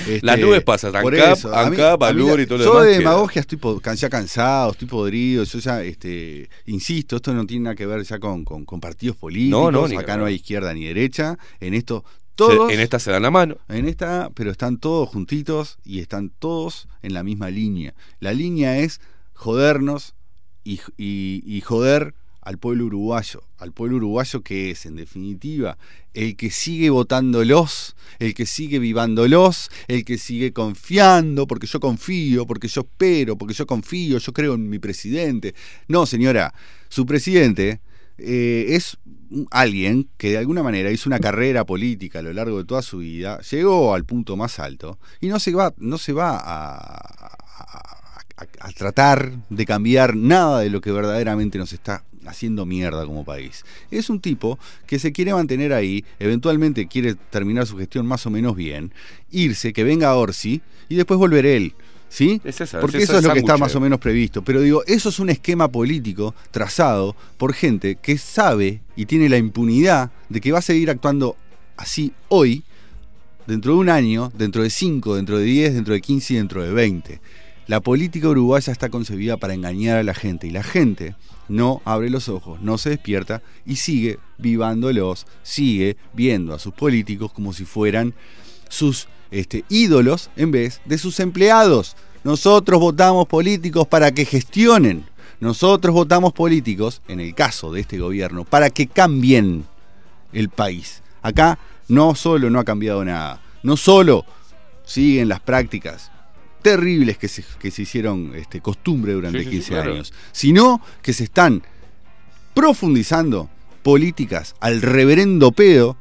Este, Las nubes pasan, ANCAP, ANCAP, y todo lo Yo demás de queda. demagogia estoy ya cansado, estoy podrido. Yo ya, este, insisto, esto no tiene nada que ver ya con, con- con partidos políticos. No, no, ni Acá no hay izquierda ni derecha. En esto, todos. en esta se dan la mano. En esta, pero están todos juntitos y están todos en la misma línea. La línea es jodernos y, y- y joder al pueblo uruguayo. Al pueblo uruguayo que es, en definitiva, el que sigue votándolos, el que sigue vivándolos, el que sigue confiando, porque yo confío, porque yo espero, porque yo confío, yo creo en mi presidente. No, señora, su presidente eh, es alguien que de alguna manera hizo una carrera política a lo largo de toda su vida, llegó al punto más alto y no se va, no se va a, a- a- a tratar de cambiar nada de lo que verdaderamente nos está haciendo mierda como país. Es un tipo que se quiere mantener ahí, eventualmente quiere terminar su gestión más o menos bien, irse, que venga Orsi y después volver él. ¿Sí? Es esa- Porque es eso es lo que está más o menos previsto. Pero digo, eso es un esquema político trazado por gente que sabe y tiene la impunidad de que va a seguir actuando así hoy, dentro de un año, dentro de 5, dentro de 10, dentro de 15 y dentro de 20. La política uruguaya está concebida para engañar a la gente y la gente no abre los ojos, no se despierta y sigue vivándolos, sigue viendo a sus políticos como si fueran sus este, ídolos en vez de sus empleados. Nosotros votamos políticos para que gestionen. Nosotros votamos políticos, en el caso de este gobierno, para que cambien el país. Acá no solo no ha cambiado nada, no solo siguen las prácticas terribles que se, que se hicieron este, costumbre durante Sí, sí, sí, 15 claro. años, sino que se están profundizando políticas al reverendo pedo,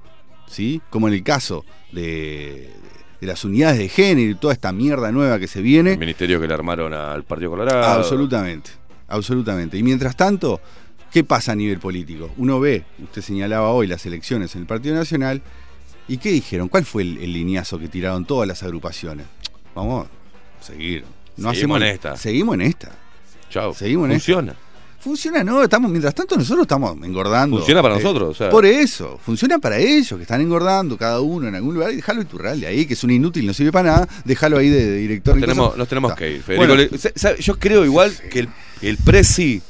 ¿sí? como en el caso de, de las unidades de género y toda esta mierda nueva que se viene. El ministerio que le armaron al Partido Colorado. Absolutamente, absolutamente. Y mientras tanto, ¿qué pasa a nivel político? Uno ve, usted señalaba hoy las elecciones en el Partido Nacional, ¿y qué dijeron? ¿Cuál fue el, el lineazo que tiraron todas las agrupaciones? Vamos a seguir. No Seguimos hacemos en esta. Seguimos en esta. Chao. Seguimos en Funciona. esta. Funciona, no, estamos, mientras tanto nosotros estamos engordando. Funciona para Eh, nosotros, o sea. Por eso, funciona para ellos, que están engordando cada uno en algún lugar, y déjalo Iturralde ahí, que es un inútil, no sirve para nada, déjalo ahí de, de director. Nos y tenemos, nos tenemos que ir. Federico, Bueno, Le- yo creo igual que el, el Prezi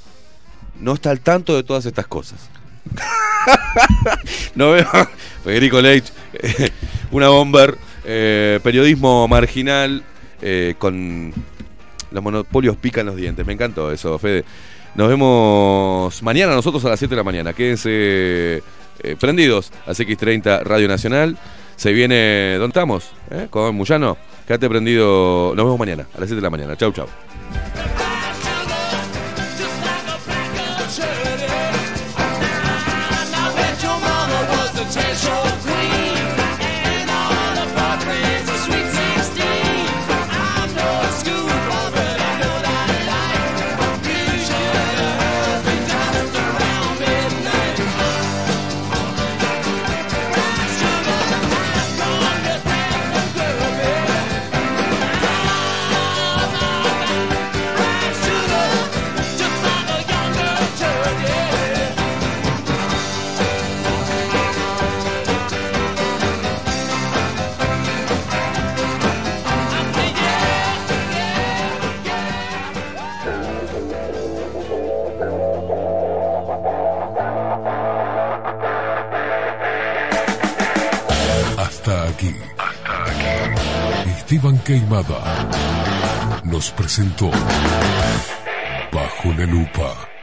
no está al tanto de todas estas cosas. no veo. Federico Leitch, eh, una bomber, eh, periodismo marginal eh, con los monopolios pican los dientes. Me encantó eso, Fede. Nos vemos mañana nosotros a las 7 de la mañana. Quédense eh, prendidos a CX30 Radio Nacional. Se viene. ¿Dónde estamos? ¿Eh? Con Muyano. Quédate prendido. Nos vemos mañana a las 7 de la mañana. Chau, chau. Esteban Queimada nos presentó Bajo la Lupa.